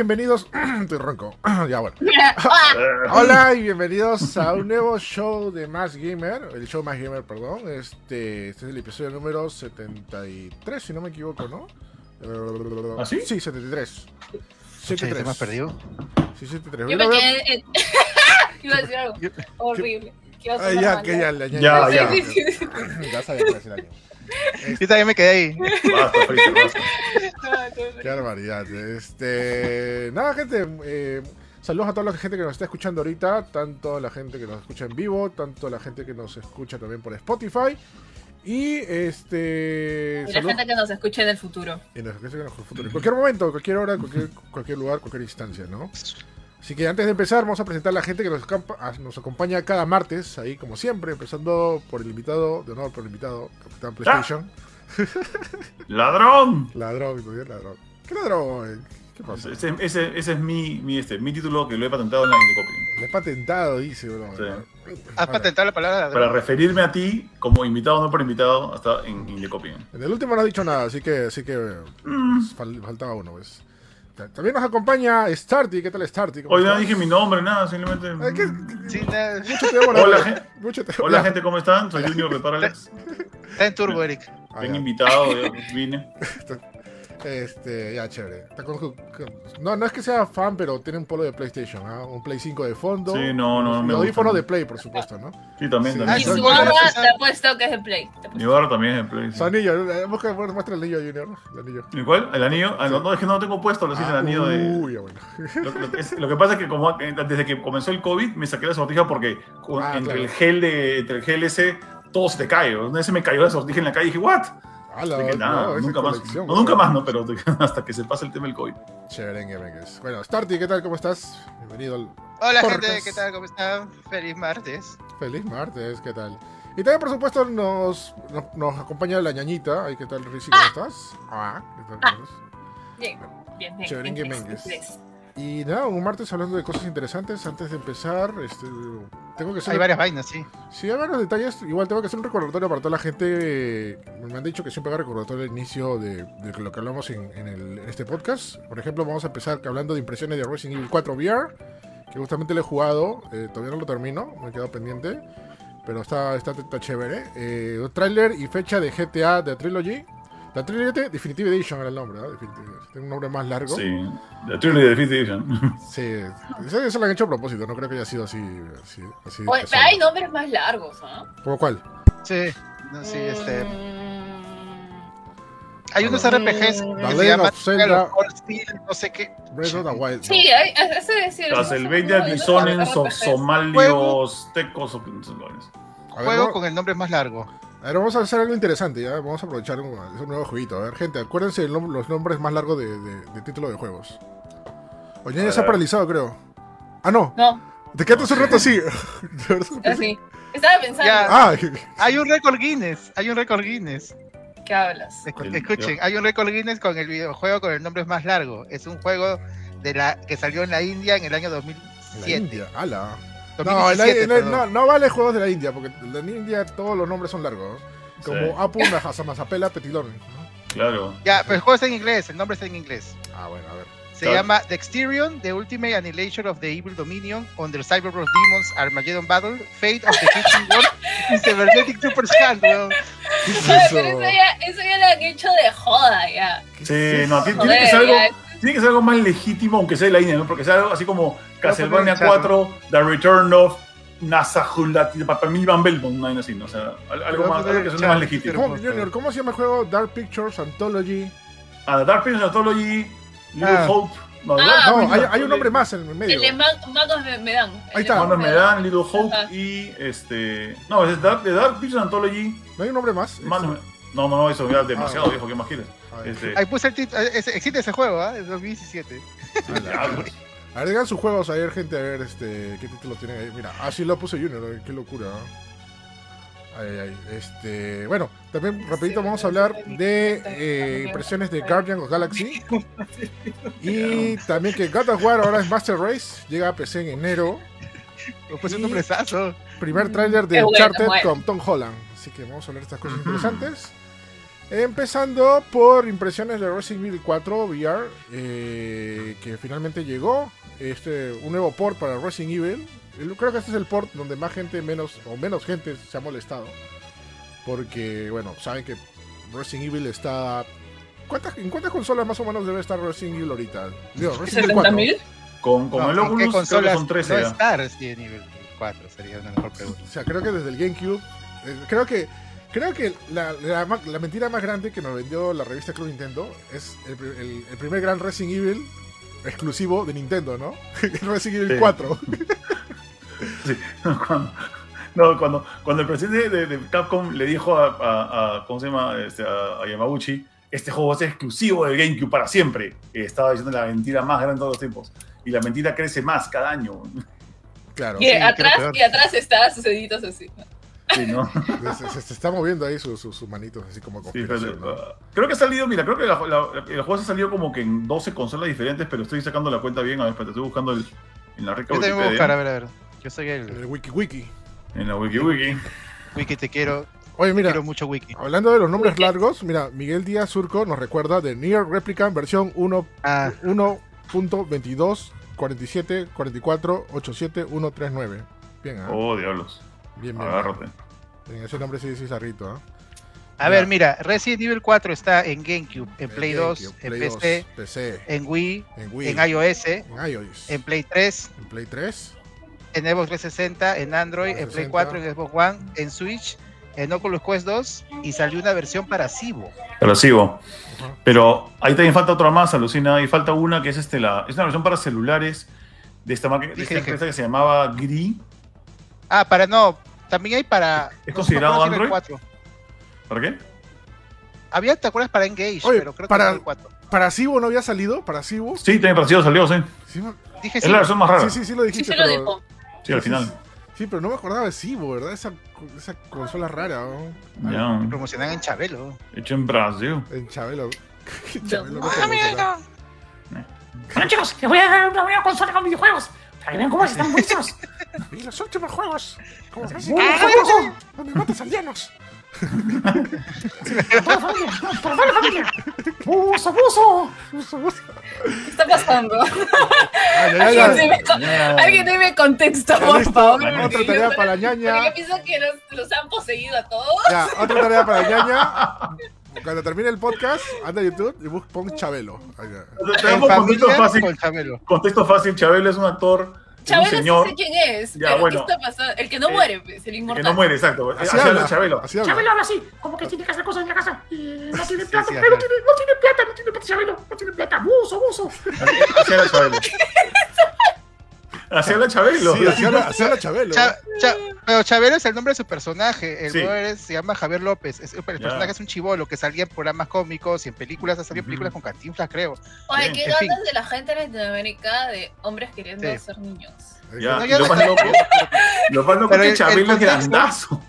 bienvenidos. Estoy ronco. ya bueno. Hola y bienvenidos a un nuevo show de Más Gamer. El show Más Gamer, perdón. Este, este es el episodio número 73, si no me equivoco, ¿no? ¿Ah, sí? Sí, 73. ¿Te 73. me has perdido? Sí, 73. Yo me quedé. Iba a decir algo horrible. Que iba a Ay, sonar ya, que ya. Ya sabía que iba a decir algo. Yo también me quedé ahí. Basta, basta. Ah. Qué barbaridad. Este. Nada, gente. eh, saludos a toda la gente que nos está escuchando ahorita. Tanto la gente que nos escucha en vivo, tanto la gente que nos escucha también por Spotify. Y este. Y la gente que nos escuche en el futuro. y nos escucha en el futuro. En cualquier momento, cualquier hora, cualquier, cualquier lugar, cualquier instancia, ¿no? Así que antes de empezar, vamos a presentar a la gente que nos, acampa- a- nos acompaña cada martes, ahí como siempre, empezando por el invitado, de honor por el invitado, Capitán PlayStation. ¡Ladrón! Ladrón, todavía ladrón. ¿Qué ladrón? ¿Qué pasa? Ese, ese- ese es mi, mi, este, mi título que lo he patentado en la Indecopy. Le he patentado, dice, bro. Has patentado la palabra Para referirme a ti como invitado, no por invitado, hasta en Indecopy. En el último no ha dicho nada, así que, así que Mm. fal- faltaba uno, ¿ves? Ta- También nos acompaña Starty, ¿qué tal Starty? ¿Cómo Hoy no dije mi nombre, nada, simplemente. Ay, ¿qué- Sí, nada. Mucho te demora, Hola, bro. gen- Mucho te Hola gente, ¿cómo están? Soy Junior de Parallax. Está en turbo, Eric. Ah, Ven ya. invitado, ya vine. Este, ya, chévere. Está con- con- no, no es que sea fan, pero tiene un polo de PlayStation, ¿ah? Un Play 5 de fondo. Sí, no, no, me audífono de Play, por supuesto, ¿no? Sí, también, Sí. Y Ah, también. su ¿cuál barra te ha puesto que es el play. Mi barra también es en Play. sí. Su anillo, eh, busca, bueno, muestra el anillo, Junior. El anillo. ¿Y cuál? ¿El anillo? Ah, no, no, es que no lo tengo puesto, lo siento, el Ah, anillo de. Uy, ya bueno. Lo, lo que es- lo que pasa es que como eh, desde que comenzó el COVID me saqué la sortija porque con- Ah, entre claro. el gel de entre el gel ese todo se te cae. Una vez se me cayó la sortija en la calle y dije, "What?" Ala, Así que nada, no, nunca más. No, nunca más, no, pero hasta que se pase el tema del COVID. Vengues. Bueno, Starty, ¿qué tal? ¿Cómo estás? Bienvenido al Hola, gente. ¿Qué tal? ¿Cómo están? Feliz martes. Feliz martes, ¿qué tal? Y también, por supuesto, nos, nos, nos acompaña la ñañita. Ay, ¿Qué tal, Rizzi? ¿Cómo estás? Ah, ¿qué tal? Ah. Bien, bien, bien. Bien. Y nada, un martes hablando de cosas interesantes. Antes de empezar, este, tengo que hacer Hay varias vainas, sí. Sí, hay varios detalles. Igual tengo que hacer un recordatorio para toda la gente. Me han dicho que siempre haga recordatorio al inicio de, de lo que hablamos en, en el- en este podcast. Por ejemplo, vamos a empezar hablando de impresiones de Resident Evil 4 VR, que justamente lo he jugado. eh, todavía no lo termino, me he quedado pendiente. Pero está, está, está chévere. Eh, un tráiler y fecha de GTA de Trilogy. La Trilogy Definitive Edition era el nombre, ¿no? Definitive- Tiene un nombre más largo. Sí. La Trilogy de Fifth Edition. Sí, eso, eso lo han hecho a propósito, no creo que haya sido así. así, así Oye, pero hay nombres más largos, ¿ah? ¿Cómo cuál? Sí. No, sí, este. Mm, Hay unos RPGs que Legend se llaman of Zelda. Steel, no sé qué. Breath of the Wild. Sí, hay, ese decir. Castlevania, Disonens, o Somalios, Tecos, o Juego con el nombre más largo. A ver, vamos a hacer algo interesante, ¿ya? Vamos a aprovechar un, es un nuevo jueguito. A ver, gente, acuérdense de los nombres más largos de, de, de título de juegos. Oye, ya se ha paralizado, creo. Ah, no. No, Te quedaste un rato así. Así. Estaba pensando. Ya. ah, Hay un récord Guinness. Hay un récord Guinness. ¿Qué hablas? Escu- El- Escuchen, hay un récord Guinness con el videojuego con el nombre más largo. Es un juego de la que salió en la India en el año en la 2007. India. Ala. No, en la- 2017, en la- perdón. no, no vale juegos de la India, porque en la India todos los nombres son largos. Como Sí. Apu Mazapela Petilón. ¿no? Claro. Ya, pero el juego está en inglés, el nombre está en inglés. Ah, bueno, a ver. Se Claro. llama Dexterion, The Ultimate Annihilation of the Evil Dominion, Under Cyber Bros. Demons, Armageddon Battle, Fate of the Kitchen World y Cybernetic Super Scan, weón. ¿Qué es Oye, eso? pero eso ya, eso ya lo han hecho de joda, ya. ¿Qué Sí, no, tiene, que ser algo, tiene que ser algo más legítimo, aunque sea de la India, ¿no? Porque sea algo así como Castlevania poner 4, The Return of Nasahulati, Papamil Van Belmont, una así, ¿no? O sea, al- algo, más, algo que chat, más legítimo. ¿Cómo, Junior, ¿cómo se llama el juego? Dark Pictures Anthology. A The Dark Pictures Anthology, Little Ah. Hope. No, Ah, Dark No, hay, hay un nombre más en el medio. El de Mag- Magos me, dan. Ahí está. Manos me dan, Little Hope Ajá. y este. No, es Dark, The Dark Pictures Anthology. ¿No hay un nombre más? Manos No, no, no, eso ya es demasiado Ah. viejo, ¿qué más quieres? Este, Ahí puse el título, ese- existe ese juego, ¿ah? Es 2017. ya, pues. A ver, digan sus juegos a ver, gente, a ver este, qué títulos tienen ahí. Mira, así lo puse Junior, ¿no? qué locura. ¿no? Ay, ay, ay. Este, bueno, también rapidito vamos a hablar de eh, impresiones de Guardian of Galaxy. Y también que God of War ahora es Master Race, llega a PC en enero. Un. Primer tráiler de Uncharted con Tom Holland. Así que vamos a hablar de estas cosas interesantes. Empezando por impresiones de Resident Evil 4 VR, eh, que finalmente llegó. Este, un nuevo port para Resident Evil. Creo que este es el port donde más gente, menos o menos gente se ha molestado. Porque, bueno, saben que Resident Evil está. ¿Cuántas, ¿En cuántas consolas más o menos debe estar Resident Evil ahorita? Digo, Resident Evil 4. ¿70.000? Con, con No, el ¿en qué Oculus creo que consolas son 13 no ya. está Resident Evil 4? Sería una mejor pregunta. O sea, creo que desde el GameCube. eh, creo que. Creo que la, la ma- la mentira más grande que nos vendió la revista Club Nintendo es el, pri- el- el primer gran Resident Evil exclusivo de Nintendo, ¿no? Resident Evil Sí. 4. Sí, cuando, no, cuando, cuando el presidente de, de Capcom le dijo a, a- a- ¿cómo se llama? Este, a, a Yamaguchi, este juego va a ser exclusivo del GameCube para siempre. Eh, Estaba diciendo la mentira más grande de todos los tiempos. Y la mentira crece más cada año. Claro. Y Sí, atrás, y atrás está sus deditos así. Sí, ¿no? Se, se- se está moviendo ahí sus manitos, así como Sí, pero, uh, creo que ha salido, mira, creo que la- la- el juego se ha salido como que en 12 consolas diferentes, pero estoy sacando la cuenta bien. A ver, espérate, estoy buscando el, en la rica Yo también voy a buscar, a Wikipedia, ver, a ver. Yo soy En el el Wiki Wiki. en la WikiWiki. wiki, te quiero, Oye, mira, quiero mucho wiki. hablando de los nombres Wiki. largos, mira, Miguel Díaz Surco nos recuerda de Nier Replicant versión 1 Ah, 1.22 47 44 87 139. Bien, ¿ah? Oh, diablos. Bien, bien. Agárrate. bien. Ese nombre sí es zarrito, ¿ah? a ver, mira, Resident Evil 4 está en GameCube, en Play 2, GameCube, en Play 2, PC, PC, en Wii, en Wii, en iOS, en iOS, en Play 3, en Play 3, en Xbox 360, en Android, en Play 360. 4, en Xbox One, en Switch, en Oculus Quest 2 y salió una versión para Cibo. Pero sigo. Ajá. Pero ahí también falta otra más, alucina. Ahí falta una que es este la. Es una versión para celulares de esta marca de esta dije. empresa que se llamaba Gri. Ah, para no, también hay para. ¿Es considerado no, no, Android? 4. ¿Para qué? Había, ¿te acuerdas? Para Engage, Oye, pero creo para- que era el 4. ¿Para Cibo no había salido? ¿Para Cibo? Sí, también parecido salió, sí. Sí, Dije Es sí. la versión más rara. sí, sí, sí lo Sí, dijiste, se lo pero... dijo. Sí, al sí, final. sí. Sí, pero no me acordaba de Cibo, ¿verdad? Esa, esa consola rara, ¿no? Ya. Promocionan en Chabelo. Hecho en Brasil. En Chabelo. No. Chabelo no conocerá. mira. Bueno chicos, les voy a dar una nueva consola con videojuegos. Para que vean cómo están buenísimos. Y los últimos juegos, como juegos. 4, donde matas aldeanos. Para toda la familia. Para toda la familia. ¡Buso, buso! ¿Qué está pasando? Ay, Alguien Ya. alguien dime contexto, por listo. favor. Otra tarea yo- para la porque ñaña. Yo pienso que los, los han poseído a todos. Ya, otra tarea para ñaña. Cuando termine el podcast, anda a YouTube y busca pon Chabelo. Tenemos contexto fácil. con Chabelo. Contexto fácil. Chabelo es un actor. Chabelo sí señor. sé quién es. Ya, pero bueno. ¿qué está pasando? El que no Eh, muere, pues, el Que inmortal. no muere, exacto. Así Así habla habla. Chabelo. Así habla. Chabelo habla así, como que tiene que hacer cosas en la casa. Y no tiene plata, sí, ajá. no tiene, no tiene plata, no tiene plata, Chabelo. No tiene plata. ¡Buso, buso! Así habla Chabelo. Así habla Chabelo. Sí, así habla, así habla Chabelo. Cha- Cha- pero Chabelo es el nombre de su personaje. El Sí. brother es- se llama Javier López. Es- el Ya. personaje es un chivolo que salía en programas cómicos y en películas. Ha salido en películas con Cantinflas, creo. Oye, Bien. qué ganas de la gente en Latinoamérica de hombres queriendo Sí. ser niños. Ya, No, y ya lo más loco, lo más loco Pero es el- que el Chabelo es grandazo.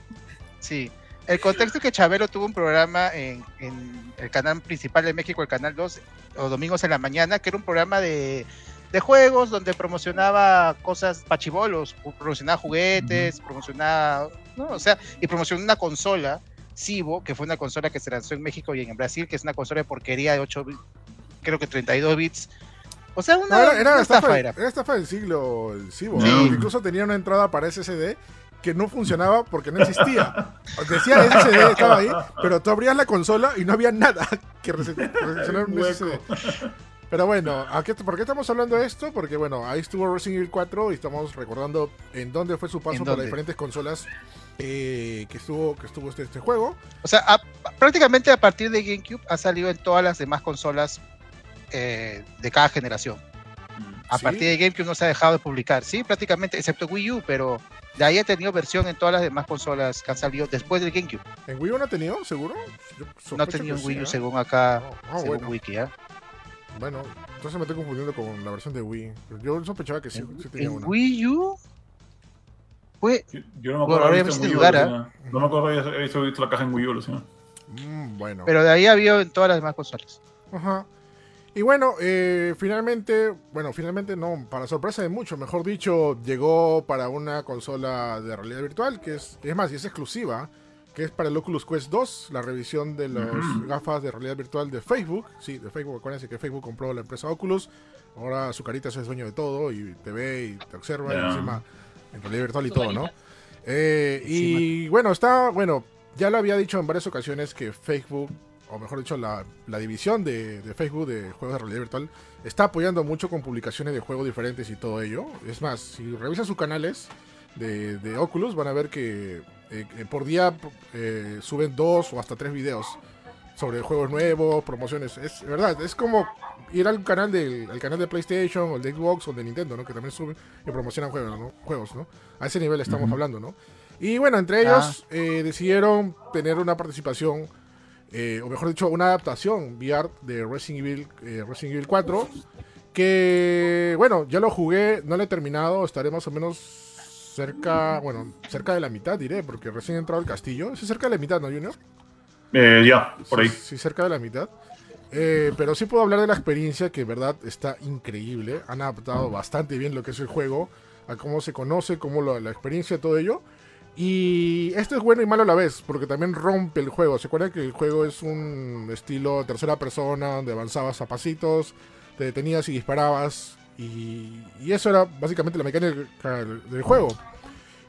Sí. El contexto es que Chabelo tuvo un programa en, en el canal principal de México, el canal 2, o domingos en la mañana, que era un programa de, de juegos donde promocionaba cosas pachibolos, promocionaba juguetes, promocionaba, ¿no? O sea, y promocionó una consola, Cibo, que fue una consola que se lanzó en México y en Brasil, que es una consola de porquería de 8 bits, creo que 32 bits. O sea, una, No, era, era una estafa, estafa era. era. estafa del siglo, el Cibo. Sí. ¿no? Incluso tenía una entrada para SSD que no funcionaba porque no existía. Decía SSD, estaba ahí, pero tú abrías la consola y no había nada que rece- recepcionara un. SSD. Pero bueno, ¿a qué- ¿por qué estamos hablando de esto? Porque bueno, ahí estuvo Resident Evil 4 y estamos recordando en dónde fue su paso ¿En por las diferentes consolas eh, que estuvo que estuvo este, este juego. O sea, a- prácticamente a partir de GameCube ha salido en todas las demás consolas eh, de cada generación. A Sí. partir de GameCube no se ha dejado de publicar, sí, prácticamente, excepto Wii U, pero de ahí ha tenido versión en todas las demás consolas que han salido después del GameCube. ¿En Wii U no ha tenido, seguro? No ha tenido en Wii U ¿eh? según acá, Ah, según bueno. Wiki, ¿ah? Bueno, entonces me estoy confundiendo con la versión de Wii. Yo sospechaba que sí, sí tenía En una. Wii U fue Yo, yo no me acuerdo haber visto. No me acuerdo haber visto, visto la caja en Wii U, Lucina. Mm, bueno. pero de ahí ha habido en todas las demás consolas. Ajá. Y bueno, eh, finalmente, bueno, finalmente no, para sorpresa de muchos, mejor dicho, llegó para una consola de realidad virtual, que es, es más, y es exclusiva, que es para el Oculus Quest 2, la revisión de las gafas de realidad virtual de Facebook. Sí, de Facebook, acuérdense que Facebook compró la empresa Oculus. Ahora su carita es dueño de todo y te ve y te observa y encima en realidad virtual y Su todo, ¿no? Eh, y bueno, está, bueno, ya lo había dicho en varias ocasiones que Facebook, o mejor dicho, la, la división de, de Facebook de juegos de realidad virtual, está apoyando mucho con publicaciones de juegos diferentes y todo ello. Es más, si revisan sus canales de, de Oculus, van a ver que eh, eh, por día eh, suben dos o hasta tres videos sobre juegos nuevos, promociones. Es verdad, es como ir al canal del al canal de PlayStation o el de Xbox o el de Nintendo, ¿no? Que también suben y promocionan juegos, ¿no? Juegos, ¿no? A ese nivel estamos hablando, ¿no? Y bueno, entre ellos eh, decidieron tener una participación, eh, o mejor dicho, una adaptación VR de Resident Evil, eh, Resident Evil 4, que bueno, ya lo jugué, no lo he terminado, estaré más o menos cerca, bueno, cerca de la mitad diré, porque recién he entrado al castillo. Es cerca de la mitad, ¿no, Junior? Eh, ya, por ahí. Sí, sí, cerca de la mitad. Eh, pero sí puedo hablar de la experiencia que en verdad está increíble. Han adaptado bastante bien lo que es el juego, a cómo se conoce, cómo lo- la experiencia, todo ello. Y esto es bueno y malo a la vez, porque también rompe el juego. ¿Se acuerdan que el juego es un estilo tercera persona, donde avanzabas a pasitos, te detenías y disparabas? Y, eso era básicamente la mecánica del, juego.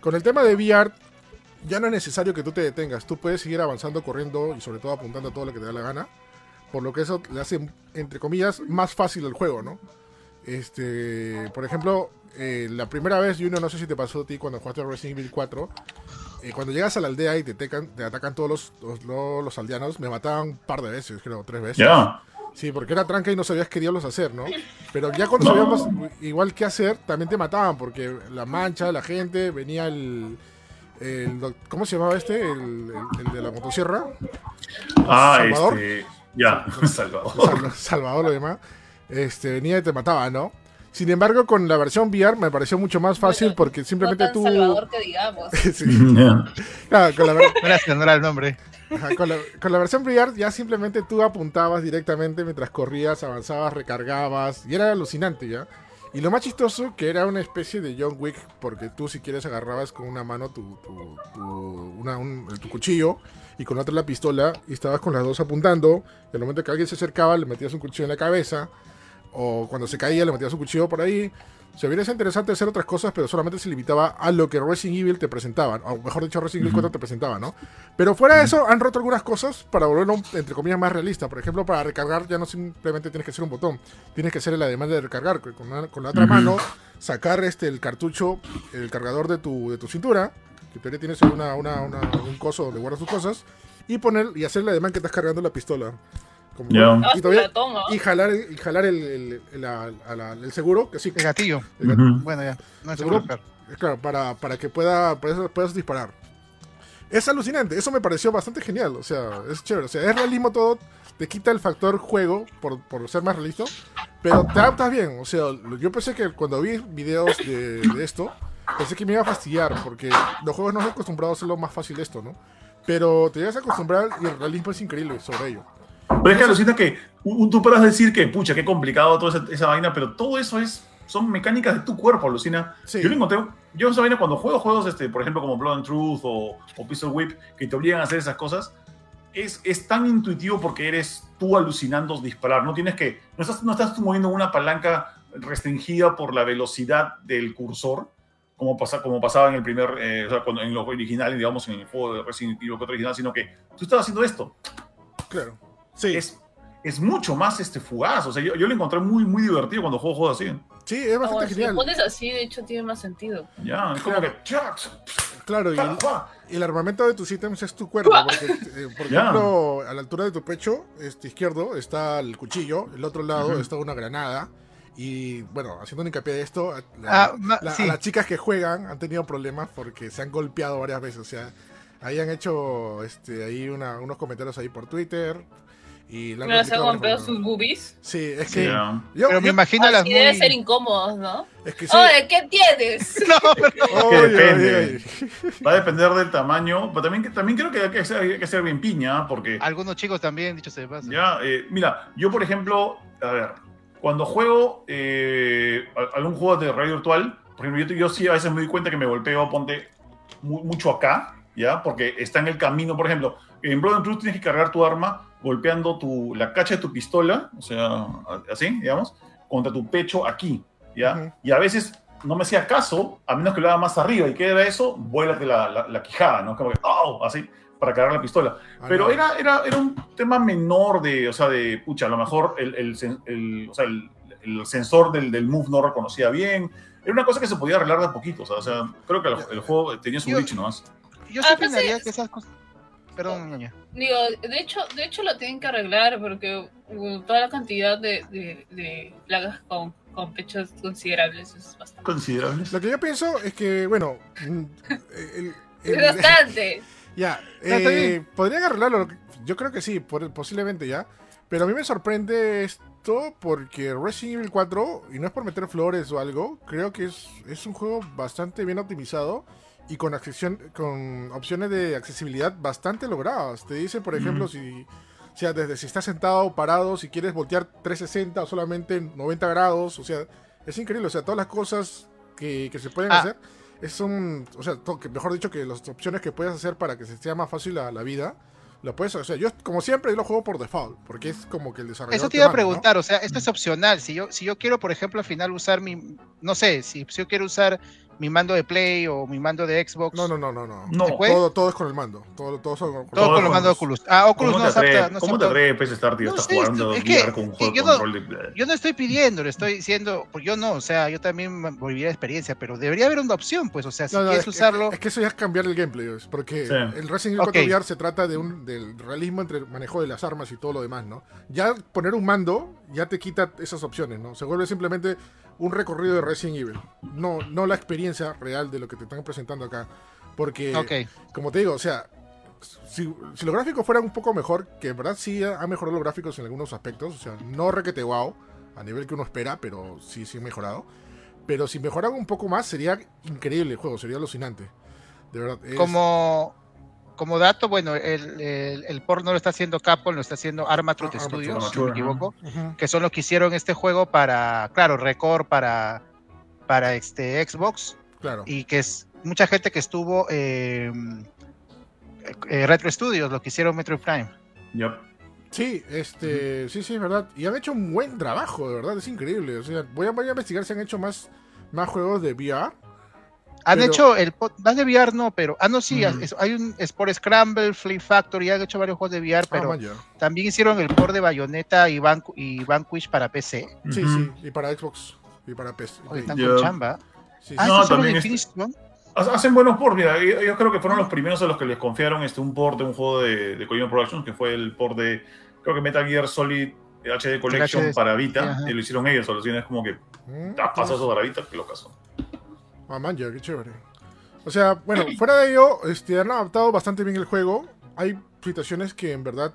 Con el tema de VR, ya no es necesario que tú te detengas. Tú puedes seguir avanzando, corriendo y sobre todo apuntando a todo lo que te da la gana. Por lo que eso le hace, entre comillas, más fácil el juego, ¿no? Este, por ejemplo, eh, la primera vez, Juno, no sé si te pasó a ti cuando jugaste Resident Evil 4. eh, cuando llegas a la aldea y te, te atacan todos los, los, los- los aldeanos, me mataban un par de veces, creo, tres veces. Ya. Sí, porque era tranca y no sabías qué diablos hacer, ¿no? Pero ya cuando sabíamos igual qué hacer, también te mataban, porque la mancha, la gente, venía el... el doc- ¿Cómo se llamaba este? El, el- el de la motosierra. Ah, Salvador. este. Ya, Salvador. Sal- Salvador, lo demás. Este, venía y te mataba, ¿no? Sin embargo, con la versión VR me pareció mucho más fácil Bueno, porque simplemente no tan tú... Salvador que digamos. Sí. Ya. Claro, con la, ver- Gracias, no era el nombre. Con, la, versión VR ya simplemente tú apuntabas directamente mientras corrías, avanzabas, recargabas y era alucinante ya. Y lo más chistoso que era una especie de John Wick porque tú si quieres agarrabas con una mano tu, tu, tu- cuchillo y con otra la pistola y estabas con las dos apuntando y al momento que alguien se acercaba le metías un cuchillo en la cabeza o cuando se caía le metías un cuchillo por ahí. Se hubiera sido interesante hacer otras cosas, pero solamente se limitaba a lo que Resident Evil te presentaba, o mejor dicho, Resident Evil 4 te presentaba, ¿no? Pero fuera de eso, han roto algunas cosas para volverlo, entre comillas, más realista. Por ejemplo, para recargar ya no simplemente tienes que hacer un botón, tienes que hacer la demanda de recargar. Con la, con la otra mano, sacar este el cartucho, el cargador de tu, de tu cintura, que todavía tienes una- una- un coso donde guardas tus cosas, y poner y hacer la demanda que estás cargando la pistola. Como- Ya. Ah, y, todavía- jalar, el- y jalar el, el- el- la- a la- el seguro, que sí, El gatillo. el gat- Ujú. Bueno, ya. No es Seguro. seguro. Claro, para, para que pueda, para eso puedas disparar. Es alucinante, eso me pareció bastante genial, o sea, es chévere, o sea, es realismo todo, te quita el factor juego por, por ser más realista, pero te adaptas bien, o sea, yo pensé que cuando vi videos de, de esto, pensé que me iba a fastidiar, porque los juegos no están acostumbrados a hacerlo más fácil esto, ¿no? Pero te llegas a acostumbrar y el realismo es increíble sobre ello. Pero es que alucina que tú puedas decir que, pucha, qué complicado toda esa, esa vaina, pero todo eso es son mecánicas de tu cuerpo, alucina. Sí. Yo lo encontré, yo esa vaina cuando juego juegos, este, por ejemplo, como Blood and Truth o, o Pistol Whip, que te obligan a hacer esas cosas, es, es tan intuitivo porque eres tú alucinando disparar. No tienes que, no estás, no estás tú moviendo una palanca restringida por la velocidad del cursor, como, pasa, como pasaba en el primer, eh, o sea, cuando, en lo original, digamos, en el juego de Resident Evil 4 original, sino que tú estás haciendo esto Claro. Sí, es, es mucho más este, fugaz. O sea, yo, yo lo encontré muy, muy divertido cuando juego juegos así. sí, es bastante bueno, si lo genial. pones así, de hecho, tiene más sentido. Ya, es como Claro. que. ¡chac! Claro, y. Y el armamento de tus ítems es tu cuerpo. Porque, eh, por ejemplo, a la altura de tu pecho este izquierdo está el cuchillo, el otro lado está una granada. Y bueno, haciendo un hincapié de esto, la- Ah, ma- la- sí. a las chicas que juegan han tenido problemas porque se han golpeado varias veces. O sea, ahí han hecho este, ahí una- unos comentarios ahí por Twitter. Y la Pero se han golpeado sus boobies. Sí, es Sí, que. ya. yo- Pero me yo- imagino las Así debe muy... ser incómodos, ¿no? es que sí. Oye, ¿qué tienes? No, pero- Oye, oye, depende. oye. Va a depender del tamaño, pero también, también creo que hay que ser, hay que ser bien piña, porque Algunos chicos también, dicho se pasa. ya, eh, mira, yo por ejemplo, a ver, cuando juego eh, algún juego de realidad virtual, por ejemplo, yo, yo sí a veces me doy cuenta que me golpeo, ponte mu- mucho acá, ¿ya? Porque está en el camino, por ejemplo, en Blood and Truth tienes que cargar tu arma golpeando tu, la cacha de tu pistola, o sea, así, digamos, contra tu pecho aquí, ¿ya? Ujú. Y a veces no me hacía caso, a menos que lo haga más arriba, y que era eso, vuélate la, la, la quijada, ¿no? Como que, ¡oh! Así, para cargar la pistola. Ah, Pero no. era, era, era un tema menor de, o sea, de, pucha, a lo mejor el, el, el- o sea, el, el sensor del, del move no reconocía bien. Era una cosa que se podía arreglar de a poquito, o sea, o sea, creo que el, el juego tenía su Yo- glitch nomás. Yo Ah, sí pues pensaría sí. que esas cosas. Perdón, ñoña. Digo, de hecho, de hecho lo tienen que arreglar porque toda la cantidad de, de, de plagas con, con pechos considerables es bastante. Considerables. Lo que yo pienso es que, bueno, mm, el- Es el- bastante. Ya, eh, podrían arreglarlo. Yo creo que sí, por- posiblemente ya. Pero a mí me sorprende esto porque Resident Evil 4, y no es por meter flores o algo, creo que es, es un juego bastante bien optimizado y con, accesión, con opciones de accesibilidad bastante logradas. Te dice, por ejemplo, si, o sea, desde si estás sentado o parado, si quieres voltear 360 o solamente 90 grados, o sea, es increíble. O sea, todas las cosas que, que se pueden Ah. hacer es un, o sea, que mejor dicho que las opciones que puedes hacer para que se sea más fácil la, la vida, lo puedes, o sea, yo como siempre yo lo juego por default, porque es como que el desarrollador Eso te iba a preguntar, o sea, esto es opcional. Si yo, si yo quiero, por ejemplo, al final usar mi, no sé, si, si yo quiero usar mi mando de Play o mi mando de Xbox, No, no, no, no, no. No. Todo, todo es con el mando, todo, todo, son con- todo todo con los mandos de Oculus. Ah, Oculus ¿Cómo no te se apta- atreves, no ¿cómo te atreves, pues, estar, tío? No Estás sé, jugando es que- con un juego de yo no- control de... Yo no estoy pidiendo, le estoy diciendo, pues yo no, o sea, yo también me volvería a experiencia, pero debería haber una opción, pues, o sea, si No, no, quieres es, que- usarlo, es que eso ya es cambiar el gameplay, porque Sí. el Resident Evil 4 Ok. VR se trata de un, del realismo entre el manejo de las armas y todo lo demás, ¿no? Ya poner un mando ya te quita esas opciones, ¿no? Se vuelve simplemente un recorrido de Resident Evil, no, no la experiencia real de lo que te están presentando acá. Porque, como te digo, o sea, si, si los gráficos fueran un poco mejor, que en verdad sí ha mejorado los gráficos en algunos aspectos, o sea, no requete wow, a nivel que uno espera, pero sí, sí ha mejorado. Pero si mejoran un poco más, sería increíble el juego, sería alucinante. De verdad. es- Como, como dato, bueno, el, el, el port no lo está haciendo Capcom, lo está haciendo Armature Ah, Armature, Studios, si no me equivoco, que son los que hicieron este juego para, claro, Record para, para este Xbox, claro. y que es mucha gente que estuvo eh, eh, Retro Studios, lo que hicieron Metro Prime. Yup. Sí, este, sí, sí, es verdad. Y han hecho un buen trabajo, de verdad, es increíble. O sea, voy a, voy a investigar si han hecho más, más juegos de VR. Han Pero- hecho el más de VR no, pero ah no sí, Mm. es- hay un Sport Scramble, Flip Factory, han hecho varios juegos de VR, Ah, pero también hicieron el port de Bayonetta y, Vanqu- y Vanquish para PC. Sí, sí, y para Xbox, y para. Oye, están con chamba. Sí, Ah. No, estos son los también de este- Hacen buenos ports, mira, yo, yo creo que fueron los primeros a los que les confiaron este, un port de un juego de, de Kojima Productions, que fue el port de, creo que Metal Gear Solid HD Collection HD, para Vita, y lo hicieron ellos, soluciones como que, Mm, ah, pasó eso para Vita, que lo casó. Ah, man, ya, qué chévere. O sea, bueno, fuera de ello, este, han adaptado bastante bien el juego. Hay situaciones que en verdad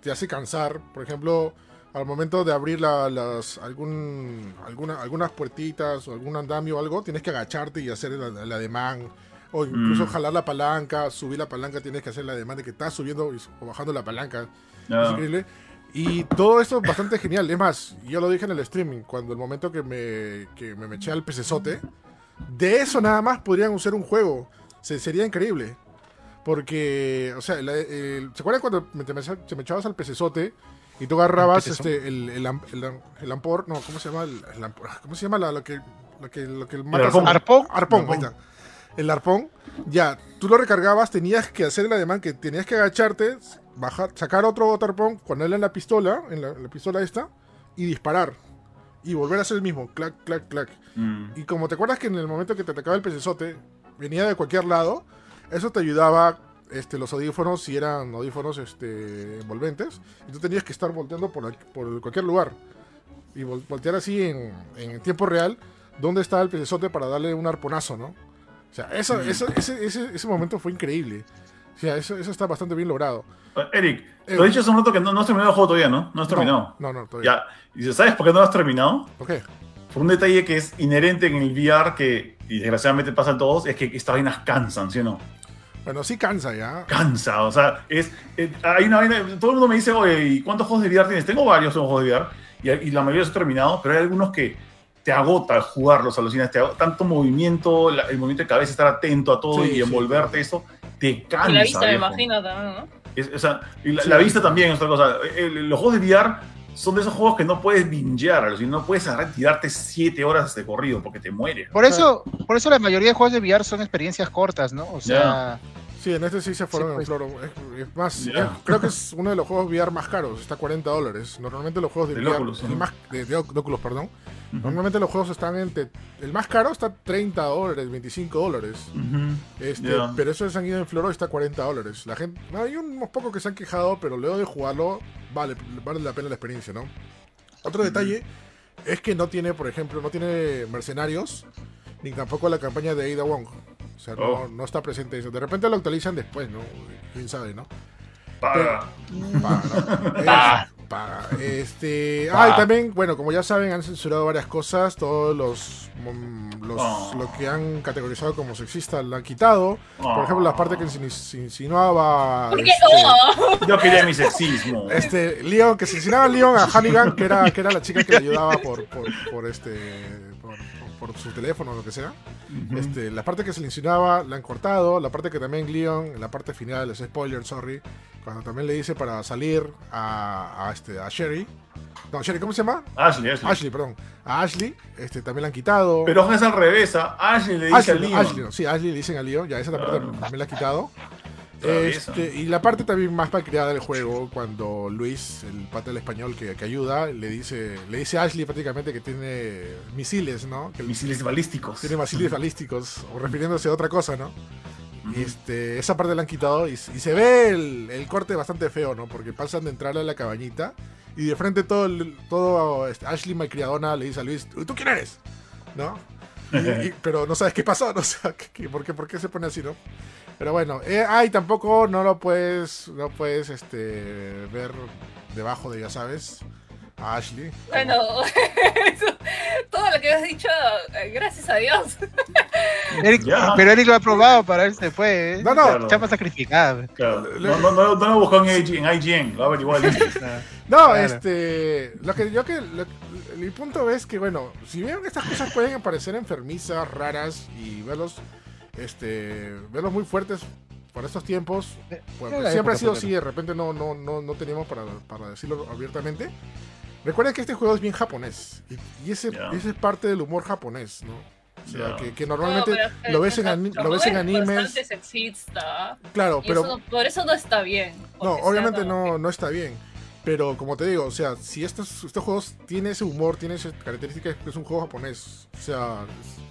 te hace cansar. Por ejemplo, al momento de abrir la- las, algún, alguna, algunas puertitas o algún andamio o algo, tienes que agacharte y hacer el, el ademán. O incluso Mm. jalar la palanca, subir la palanca, tienes que hacer el ademán de que estás subiendo y- o bajando la palanca. Es Ya. increíble. Y todo esto es bastante genial. Es más, yo lo dije en el streaming, cuando el momento que me, que me, me eché al pecesote, de eso nada más podrían usar un juego. Se, sería increíble. Porque, o sea, la- el- ¿se acuerdan cuando me- te, me, te me echabas al pecesote y tú agarrabas ¿El este, el, el, el, am- el ampor? No, ¿cómo se llama? El, el ampor- ¿Cómo se llama la- lo que, lo que, lo que matas arpón. ¿Arpón? Arpón, Arpón. ahí está. El arpón, ya, tú lo recargabas, tenías que hacer el ademán que tenías que agacharte, bajar, sacar otro, otro arpón, ponerle en la pistola, en la, en la pistola esta, y disparar. Y volver a hacer el mismo, clac, clac, clac. Mm. Y como te acuerdas que en el momento que te atacaba el pecesote, venía de cualquier lado, eso te ayudaba este, los audífonos, si eran audífonos este, envolventes, y tú tenías que estar volteando por, aquí- por cualquier lugar. Y vol- voltear así en, en tiempo real, dónde estaba el pecesote para darle un arponazo, ¿no? O sea, eso, Mm. ese, ese, ese momento fue increíble. Sea, eso, eso está bastante bien logrado. Eh, Eric, Eh, te he dicho hace un rato que no, no has terminado el juego todavía, ¿no? No has terminado. No, no, todavía. Ya, y ¿sabes por qué no lo has terminado? Ok. Por un detalle que es inherente en el VR que, y desgraciadamente pasa en todos, es que estas vainas cansan, ¿sí o no? Bueno, sí cansa ya. cansa, o sea, es, eh, hay una vaina, todo el mundo me dice, oye, ¿y cuántos juegos de VR tienes? Tengo varios juegos de VR y, y la mayoría son terminados, pero hay algunos que te agota jugarlos, alucinas, te agota, tanto movimiento, la- el movimiento de cabeza, estar atento a todo Sí, y sí, envolverte claro. eso, te cansa. Y la vista, me viejo. imagino también, ¿no? Es- o sea, y la, Sí. la vista también es otra cosa. El- los juegos de VR son de esos juegos que no puedes bingear, si no puedes agarrar y tirarte 7 horas de corrido porque te mueres. Por eso, por eso la mayoría de juegos de VR son experiencias cortas, ¿no? O sea, Sí, en este sí se fueron Sí, en pues. floro. Es, es más, es- creo que es uno de los juegos VR más caros. Está a 40 dólares. Normalmente los juegos de, VR. Oculus, ¿no? más, de, de Oculus, perdón. Normalmente los juegos están entre. El más caro está 30 dólares, 25 dólares. Este. Pero eso se han ido en floro y está a 40 dólares. La gente, hay unos pocos que se han quejado, pero luego de jugarlo, vale, vale la pena la experiencia, ¿no? Otro detalle es que no tiene, por ejemplo, no tiene mercenarios, ni tampoco la campaña de Ada Wong. O sea, no, Oh. no está presente eso. De repente lo actualizan después, ¿no? Quién sabe, ¿no? Paga. Paga, ¿no? Paga. Es- paga. Este. Paga. Ah, y también, bueno, como ya saben, han censurado varias cosas. Todos los. mm, los Oh. Lo que han categorizado como sexista lo han quitado. Por ejemplo, la parte que se, insinuaba. Porque, este, oh, Yo quería mi sexismo. este, Leon, que se insinuaba a Leon a Hannigan, que era, que era la chica que le ayudaba por, por, por este. Por, su teléfono o lo que sea. Ujú. Este, la parte que se le insinuaba la han cortado. La parte que también Leon, en la parte final, es spoiler, sorry. Cuando también le dice para salir a, a, este, a Sherry. No, Sherry, ¿cómo se llama? Ashley, Ashley. Ashley, perdón. A Ashley, este, también la han quitado. Pero es al revés. ¿ah? Ashley le dice Ashley, a Leon. Ashley, no, sí, Ashley le dicen a Leon, ya esa parte Claro. también la ha quitado. Este, y la parte también más malcriada del juego, cuando Luis, el pata del español que, que ayuda, le dice, le dice a Ashley prácticamente que tiene misiles, ¿no? Que Misiles balísticos. tiene misiles balísticos, o refiriéndose a otra cosa, ¿no? Y este, esa parte la han quitado y, y se ve el, el corte bastante feo, ¿no? Porque pasan de entrar a la cabañita y de frente todo, el- todo este, Ashley malcriadona le dice a Luis, ¿tú quién eres? ¿No? Y- y- pero no sabes qué pasó, no sé qué- qué- por, qué, por qué se pone así, ¿no? Pero bueno, eh, ay, tampoco no lo puedes, no puedes este, ver debajo de, ya sabes, a Ashley. bueno, eso- todo lo que has dicho, eh, gracias a Dios. Eric- pero Eric lo ha probado para él se fue. ¿eh? No, no. Claro. Chapa sacrificada. Claro. No, no, no, no lo buscó en, IG en IGN. Lo el No, Claro. este. Lo que yo que. lo- mi punto es que, bueno, si bien estas cosas pueden parecer enfermizas, raras y verlos. Este. Verlos muy fuertes por estos tiempos. Pues, siempre ha sido así, de repente no, no, no, no teníamos para, para decirlo abiertamente. Recuerden que este juego es bien japonés. Y, y ese, Ya. ese es parte del humor japonés, ¿no? O sea, Ya. que, que normalmente No, es lo ves en, lo ves en es animes. bastante sexista. Claro, Y pero. eso no- por eso no está bien. No, obviamente no, no está bien. Pero como te digo, o sea, si estos, estos juegos tienen ese humor, tienen esa característica que es un juego japonés, o sea,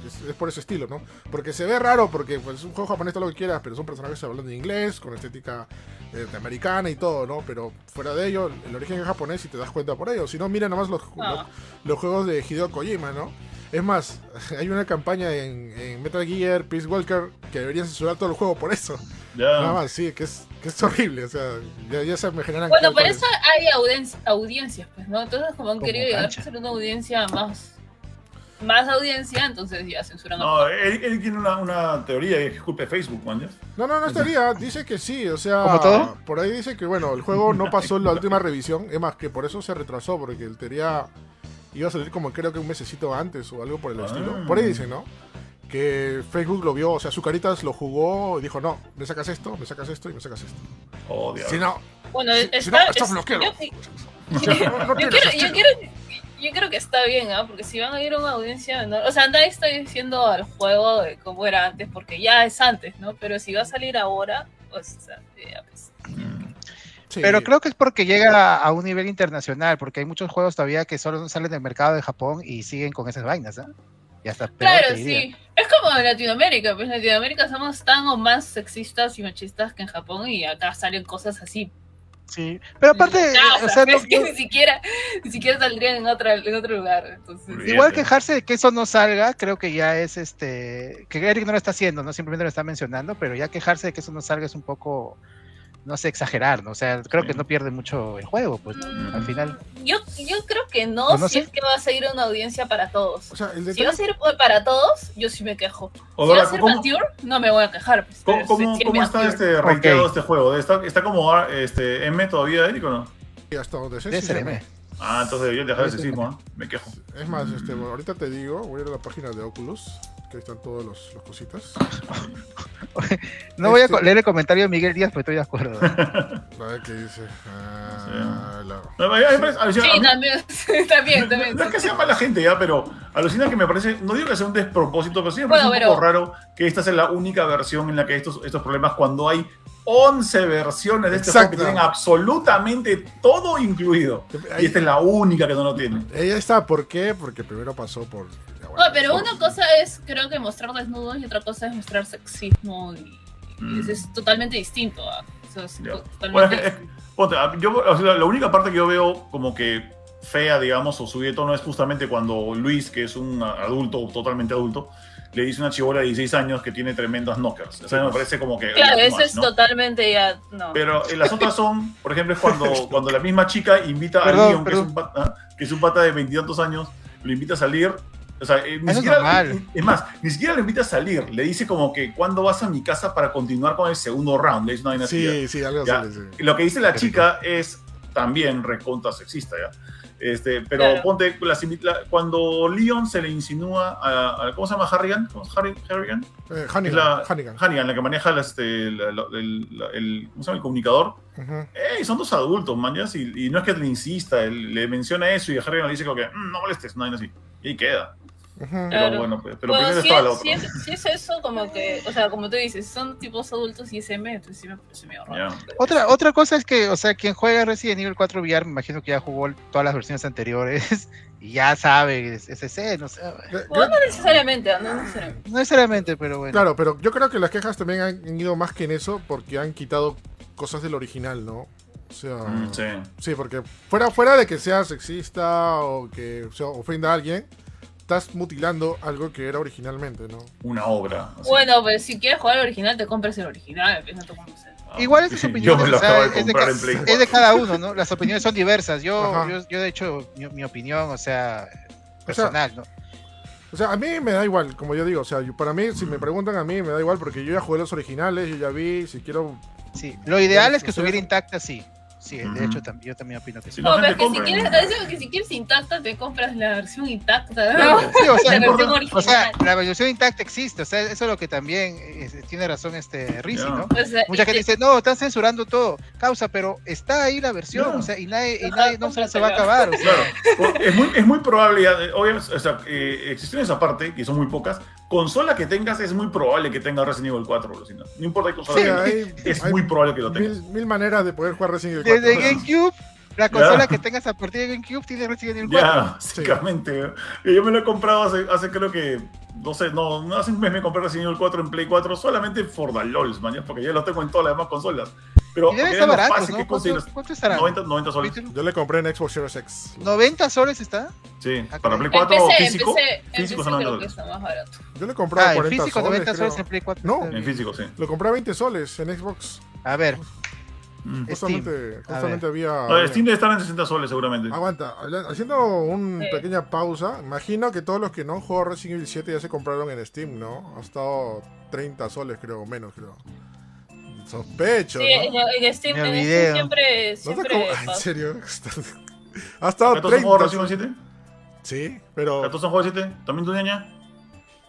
es, es- es por ese estilo, ¿no? Porque se ve raro, porque pues es un juego japonés, todo lo que quieras, pero son personajes hablando en inglés, con estética eh, americana y todo, ¿no? Pero fuera de ello, el origen es japonés y te das cuenta por ello. Si no, mira nomás los, Ah. los, los juegos de Hideo Kojima, ¿no? Es más, hay una campaña en, en Metal Gear, Peace Walker, que deberían censurar todo el juego por eso. Nada Ya. más, sí, que es, que es horrible, o sea, ya, ya se me generan... Bueno, por eso hay audien- audiencias, pues, ¿no? Entonces, como han Como querido llegar a ser una audiencia más. Más audiencia, entonces ya censuran a No, él, él tiene una, una teoría que es culpa de Facebook, man. ¿ya? No, no, no estaría, dice que sí, o sea, ¿Como todo? por ahí dice que, bueno, el juego no pasó la última revisión, es más, que por eso se retrasó, porque el teoría iba a salir como creo que un mesecito antes o algo por el Ah. estilo. Por ahí dice, ¿no? Que Facebook lo vio, o sea, su caritas lo jugó y dijo, no, me sacas esto, me sacas esto y me sacas esto. Oh. Si no, Bueno, si, está, si no, estás es- bloqueado. yo- No, no Yo tienes quiero, estilo. yo, quiero, yo creo que está bien, ¿ah? Porque si van a ir a una audiencia menor, o sea, nadie está diciendo al juego de cómo era antes, porque ya es antes, ¿no? Pero si va a salir ahora, pues, o sea, ya, pues, Sí. Pero creo que es porque llega a un nivel internacional, porque hay muchos juegos todavía que solo salen del mercado de Japón y siguen con esas vainas, ¿ah? Y hasta peor, Claro, sí. Es como en Latinoamérica, pues en Latinoamérica somos tan o más sexistas y machistas que en Japón y acá salen cosas así. Sí. Pero aparte, o sea, no- es que no- ni siquiera, ni siquiera saldrían en otra, en otro lugar. Entonces, igual quejarse de que eso no salga, creo que ya es este. Que Eric no lo está haciendo, no simplemente lo está mencionando, pero ya quejarse de que eso no salga es un poco. No sé, exagerar, ¿no? O sea, creo que no pierde mucho el juego, pues, ¿no? Mm, Al final. Yo, yo creo que no, Pues no si sé. es que va a seguir una audiencia para todos. O sea, el Si va a ser para todos, yo sí me quejo. O si va a ser ¿cómo, Mature, no me voy a quejar. Pues, cómo, está este rankeado Ok. este juego? ¿Está, está como ah, este, M todavía, Eric, o no? hasta donde sé, sí M. Ah, entonces debería dejar sí, sexismo, ¿ah? Me quejo. Es más, este, bueno, ahorita te digo, voy a ir a la página de Oculus. Que ahí están todas los, los cositas. No voy a Este- leer el comentario de Miguel Díaz, pero estoy de acuerdo. A ver qué dice. Ah, la- No, Sí, mí- también, también, también. No es que sea mala gente ya, pero alucina que me parece, no digo que sea un despropósito, pero sí me parece Bueno, un pero- poco raro que esta sea la única versión en la que estos, estos problemas, cuando hay 11 versiones de este juego que Exacto. tienen absolutamente todo incluido. Y esta es la única que no lo tiene. Ella está, ¿por qué? Porque primero pasó por. Bueno, No, pero por- una cosa es, creo que mostrar desnudos y otra cosa es mostrar sexismo y, Mm. eso es totalmente distinto. ¿ah? Eso es totalmente Bueno, es que- es- ponte, a- yo, o sea, la única parte que yo veo como que fea, digamos, o subida de tono es justamente cuando Luis, que es un adulto, totalmente adulto, le dice a una chibola de 16 años que tiene tremendas knockers. O sea, me parece como que... Claro, eso es ¿no? totalmente ya. No. Pero eh, las otras son, por ejemplo, es cuando, cuando la misma chica invita Perdón, a Leon, que es, un pata, que es un pata de veintitantos años, lo invita a salir. O sea, eh, ni Eso es siquiera, normal. es más, ni siquiera lo invita a salir. Le dice como que, ¿cuándo vas a mi casa para continuar con el segundo round? Le dice una Sí, sí, algo así. sí. Lo que dice la Qué chica es también recontra sexista, ¿ya? Este, pero Claro. ponte, las invi- la- cuando Leon se le insinúa a, a- ¿cómo se llama? Harrigan, ¿Cómo es Harry- Harrigan? Eh, Hannigan, la, Hannigan. Hannigan, la que maneja la- este, la- la- el, la- el- ¿cómo se llama? el comunicador. Ey, son dos adultos, man, y no es que le insista, él le menciona eso y a Harrigan le dice como que, "Mm, no molestes, no, hay así. Y ahí queda. Pero Claro. bueno, pues, pero Bueno, primero si la es, otra. si, es, si es eso, como que, o sea, como tú dices, son tipos adultos y SM, entonces sí me parece medio raro. Otra, otra cosa es que, o sea, quien juega Resident Evil 4 VR, me imagino que ya jugó todas las versiones anteriores y ya sabe, es ese, no sé. Bueno, no necesariamente, no necesariamente. No necesariamente, pero bueno. Claro, pero yo creo que las quejas también han ido más que en eso porque han quitado cosas del original, ¿no? O sea, Mm, sí. sí, porque fuera, fuera de que sea sexista o que o sea, ofenda a alguien, estás mutilando algo que era originalmente, ¿no? Una obra. Bueno, pues si quieres jugar el original, te compras el original, no te compras el- Igual esas opiniones o sea, de es, de comprar ca- en Play es de 4. cada uno, ¿no? Las opiniones son diversas. Yo, yo, yo de hecho, mi, mi opinión, o sea, personal, ¿no? O sea, a mí me da igual, como yo digo, o sea, yo- para mí, si me preguntan a mí, me da igual porque yo ya jugué los originales, yo ya vi, si quiero... Sí, lo ideal es que estuviera intacta, sí. Sí, de hecho, también, yo también opino que sí. No, la pero es que si quieres, ¿no? es que si quieres intacta, te compras la versión intacta. Claro. ¿no? Sí, o sea, la versión importa. O sea, original. la versión intacta existe, o sea, eso es lo que también eh, tiene razón este Rizzi. ¿no? O sea, Mucha gente te- dice, no, están censurando todo, causa, pero está ahí la versión, o sea, y nadie, y nadie no se, se va a acabar, o sea, Claro, es muy, es muy probable, ya, obviamente, o sea, eh, existiones aparte, que son muy pocas, consola que tengas es muy probable que tenga Resident Evil 4, Lucina. No importa qué consola Sí, tengas, hay, es hay muy probable que lo tengas. mil, mil maneras de poder jugar Resident Evil 4. desde GameCube, la consola Ya. que tengas a partir de GameCube tiene Resident Evil 4. Ya, básicamente. Yo me lo he comprado hace, hace creo que, no sé, no, no hace un mes me compré Resident Evil 4 en Play 4 solamente por the LOLs, man, porque ya lo tengo en todas las demás consolas. Pero Y debe estar barato, fácil ¿no? ¿Cuánto, cuánto estará? 90, 90 soles. Yo le compré en Xbox Series X. ¿90 soles está? Sí, Ah, para Play ok. 4 empecé, físico. empecé, físico empecé son 90 creo que dólares. está más barato. Yo le compré Ah, en 40 físico soles, 90 soles creo. en Play 4. No. En físico, sí. Lo compré a 20 soles en Xbox. A ver, Mm. Justamente, justamente había... No, el Steam debe estar en 60 soles seguramente. Aguanta, haciendo una Sí. pequeña pausa, imagino que todos los que no han jugado Resident Evil 7 ya se compraron en Steam, ¿no? Ha estado 30 soles, creo, o menos, creo. Sospecho, Sí, ¿no? en, en Steam, en. Steam siempre, ¿No te siempre Ah, ¿En serio? ha estado ¿Gatos son juegos 30 Resident Evil 7? Sí, pero... ¿Gatos son juegos de 7? ¿También tu niña?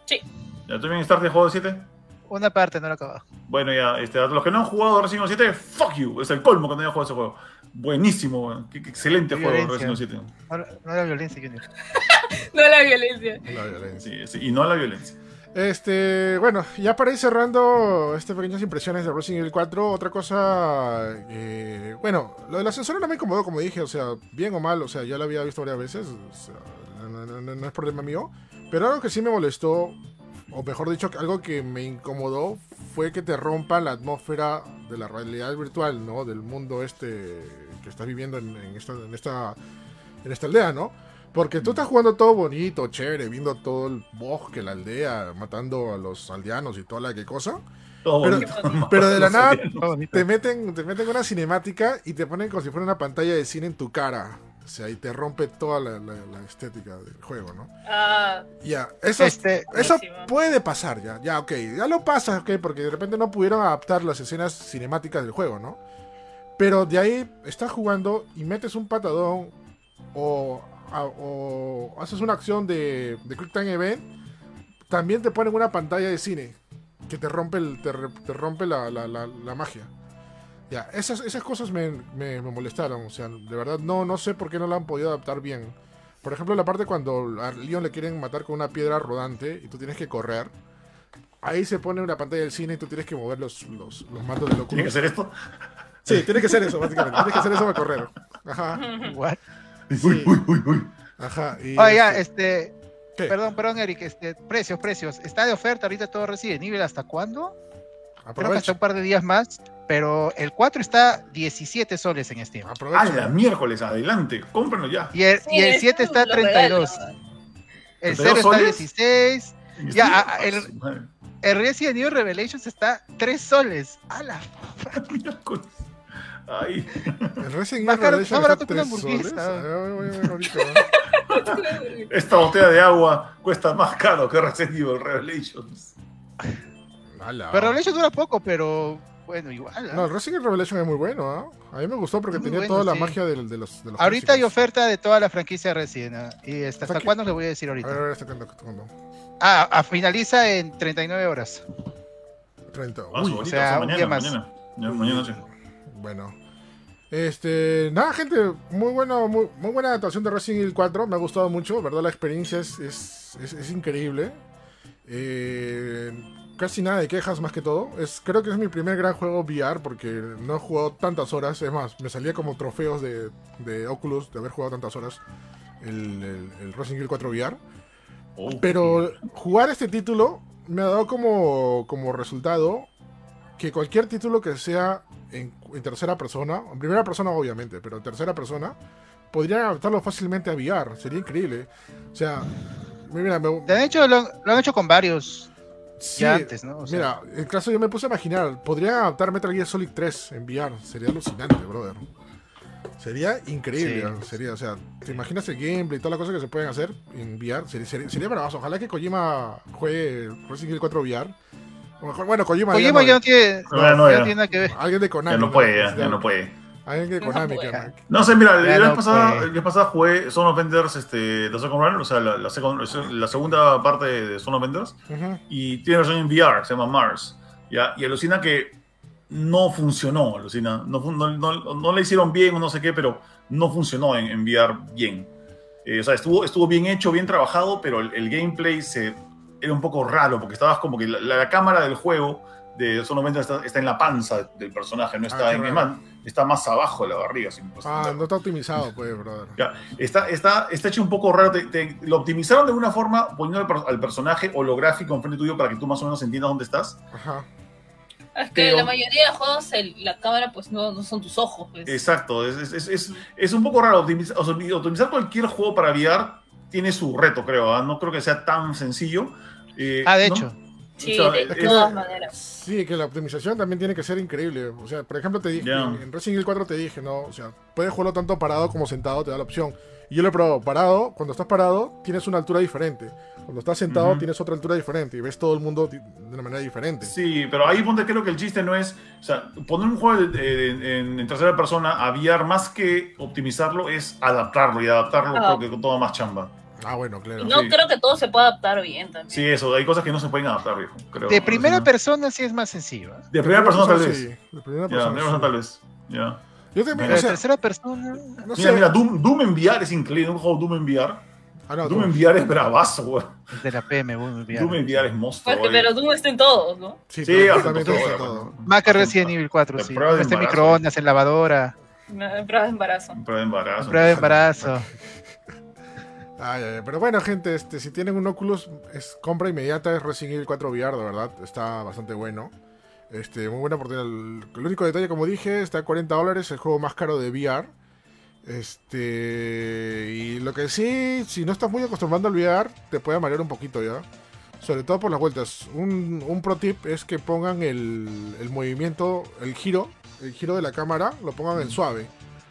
Sí. ¿Ya tú bien estás de juego de 7? una parte, no lo acabo. Bueno, ya, este, a los que no han jugado Resident Evil 7, fuck you. Es el colmo que no hayan jugado ese juego. Buenísimo, weón. Qué, qué excelente juego. Resident Evil 7. No, no era violencia, Junior. No la violencia. La violencia. Sí, sí, y no a la violencia. Este, bueno, ya para ir cerrando estas pequeñas impresiones de Resident Evil 4, otra cosa, eh, bueno, lo de la censura no me incomodó, como dije, o sea, bien o mal, o sea, ya lo había visto varias veces, o sea, no, no- no- no es problema mío, pero algo que sí me molestó, o mejor dicho, algo que me incomodó, fue que te rompa la atmósfera de la realidad virtual, ¿no? Del mundo este que estás viviendo en, en esta, en, esta, en esta aldea, ¿no? Porque tú estás jugando todo bonito, chévere, viendo todo el bosque, la aldea, matando a los aldeanos y toda la que cosa. Todo Pero- bonito. pero de la nada-. Te meten, te meten una cinemática y te ponen como si fuera una pantalla de cine en tu cara. O sea, y te rompe toda la, la- la estética del juego, ¿no? Ah, Ya, eso, Este, eso buenísimo. puede pasar ya. Ya, ok, ya lo pasa, ok, porque de repente no pudieron adaptar las escenas cinemáticas del juego, ¿no? Pero de ahí estás jugando y metes un patadón o, o haces una acción de, de Quick Time Event también te ponen una pantalla de cine que te rompe, el, te, te rompe la, la- la- la magia. Ya, esas, esas cosas me, me- me molestaron. O sea, de verdad no, no sé por qué no la han podido adaptar bien. Por ejemplo, la parte cuando a Leon le quieren matar con una piedra rodante y tú tienes que correr. Ahí se pone una pantalla del cine y tú tienes que mover los, los, los mandos del ¿Tiene que Oculus. hacer esto? Sí, tiene que ser eso, básicamente. Tienes que hacer eso para correr. Ajá, What? Uy, uy, uy, uy. ajá. Y, Oiga, este, este, ¿qué? perdón, perdón, Eric, este, precios, precios. Está de oferta ahorita todo Resident Evil, ¿hasta cuándo? Creo que hasta Aprovecha. un par de días más, pero el 4 está 17 soles en Steam. ¡Ah, Aprovecha. la miércoles! Adelante, cómprenlo ya. Y el, y el Sí, 7 está lo 32. regalan. El 32 0 está soles? 16. Ya, Ah, ah, el-. El Resident Evil Revelations está 3 soles. ¡A la Miércoles. Ay, El Resident Más Evil caro- Revelation más barato está que una hamburguesa. A a ahorita. esta botella de agua cuesta más caro que Resident Evil Revelations. Pero Revelations dura poco, pero bueno, igual. ¿ah? No, el Resident Evil Revelation es muy bueno, ¿ah? A mí me gustó porque tenía bueno, toda la sí. magia del- de, los, de los Ahorita hay oferta de toda la franquicia Resident. ¿ah? ¿Y hasta, Hasta hasta cuándo le voy a decir A ver, ahorita? a ver, este este. Ah, ah, finaliza en 39 horas. 30. Ah, Uy, o sea, sea, un mañana, día más. mañana. Mañana sí. Bueno. Este, nada, gente, muy buena, muy, muy buena adaptación de Resident Evil 4. Me ha gustado mucho, ¿verdad? La experiencia es, es, es- es increíble. Eh, casi nada de quejas más que todo. Es, creo que es mi primer gran juego VR porque no he jugado tantas horas. Es más, me salía como trofeos de, de Oculus de haber jugado tantas horas el, el- el Resident Evil 4 VR. Oh, Pero jugar este título me ha dado como, como resultado que cualquier título que sea en, en tercera persona, en primera persona obviamente, pero en tercera persona, podrían adaptarlo fácilmente a VR. Sería increíble. O sea, mira, me, De hecho, lo, lo han hecho con varios sí, ya antes, ¿no? O sea, mira, en caso yo me puse a imaginar, podrían adaptar Metal Gear Solid 3 en VR. Sería alucinante, brother. Sería increíble, Sí. sería, o sea, ¿te imaginas el gameplay y todas las cosas que se pueden hacer en VR? Sería, sería, sería bravazo. Ojalá que Kojima juegue Resident Evil 4 VR. Mejor, bueno, Kojima, ya Kojima no, ya no tiene, No, ya no, ya ya. no tiene nada que ver. alguien de Konami. Ya no puede, ya, ya no puede. Alguien de No Konami. que- No sé, mira, la vez pasada jugué Son of Enders, este, The Second Runner, o sea, la, la, second- la segunda parte de Son of Enders, Ujú. y tiene versión en VR, se llama Mars. ¿ya? Y alucina que no funcionó, alucina. No, no, no, no le hicieron bien o no sé qué, pero no funcionó en, en VR bien. Eh, o sea, estuvo, estuvo bien hecho, bien trabajado, pero el, el gameplay se, era un poco raro, porque estabas como que la, la cámara del juego de of Enders está, está en la panza del personaje, no está qué en raro. más, está más abajo de la barriga. si Ah, no está optimizado, pues, brother. Ya, está, está, está hecho un poco raro. te- te- lo optimizaron de alguna forma poniendo al, al personaje holográfico enfrente tuyo para que tú más o menos entiendas dónde estás. Ajá. Es que Pero- la mayoría de juegos el- la cámara pues no, no son tus ojos. Pues. Exacto, es, es, es, es- es un poco raro. Optimizar, o sea, optimizar cualquier juego para VR tiene su reto, creo. ¿ah? No creo que sea tan sencillo. Eh, Ah, de ¿no? hecho. Sí, o sea, de es- todas maneras. Sí, que la optimización también tiene que ser increíble. O sea, por ejemplo, te dije, en Resident Evil 4 te dije, ¿no? O sea, puedes jugarlo tanto parado como sentado, te da la opción. Y yo lo he probado, parado, cuando estás parado, tienes una altura diferente. Cuando estás sentado, tienes otra altura diferente y ves todo el mundo de una manera diferente. Sí, pero ahí ponte creo que el chiste no es, o sea, poner un juego de- de- en, en tercera persona a VR más que optimizarlo es adaptarlo y adaptarlo creo que toma más chamba. Ah, bueno, claro. No sí. creo que todo se pueda adaptar bien también. Sí, eso, hay cosas que no se pueden adaptar, viejo. Creo, De primera persona sí es más sencillo. ¿eh? De primera persona tal vez. sí. De primera persona, sí. tal vez. Ya. Yo también, o de sea, tercera persona. no sé. Mira, mira, Doom, Doom en VR es increíble. Un juego Doom en VR. Ah, no, Doom en VR es bravazo, güey. De la PM, Doom en VR es monstruo. Porque, pero Doom está en todos, ¿no? Sí, Sí, justamente todo, todo. Más que Resident Evil 4, La sí. Este microondas, en lavadora, En prueba de embarazo. Prueba de embarazo. prueba de embarazo. Ay, ay, ay, pero bueno, gente, este, si tienen un Oculus, es compra inmediata, es Resident Evil 4 VR, de verdad, está bastante bueno. Este, muy buena oportunidad. El, el único detalle, como dije, está a 40 dólares, el juego más caro de VR. Este, y lo que sí, si no estás muy acostumbrado al VR, te puede marear un poquito ya. Sobre todo por las vueltas. Un, un pro tip es que pongan el, el movimiento, el giro, el giro de la cámara, lo pongan en suave.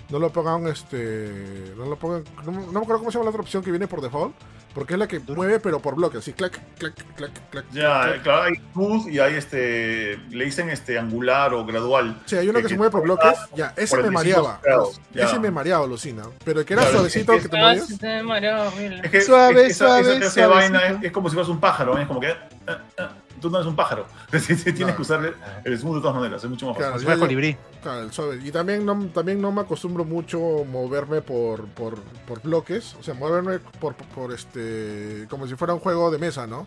No lo pongan, este. No lo pongan. No, no me acuerdo cómo se llama la otra opción que viene por default. Porque es la que mueve, pero por bloques, así, clac, clac, clac, clac. Ya, clac. claro, hay smooth y hay este, le dicen este angular o gradual. Sí, hay uno que, que se mueve por bloques. Ya, ese me 45 mareaba. grados, ya. Ese me mareaba, alucina. Pero el que era Claro, suavecito, es que que te Ah, movías. me mareó horrible. Es que Suave, es- esa, suave, esa clase de vaina es, es como si fueras un pájaro, ¿eh? es como que ah, ah, tú no eres un pájaro. Tienes Claro. que usar el, el smooth de todas maneras, es mucho más Claro, fácil. El yo- colibrí. Claro, el suave. Y también no, también no me acostumbro mucho moverme por, por, por bloques. O sea, moverme por, por este. como si fuera un juego de mesa, ¿no?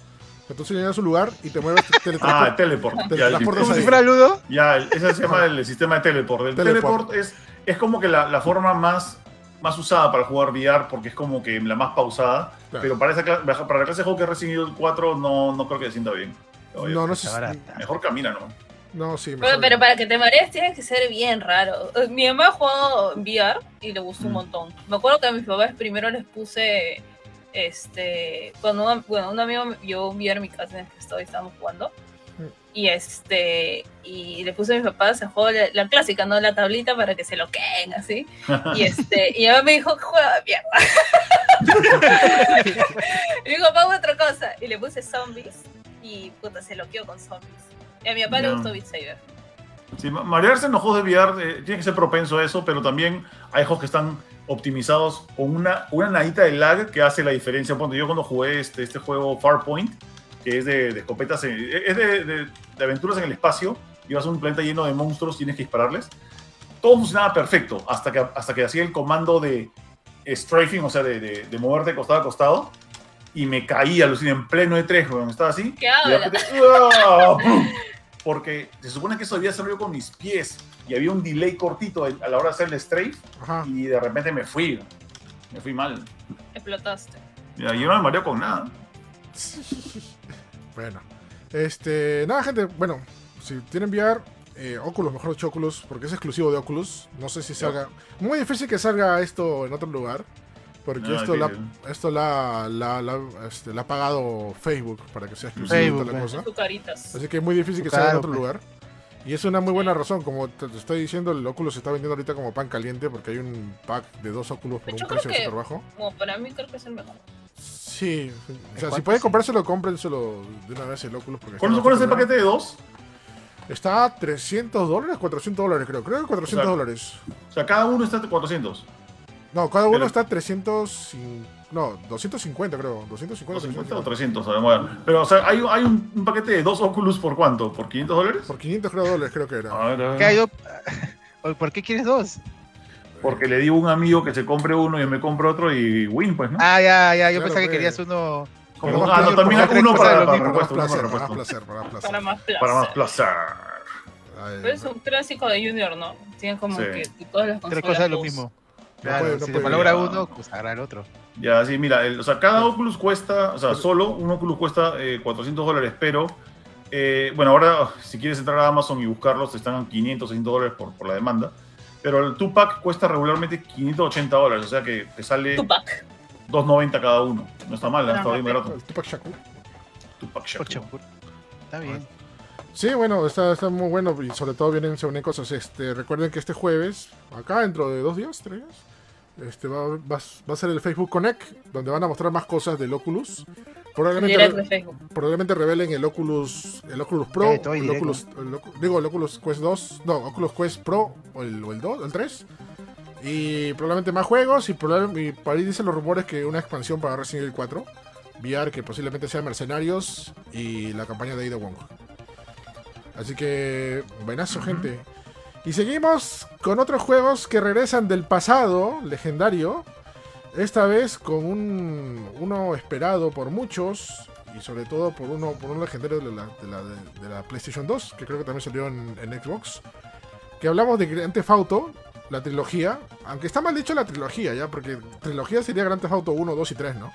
Entonces llegas a un lugar y te mueves, te Ah, teletransportas. teleport. Ya, el Teletransportas Como si fuera ludo. Ya, ese se llama el sistema de teleport. El Teleport. teleport, es, es como que la, la forma más, más usada para jugar VR porque es como que la más pausada. Claro. Pero para, esa, para la clase de juego que es Resident Evil 4 no, no creo que se sienta bien. No, no sé. Si-. Mejor camina, ¿no? No, sí. Pero, mejor pero no. para que te marees tienes que ser bien raro. Mi mamá ha jugado VR y le gustó un Mm. montón. Me acuerdo que a mis papás primero les puse, este, cuando una- bueno, un amigo me llevó un VR a mi casa en el que estaba y estábamos jugando. Mm. Y este, y le puse a mis papás el juego, la, la clásica, ¿no? La tablita para que se lo queden así. Y este, y mi mamá me dijo, juega mierda. y dijo, pongo otra cosa. Y le puse zombies y puta, se loqueó con zombies. Y a mi papá le gustó Beat Saber. Sí, ma- marearse en los juegos de VR eh, tiene que ser propenso a eso, pero también hay juegos que están optimizados con una, una nadita de lag que hace la diferencia. Ponte, yo cuando jugué este, este juego Farpoint, que es de, de escopetas, en- es de, de- de aventuras en el espacio, y vas a un planeta lleno de monstruos, tienes que dispararles. Todo funcionaba perfecto hasta que, hasta que hacía el comando de strafing, o sea, de, moverte costado a costado, y me caía, alucina, en pleno de tres, weón, estaba así. ¿Qué repente, ¡ah! Porque se supone que eso había salido con mis pies y había un delay cortito a la hora de hacer el strafe Ajá. y de repente me fui. Me fui mal. Explotaste. Y yo no me mareo con nada. Bueno. Este. Nada, gente. Bueno, si tienen VR, eh, Oculus, mejor dicho Oculus, porque es exclusivo de Oculus. No sé si salga. Muy difícil que salga esto en otro lugar. Porque No, esto, la, esto la, la, la- este, la ha pagado Facebook para que sea exclusivo la eh. cosa. Así que es muy difícil que Claro, salga en otro pues. lugar. Y es una muy buena razón, como te, te estoy diciendo, el Oculus se está vendiendo ahorita como pan caliente porque hay un pack de dos Oculus por Yo un precio súper bajo. Como para mí creo que es el mejor. Sí, o sea, si pueden comprárselo, cómprenselo de una vez el Oculus. Porque ¿Cuál, es el paquete de dos? Está a 300 dólares, 400 dólares creo. Creo que 400 O sea, dólares. O sea, cada uno está de 400. No, cada uno pero- está a 300... No, 250 creo. 250, 250 o 350. 300, a ver, bueno. Pero, o sea, hay, hay un, un paquete de dos Oculus por cuánto? ¿Por 500 dólares? Por 500 creo dólares creo que era. A ver, a ver. ¿Qué hay ¿Por qué quieres dos? Porque le digo a un amigo que se compre uno y yo me compro otro y win, pues, ¿no? Ah, ya, ya. Yo Claro, pensaba que pues. querías uno. Como ah, no, también hay uno para, lo para mismo, Para más placer, para para más placer, para más placer. Para más placer. Para más placer. Pero es un clásico de Junior, ¿no? Tienen como Sí. que todas las Tres consolas. cosas es lo dos. Mismo. No Claro, puede, no si te malogra Ya. uno, pues agarra el otro. Ya, sí, mira, el- o sea, cada Oculus cuesta, o sea, solo un Oculus cuesta eh, 400 dólares, pero, eh, bueno, ahora si quieres entrar a Amazon y buscarlos, te están a 500, 600 dólares por, por la demanda, pero el Tupac cuesta regularmente 580 dólares, o sea que te sale Tupac. 290 cada uno. No está mal, ¿eh? está bien El barato. Tupac Shakur. Tupac Shakur. Está bien. Sí, bueno, está, está muy bueno y sobre todo vienen, se unen cosas. Este, recuerden que este jueves, acá dentro de dos días, tres días, este, va, va- va a ser el Facebook Connect, donde van a mostrar más cosas del Oculus. Probablemente, revelen el Oculus, el Oculus Pro, el. Oculus, el digo el Oculus Quest 2, no, Oculus Quest Pro o el, o el 2, el 3. Y probablemente más juegos y, y por ahí dicen los rumores que una expansión para Resident Evil 4 VR que posiblemente sea Mercenarios y la campaña de Ida Wong. Así que, buenazo, gente. Y seguimos con otros juegos que regresan del pasado, legendario. Esta vez con un, uno esperado por muchos y sobre todo por uno, por un legendario de la, de, la, de la PlayStation 2, que creo que también salió en, en Xbox. Que hablamos de Grand Theft Auto, la trilogía. Aunque está mal dicho la trilogía, ya, porque trilogía sería Grand Theft Auto 1, 2 y 3, ¿no?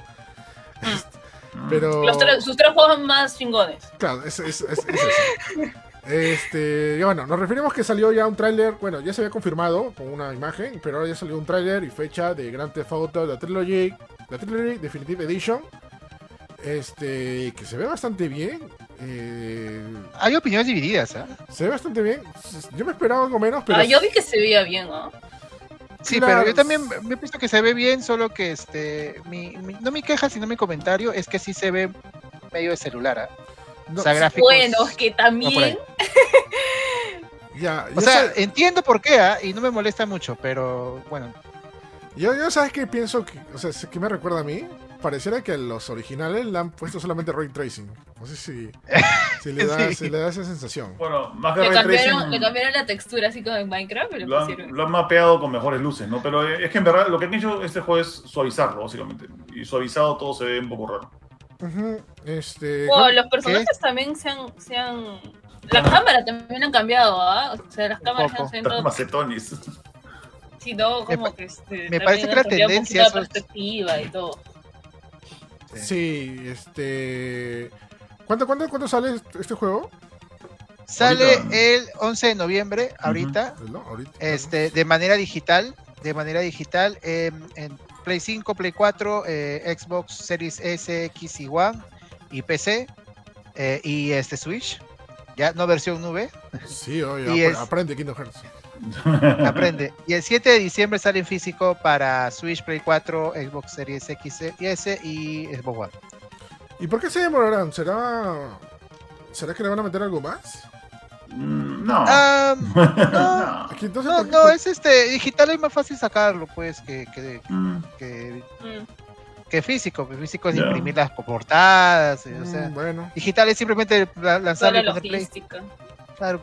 Pero. Los tres- sus tres juegos más chingones. Claro, es, es, es- es eso. Este, y bueno, nos referimos que salió ya un tráiler, bueno, ya se había confirmado con una imagen, pero ahora ya salió un tráiler y fecha de Grand Theft Auto, la Trilogy, la Trilogy Definitive Edition. Este, que se ve bastante bien. eh, Hay opiniones divididas, ¿ah? se ve bastante bien. Yo me esperaba algo menos, pero Ah, yo vi que se veía bien, ¿no? Sí, Claro. pero yo también me he visto que se ve bien, solo que este, mi, mi- no mi queja, sino mi comentario es que sí se ve medio de celular. ¿ah? No, o sea, gráficos. Bueno, es que también. ya, O sea, entiendo por qué, ¿ah? y no me molesta mucho, pero bueno, Yo, yo sabes que pienso que, o sea, ¿qué me recuerda a mí? Pareciera que a los originales le han puesto solamente ray tracing. No sé si, si, le, da, Sí. si le da esa sensación. Bueno, más que Le ray cambiaron, tracing, le cambiaron la textura así como en Minecraft le lo han, lo han mapeado con mejores luces, ¿no? Pero eh, es que en verdad lo que han hecho este juego es suavizarlo, básicamente. Y suavizado todo se ve un poco raro. Ujú, Este, Oh, los personajes también se han, se han. La cámara también han cambiado, ¿ah? O sea, las cámaras han todo. macetones. Sí, no, Me como pa- que. Este, me parece que la cambiado tendencia poquito la perspectiva y todo. Sí, este. ¿Cuánto, cuándo, cuándo sale este juego? sale Ahorita. el 11 de noviembre, ahorita, ¿No? Ahorita. este, de manera digital, de manera digital, em, en Play 5, Play 4, eh, Xbox Series S, X y One, y PC, eh, y este Switch, ya no versión nube, Sí, oye, y es- aprende Kingdom Hearts. aprende. Y el 7 de diciembre sale en físico para Switch, Play 4, Xbox Series X y S y Xbox One. ¿Y por qué se demorarán? ¿Será. ¿Será que le van a meter algo más? No. Ah, no. No, ¿por qué- no, por- es este, digital es más fácil sacarlo, pues, que, que, Mm, que, Mm. que físico. que Físico es imprimir las portadas, eh, o sea, Mm, bueno. digital es simplemente la- Toda lanzarlo la play. Claro.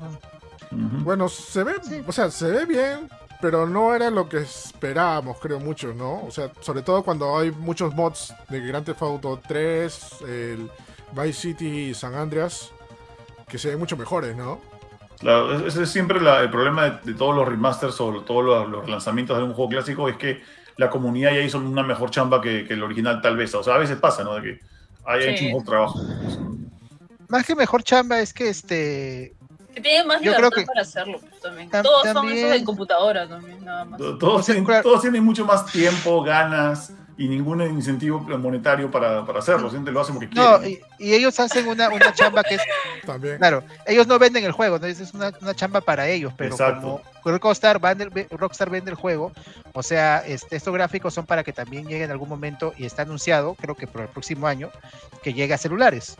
ujú. Bueno, se ve, Sí. o sea, se ve bien, pero no era lo que esperábamos, creo mucho, ¿no? O sea, sobre todo cuando hay muchos mods de Grand Theft Auto 3, el Vice City y San Andreas, que se ven mucho mejores, ¿no? Claro, ese es siempre la- el problema de, de todos los remasters o todos los, los lanzamientos de un juego clásico, es que la comunidad ya hizo una mejor chamba que, que el original tal vez. O sea, a veces pasa, ¿no? De que haya Sí. hecho un mejor trabajo. Más que mejor chamba es que este. Que tienen más Yo libertad creo que- para hacerlo pues, también. Tam- Todos son esos de computadora también, nada más. To- Todos, O sea, tienen, claro. todos tienen mucho más tiempo, ganas y ningún incentivo monetario para, para hacerlo. Siempre lo hacen porque No, quieren. y, y ellos hacen una, una chamba que es. También. Claro, ellos no venden el juego, ¿no? es una, una chamba para ellos, pero Exacto. como Rockstar vende, el- Rockstar vende el juego, o sea, este, estos gráficos son para que también llegue en algún momento, y está anunciado, creo que por el próximo año, que llegue a celulares,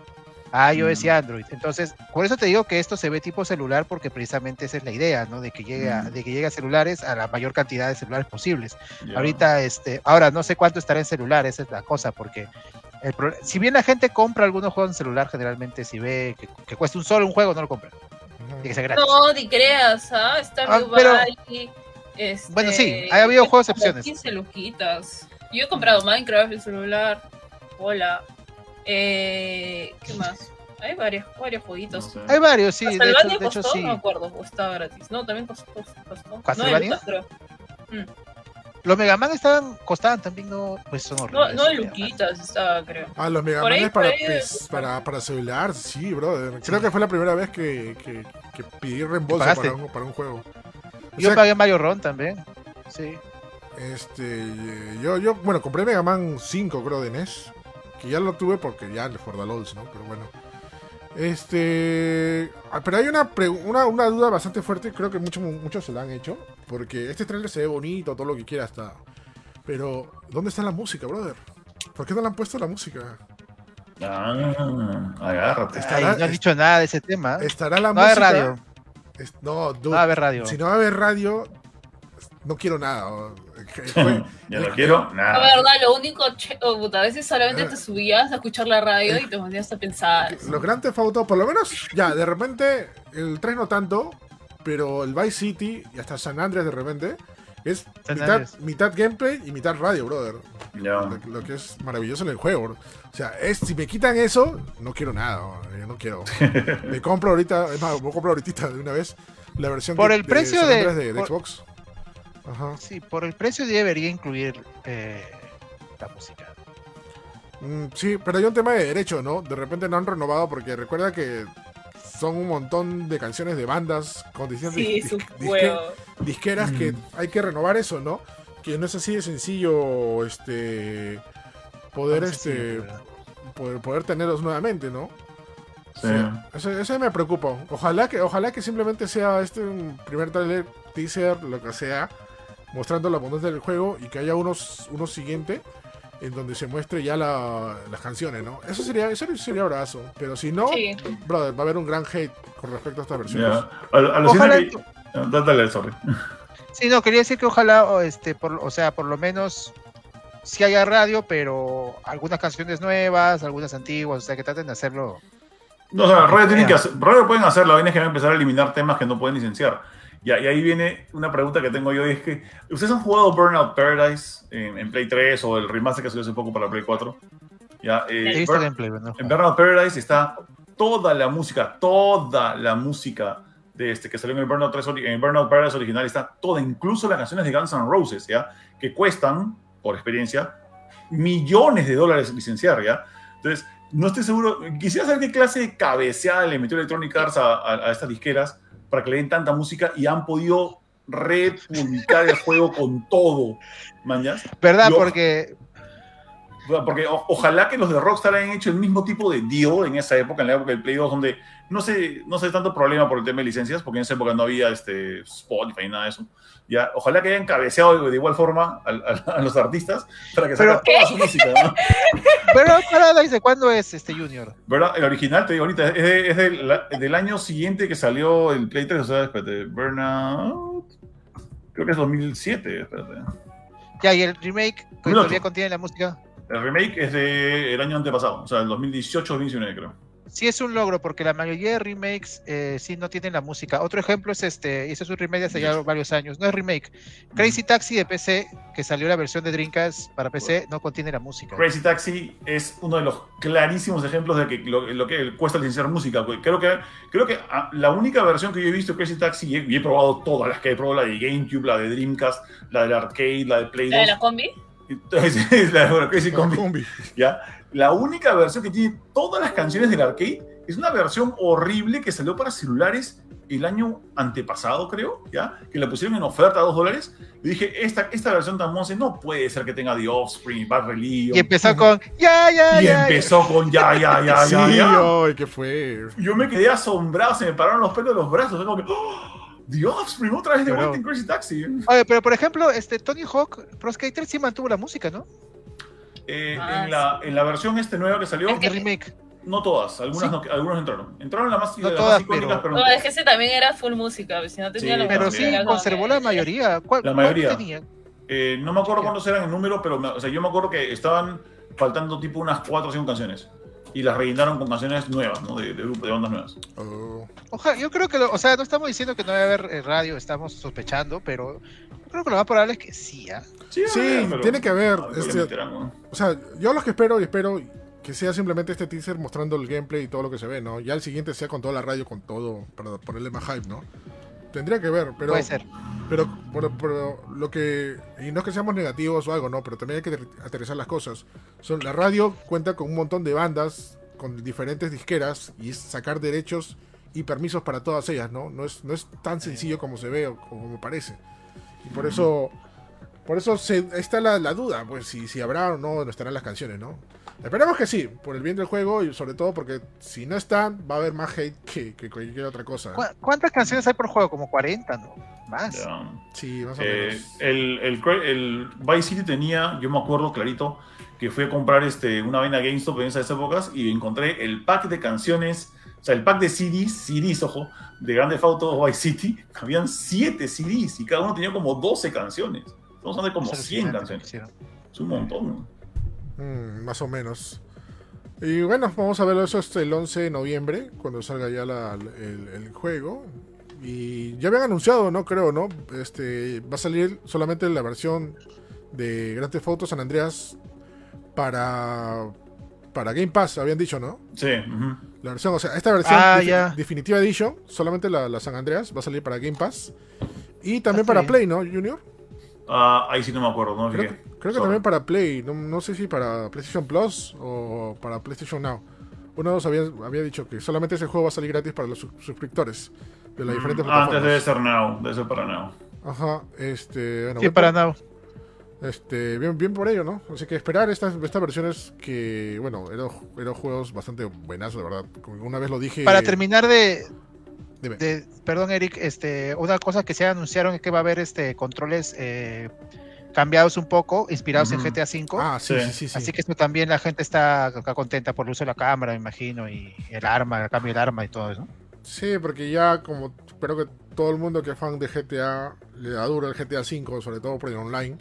iOS y Mm. Android. Entonces, por eso te digo que esto se ve tipo celular, porque precisamente esa es la idea, ¿no? De que llegue a, Mm. de que llegue a celulares a la mayor cantidad de celulares posibles. Ahorita, este, ahora no sé cuánto estará en celular, esa es la cosa, porque el pro- si bien la gente compra algunos juegos en celular, generalmente si ve que, que cuesta un solo un juego, no lo compra. Que. No, ni creas, ¿ah? Stardew Ah, pero- este, Bueno, sí, ha habido juegos excepciones. 15 luquitas. Yo he comprado Minecraft, el celular, hola. Eh, ¿Qué más? Hay varios, varios No jueguitos. sé. Hay varios, sí, de hecho, de hecho costó, sí. no me acuerdo, o estaba gratis. No, también costó. costó. ¿Castlevania? No, creo. Los Mega Man estaban, costaban también, no, pues son No, horribles. no luquitas estaba, creo. Ah, los Mega Por ahí, Manes por para, eh, para, para celular, sí, brother. Creo Sí. que fue la primera vez que, que, que pedí reembolso para un, para un juego. O Yo sea, pagué Mario Ron también. Sí. Este, yo, yo, bueno, compré Mega Man 5, creo, de NES. Que ya lo tuve porque ya for the lols, ¿no? Pero bueno. Este. ah, Pero hay una, pre- una, una duda bastante fuerte, creo que muchos muchos se la han hecho. Porque este trailer se ve bonito, todo lo que quiera hasta. Pero, ¿dónde está la música, brother? ¿Por qué no le han puesto la música? Ah, agárrate. Ay, no has dicho nada de ese tema. ¿Estará la no música? radio. Es- no, dude, No va a haber radio. Si no va a haber radio, no quiero nada. O- Ya no quiero La nada. verdad, lo único, che- oh, puta, a veces solamente Eh. te subías a escuchar la radio y te ponías a pensar. Los Grand Theft Auto, por lo menos, ya, de repente, el 3 no tanto, pero el Vice City y hasta San Andreas de repente, es mitad, gameplay y mitad radio, brother. Lo, lo que es maravilloso en el juego, bro. O sea, es, si me quitan eso, no quiero nada, bro. yo no quiero. me compro ahorita, es más, voy a comprar ahorita de una vez la versión Por que- el precio San de- de, de por- Xbox. Ajá. Sí, por el precio debería incluir eh, la música. Mm, sí, pero hay un tema de derecho, ¿no? De repente no han renovado porque recuerda que son un montón de canciones de bandas con distintas Sí, dis- disque- disqueras que hay que renovar eso, ¿no? Que no es así de sencillo este poder este poder, poder tenerlos nuevamente, ¿no? Sí. Eso, eso me preocupa. Ojalá que ojalá que simplemente sea este un primer trailer, teaser, lo que sea mostrando la bondad del juego y que haya unos, uno siguiente en donde se muestre ya la- las canciones, ¿no? Eso sería, eso sería abrazo. Pero si no, Sí. brother, va a haber un gran hate con respecto a estas versiones. Ya. Al- alucina Ojalá- que- Ah, Dale, sorry. Sí, no, quería decir que ojalá, o, este, por, o sea, por lo menos si haya radio, pero algunas canciones nuevas, algunas antiguas, o sea, que traten de hacerlo. No, o sea, Radio, tienen que hacer, Radio pueden hacer, la vaina es que van a empezar a eliminar temas que no pueden licenciar. Y, y ahí viene una pregunta que tengo yo, y es que, ¿ustedes han jugado Burnout Paradise en, en Play 3 o el remaster que salió hace poco para Play 4? Ya, eh, He visto Bur- gameplay, ¿no? en Burnout Paradise está toda la música, toda la música de este que salió en el Burnout, 3 ori- en el Burnout Paradise original, está toda, incluso las canciones de Guns N' Roses, ¿ya? Que cuestan, por experiencia, millones de dólares licenciar, ¿ya? Entonces, no estoy seguro, quisiera saber qué clase de cabeceada le metió Electronic Arts a, a- a estas disqueras para que le den tanta música y han podido republicar el juego con todo, mañas. ¿Verdad? Yo- Porque Porque o- ojalá que los de Rockstar hayan hecho el mismo tipo de deal en esa época, en la época del Play 2, donde no sé, no sé tanto problema por el tema de licencias, porque en esa época no había este, Spotify nada de eso. Ya, ojalá que hayan cabeceado de, igual forma a, a- a los artistas para que salga toda su música. ¿no? pero Paradise, ¿de cuándo es este Junior? ¿Verdad? El original, te digo ahorita, es, de- es del, del año siguiente que salió el Play 3, o sea, espérate, Burnout. Creo que es 2007, espérate. Ya, y el remake que todavía contiene la música. El remake es del año antepasado, o sea, el 2018-2019, creo. Sí es un logro porque la mayoría de remakes eh, sí no tienen la música. Otro ejemplo es este, y ese es un remake de hace ya varios años, no es remake. Crazy Taxi de PC, que salió la versión de Dreamcast para PC, no contiene la música. Crazy Taxi es uno de los clarísimos ejemplos de que lo, lo que cuesta licenciar música. Creo que, creo que ah, la única versión que yo he visto de Crazy Taxi, y he, y he probado todas las que he probado, la de GameCube, la de Dreamcast, la del arcade, la de Play ¿La de 2, la combi? Entonces, la de Crazy Combi, Combi. ¿ya? La única versión que tiene todas las canciones del arcade es una versión horrible que salió para celulares el año antepasado, creo, ¿ya? Que la pusieron en oferta a 2 dólares. Y dije, esta, esta versión tan monce no puede ser que tenga The Offspring, Bad Religion. Y empezó con ya, ya, Y ya. empezó con ya, ya, ya, sí, ya, ya. ay, ¿qué fue? Yo me quedé asombrado, se me pararon los pelos de los brazos. como que, ¡Oh! The Offspring, otra vez de Pero- vuelta en Crazy Taxi. Oye, pero por ejemplo, este Tony Hawk Pro Skater sí mantuvo la música, ¿no? Eh, Ah, en, la, en la versión este nueva que salió, En el remake. no todas, algunas no, algunos entraron. Entraron las más, No las todas, más icónicas, pero- pero, No, no es que ese también era full música, si no tenía Sí, la Pero sí conservó la mayoría. ¿Cuál, La cuál mayoría. tenía? Eh, no me acuerdo cuántos eran en número, pero me- o sea, yo me acuerdo que estaban faltando tipo unas 4 o 5 canciones. Y las rellenaron con canciones nuevas, ¿no? De, de, de bandas nuevas. Oh, Ojalá, yo creo que, lo- o sea, no estamos diciendo que no debe haber eh, radio, estamos sospechando, pero yo creo que lo más probable es que sí, ¿ah? Sí, Sí, pero- tiene que haber, este- meterán, ¿no? O sea, yo lo que espero y espero que sea simplemente este teaser mostrando el gameplay y todo lo que se ve, ¿no? Ya el siguiente sea con toda la radio, con todo, para ponerle más hype, ¿no? Tendría que ver, pero... Puede ser. Pero, pero, pero lo que... Y no es que seamos negativos o algo, ¿no? Pero también hay que ater- aterrizar las cosas. Son, la radio cuenta con un montón de bandas, con diferentes disqueras, y es sacar derechos y permisos para todas ellas, ¿no? No es, no es tan sencillo como se ve o como parece. Y por eso... Por eso se, está la, la duda, pues si, si habrá o no, no estarán las canciones, ¿no? Esperemos que sí, por el bien del juego y sobre todo porque si no están, va a haber más hate que, que cualquier otra cosa. ¿Cu- ¿Cuántas canciones hay por juego? Como 40, ¿no? Más. Sí, más o Eh, menos. el, el, el Vice City tenía, yo me acuerdo clarito, que fui a comprar este, una vaina GameStop en esas épocas y encontré el pack de canciones, o sea, el pack de CDs, CDs, ojo, de Grande Theft Auto Vice City. Habían 7 CDs y cada uno tenía como 12 canciones. Estamos hablando de como Es 100 alucinante lo que canciones. Es un montón. Mm, más o menos. Y bueno, vamos a ver eso hasta el 11 de noviembre, cuando salga ya la- el, el juego. Y ya habían anunciado, ¿no? Creo, ¿no? Este, va a salir solamente la versión de Grand Theft Auto San Andreas para, para Game Pass, habían dicho, ¿no? Sí. La versión, o sea, esta versión Ah, defi- definitiva edition, solamente la, la San Andreas, va a salir para Game Pass. Y también Ah, para sí. Play, ¿no, Junior? Ah, ahí sí no me acuerdo, ¿no? Creo, creo que Sorry. también para Play, no, no sé si para PlayStation Plus o para PlayStation Now. Uno de los había, había dicho que solamente ese juego va a salir gratis para los sus- suscriptores de las diferentes Ah, antes plataformas. debe ser Now, debe ser para Now. Ajá, este, bueno, Sí, bien para por- Now. este, bien, bien por ello, ¿no? Así que esperar estas, estas versiones que, bueno, eran, eran juegos bastante buenas, la verdad. Como una vez lo dije. Para terminar de. Dime. de- perdón, Eric, este, una cosa que se anunciaron es que va a haber este controles eh, cambiados un poco, inspirados en GTA V. Ah, sí, Sí. sí, sí. sí. Así que esto también la gente está acá contenta por el uso de la cámara, me imagino, y el arma, el cambio del arma y todo eso. Sí, porque ya como creo que todo el mundo que es fan de GTA le da duro el GTA V, sobre todo por el online.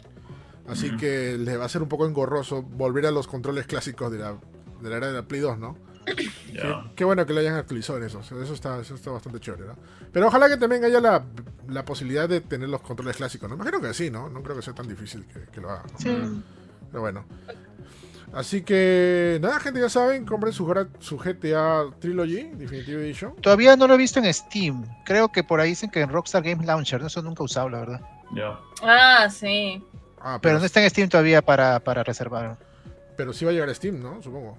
Así que le va a ser un poco engorroso volver a los controles clásicos de la, de la era de la Play 2, ¿no? Qué, qué bueno que lo hayan actualizado en eso. Eso está, eso está bastante chévere, ¿no? Pero ojalá que también haya la, la posibilidad de tener los controles clásicos, ¿no? Imagino que sí, ¿no? No creo que sea tan difícil que, que lo hagan. ¿no? Sí. Pero bueno. Así que, nada, gente, ya saben, compren su, GTA Trilogy Definitive Edition. Todavía no lo he visto en Steam. Creo que por ahí dicen que en Rockstar Games Launcher, ¿no? eso nunca he usado, la verdad. Ya. Ah, sí. Ah, Pero pero, no está en Steam todavía para, para reservar. pero sí va a llegar a Steam, ¿no? Supongo.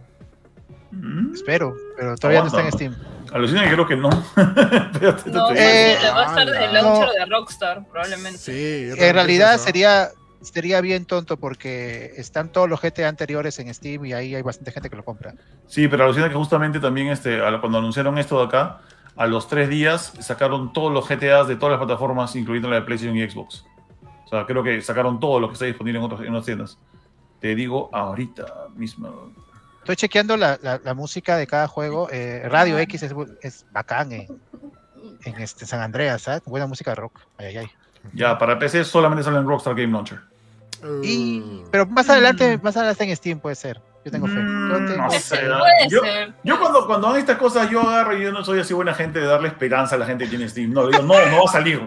Mm. Espero, pero todavía no está en. Steam. Alucina que creo que no. Espérate, No, te- Eh, va a estar el launcher No. de Rockstar, probablemente. Sí. En realidad eso. sería sería bien tonto porque están todos los GTA anteriores en Steam y ahí hay bastante gente que lo compra. Sí, pero alucina que justamente también este, cuando anunciaron esto de acá, a los tres días sacaron todos los GTAs de todas las plataformas, incluyendo la de PlayStation y Xbox. O sea, creo que sacaron todo lo que está disponible en, otras en otras tiendas. Te digo ahorita mismo. Estoy chequeando la, la- la música de cada juego. eh, Radio X es, bacán en, en este San Andreas, ¿sabes? Buena música de rock. Ay, ay, ay. Ya, para PC solamente sale en Rockstar Game Launcher. Y, Uh, pero más adelante, más adelante en Steam puede ser. Yo tengo fe. Mm, no sé. Puede Yo- ser. Yo cuando, cuando hago estas cosas, yo agarro y yo no soy así buena gente de darle esperanza a la gente que tiene Steam. No, digo, no, no va a salir.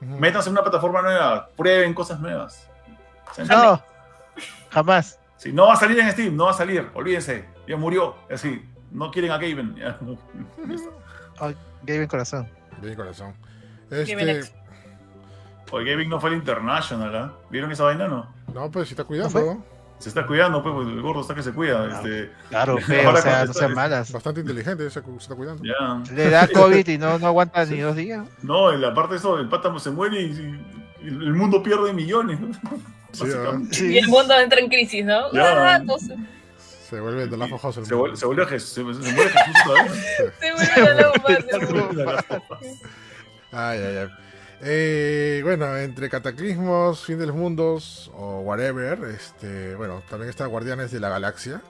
Métanse en una plataforma nueva, prueben cosas nuevas. No, jamás. Si no va a salir en Steam, no va a salir, olvídense, ya murió, así, no quieren a Gaben. ya. Ay, Gaben Corazón. Bien, corazón. Gaben Este, X. Oye, Gaben no fue el International, ¿ah? ¿Vieron esa vaina no? no, pues si está ¿No cuidando. ¿no? Se está cuidando, pues, el gordo está que se cuida. Este, Claro, feo, Ahora o sea, no sean malas. Bastante inteligente, se, se está cuidando. Le da COVID y no, no aguanta ni dos días. No, en la parte de eso, el pata se muere y, y el mundo pierde millones. Sí. Y el mundo entra en crisis, ¿no? Ya. Ah, Se vuelve de la House el Se, vuelve, se, vuelve a Jesús, se, se muere Jesús otra vez. se vuelve la Se humana. vuelve la copa. Ay, ay, ay. Eh, bueno, entre cataclismos, fin de los mundos o whatever, este, bueno, también está Guardianes de la Galaxia,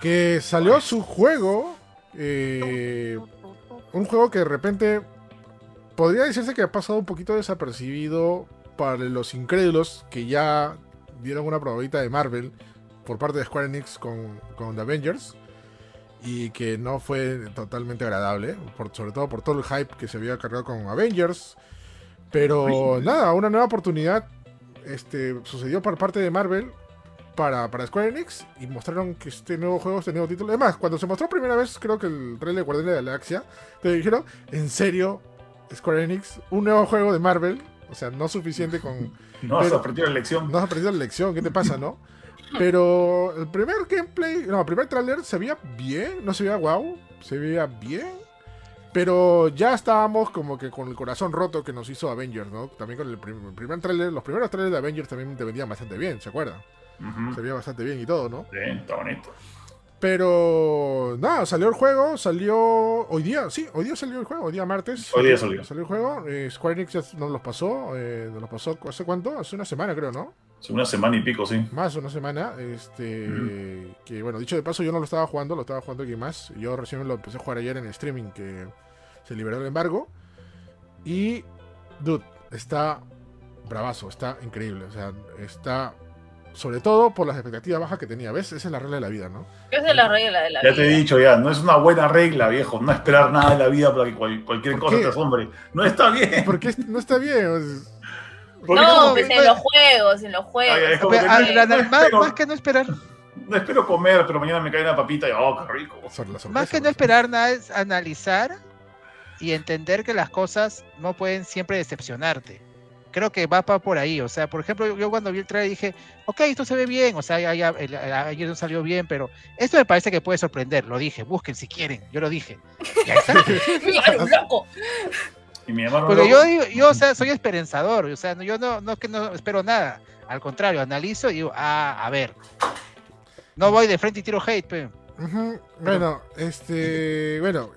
que salió su juego, eh, un juego que de repente podría decirse que ha pasado un poquito desapercibido para los incrédulos que ya dieron una probadita de Marvel por parte de Square Enix con, con The Avengers y que no fue totalmente agradable, por- sobre todo por todo el hype que se había cargado con Avengers. Pero nada, una nueva oportunidad este, sucedió por parte de Marvel para, para Square Enix y mostraron que este nuevo juego, este nuevo título. Además, cuando se mostró primera vez, creo que el trailer de Guardianes de la Galaxia, te dijeron, ¿en serio, Square Enix? ¿Un nuevo juego de Marvel? O sea, no suficiente con, No, se aprendió la lección. no has aprendido la lección, ¿qué te pasa, no? Pero el primer gameplay, no, el primer tráiler se veía bien, no se veía wow, se veía bien. Pero ya estábamos como que con el corazón roto que nos hizo Avengers, ¿no? También con el, prim- el primer tráiler, los primeros trailers de Avengers también te vendían bastante bien, ¿se acuerdan? Se veía bastante bien y todo, ¿no? Sí, está bonito. Pero nada, salió el juego, salió hoy día, sí, hoy día salió el juego, hoy día martes. Hoy día salió. Salió el juego, eh, Square Enix ya nos los pasó, eh, nos los pasó, ¿hace cuánto? Hace una semana creo, ¿no? Hace una semana y pico, sí. más una semana. Este. Que bueno, dicho de paso, yo no lo estaba jugando, lo estaba jugando alguien más. Yo recién lo empecé a jugar ayer en streaming, que se liberó el embargo. Y. Dude, está bravazo, está increíble. O sea, está. Sobre todo por las expectativas bajas que tenía. ¿Ves? Esa es la regla de la vida, ¿no? Esa es la regla de la Ya vida. te he dicho, ya, no es una buena regla, viejo. No esperar nada de la vida para que cual- cualquier ¿Por cosa qué? te asombre. No está bien. Porque es- no está bien. Porque No, pues en los juegos, en los juegos. Ay, ay, es como Pero, que ah, no- más, que no esperar, no espero comer, pero mañana me cae una papita y oh, qué rico. sorpresa, más que no esperar nada es analizar y entender que las cosas no pueden siempre decepcionarte. Creo que va pa- por ahí, o sea, por ejemplo, yo- cuando vi el trailer dije, ok, esto se ve bien, o sea, ya, ya, el- el- ayer no salió bien, pero esto me parece que puede sorprender, lo dije, busquen si quieren, yo lo dije. Ya está. ¡Míralo, loco! Y me llamaron Porque loco. yo, digo- yo, o sea, soy esperanzador, o sea, no- yo no, no es que no espero nada, al contrario, analizo y digo, ah, a ver, no voy de frente y tiro hate, pe. Ujú, Bueno, este. Bueno.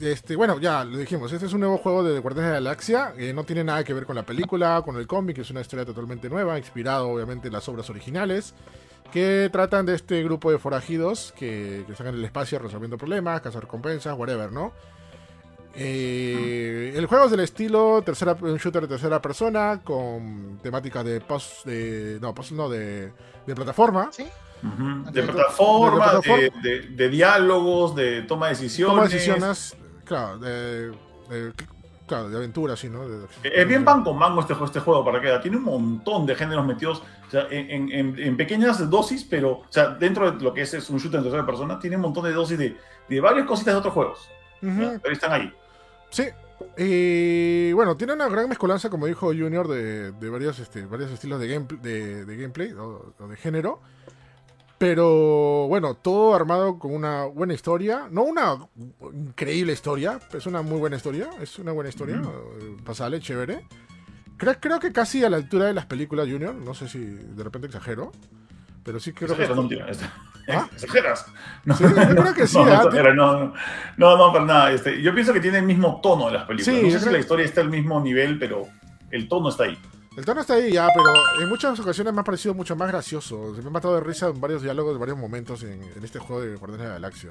Este, bueno, ya lo dijimos, este es un nuevo juego de Guardianes de la Galaxia, eh, no tiene nada que ver con la película, con el cómic, es una historia totalmente nueva, inspirado obviamente en las obras originales, que tratan de este grupo de forajidos que, que están en el espacio resolviendo problemas, cazar recompensas, whatever, ¿no? Eh, el juego es del estilo tercera, un shooter de tercera persona con temática de post, de, no, post, no, de, de plataforma. ¿Sí? De De- plataforma, de de, de- de diálogos, de toma de decisiones. Toma decisiones, claro, de, de- claro, de aventura, sí, ¿no? De- Es bien pan con mango este, este juego, para que. Tiene un montón de géneros metidos o sea, en, en- en- en pequeñas dosis, pero o sea, dentro de lo que es, es un shooter en tercera persona, tiene un montón de dosis de, de varias cositas de otros juegos. Pero están ahí. Sí. Y bueno, tiene una gran mezcolanza, como dijo Junior, de, de varios, este, varios estilos de, gamepl- de, de gameplay o, o de género. Pero bueno, todo armado con una buena historia. No una increíble historia, es una muy buena historia. Es una buena historia. eh, Pasable, chévere. Creo, creo que casi a la altura de las películas Junior. No sé si de repente exagero. Pero sí creo que. Exageras, no. No, Sí, yo creo que sí, no, no, exageras, no, no, no, no, para nada. Este, yo pienso que tiene el mismo tono de las películas. Sí, no sé si creo- la historia está al mismo nivel, pero el tono está ahí. El tono está ahí ya, pero en muchas ocasiones me ha parecido mucho más gracioso. Se me ha matado de risa en varios diálogos, en varios momentos en, en este juego de Guardianes de la Galaxia.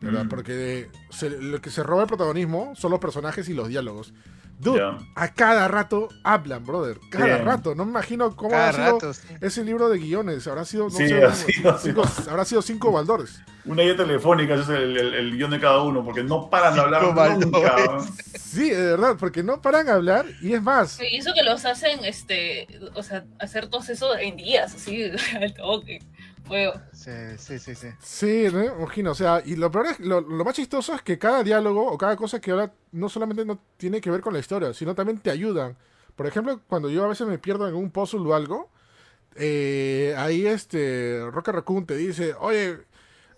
Mm. Porque se- lo que se roba el protagonismo son los personajes y los diálogos. Dude, a cada rato hablan, brother. Cada Bien. rato. No me imagino cómo Cada ha sido rato, sí. ese libro de guiones. Habrá sido, no Sí, sé, ha sido, cinco, habrá sido cinco baldores. Una guía telefónica, ese es el, el- el guion de cada uno, porque no paran de hablar Cinco nunca. baldores. Sí, de verdad, porque no paran de hablar y es más. Y eso que los hacen, este, o sea, hacer todo eso en días, así, al toque. Sí, sí, sí, sí. Sí, ¿no? imagino, o sea, y lo peor es, lo, lo más chistoso es que cada diálogo o cada cosa que habla no solamente no tiene que ver con la historia, sino también te ayudan. Por ejemplo, cuando yo a veces me pierdo en un puzzle o algo, eh, ahí este Rocket Raccoon te dice, oye,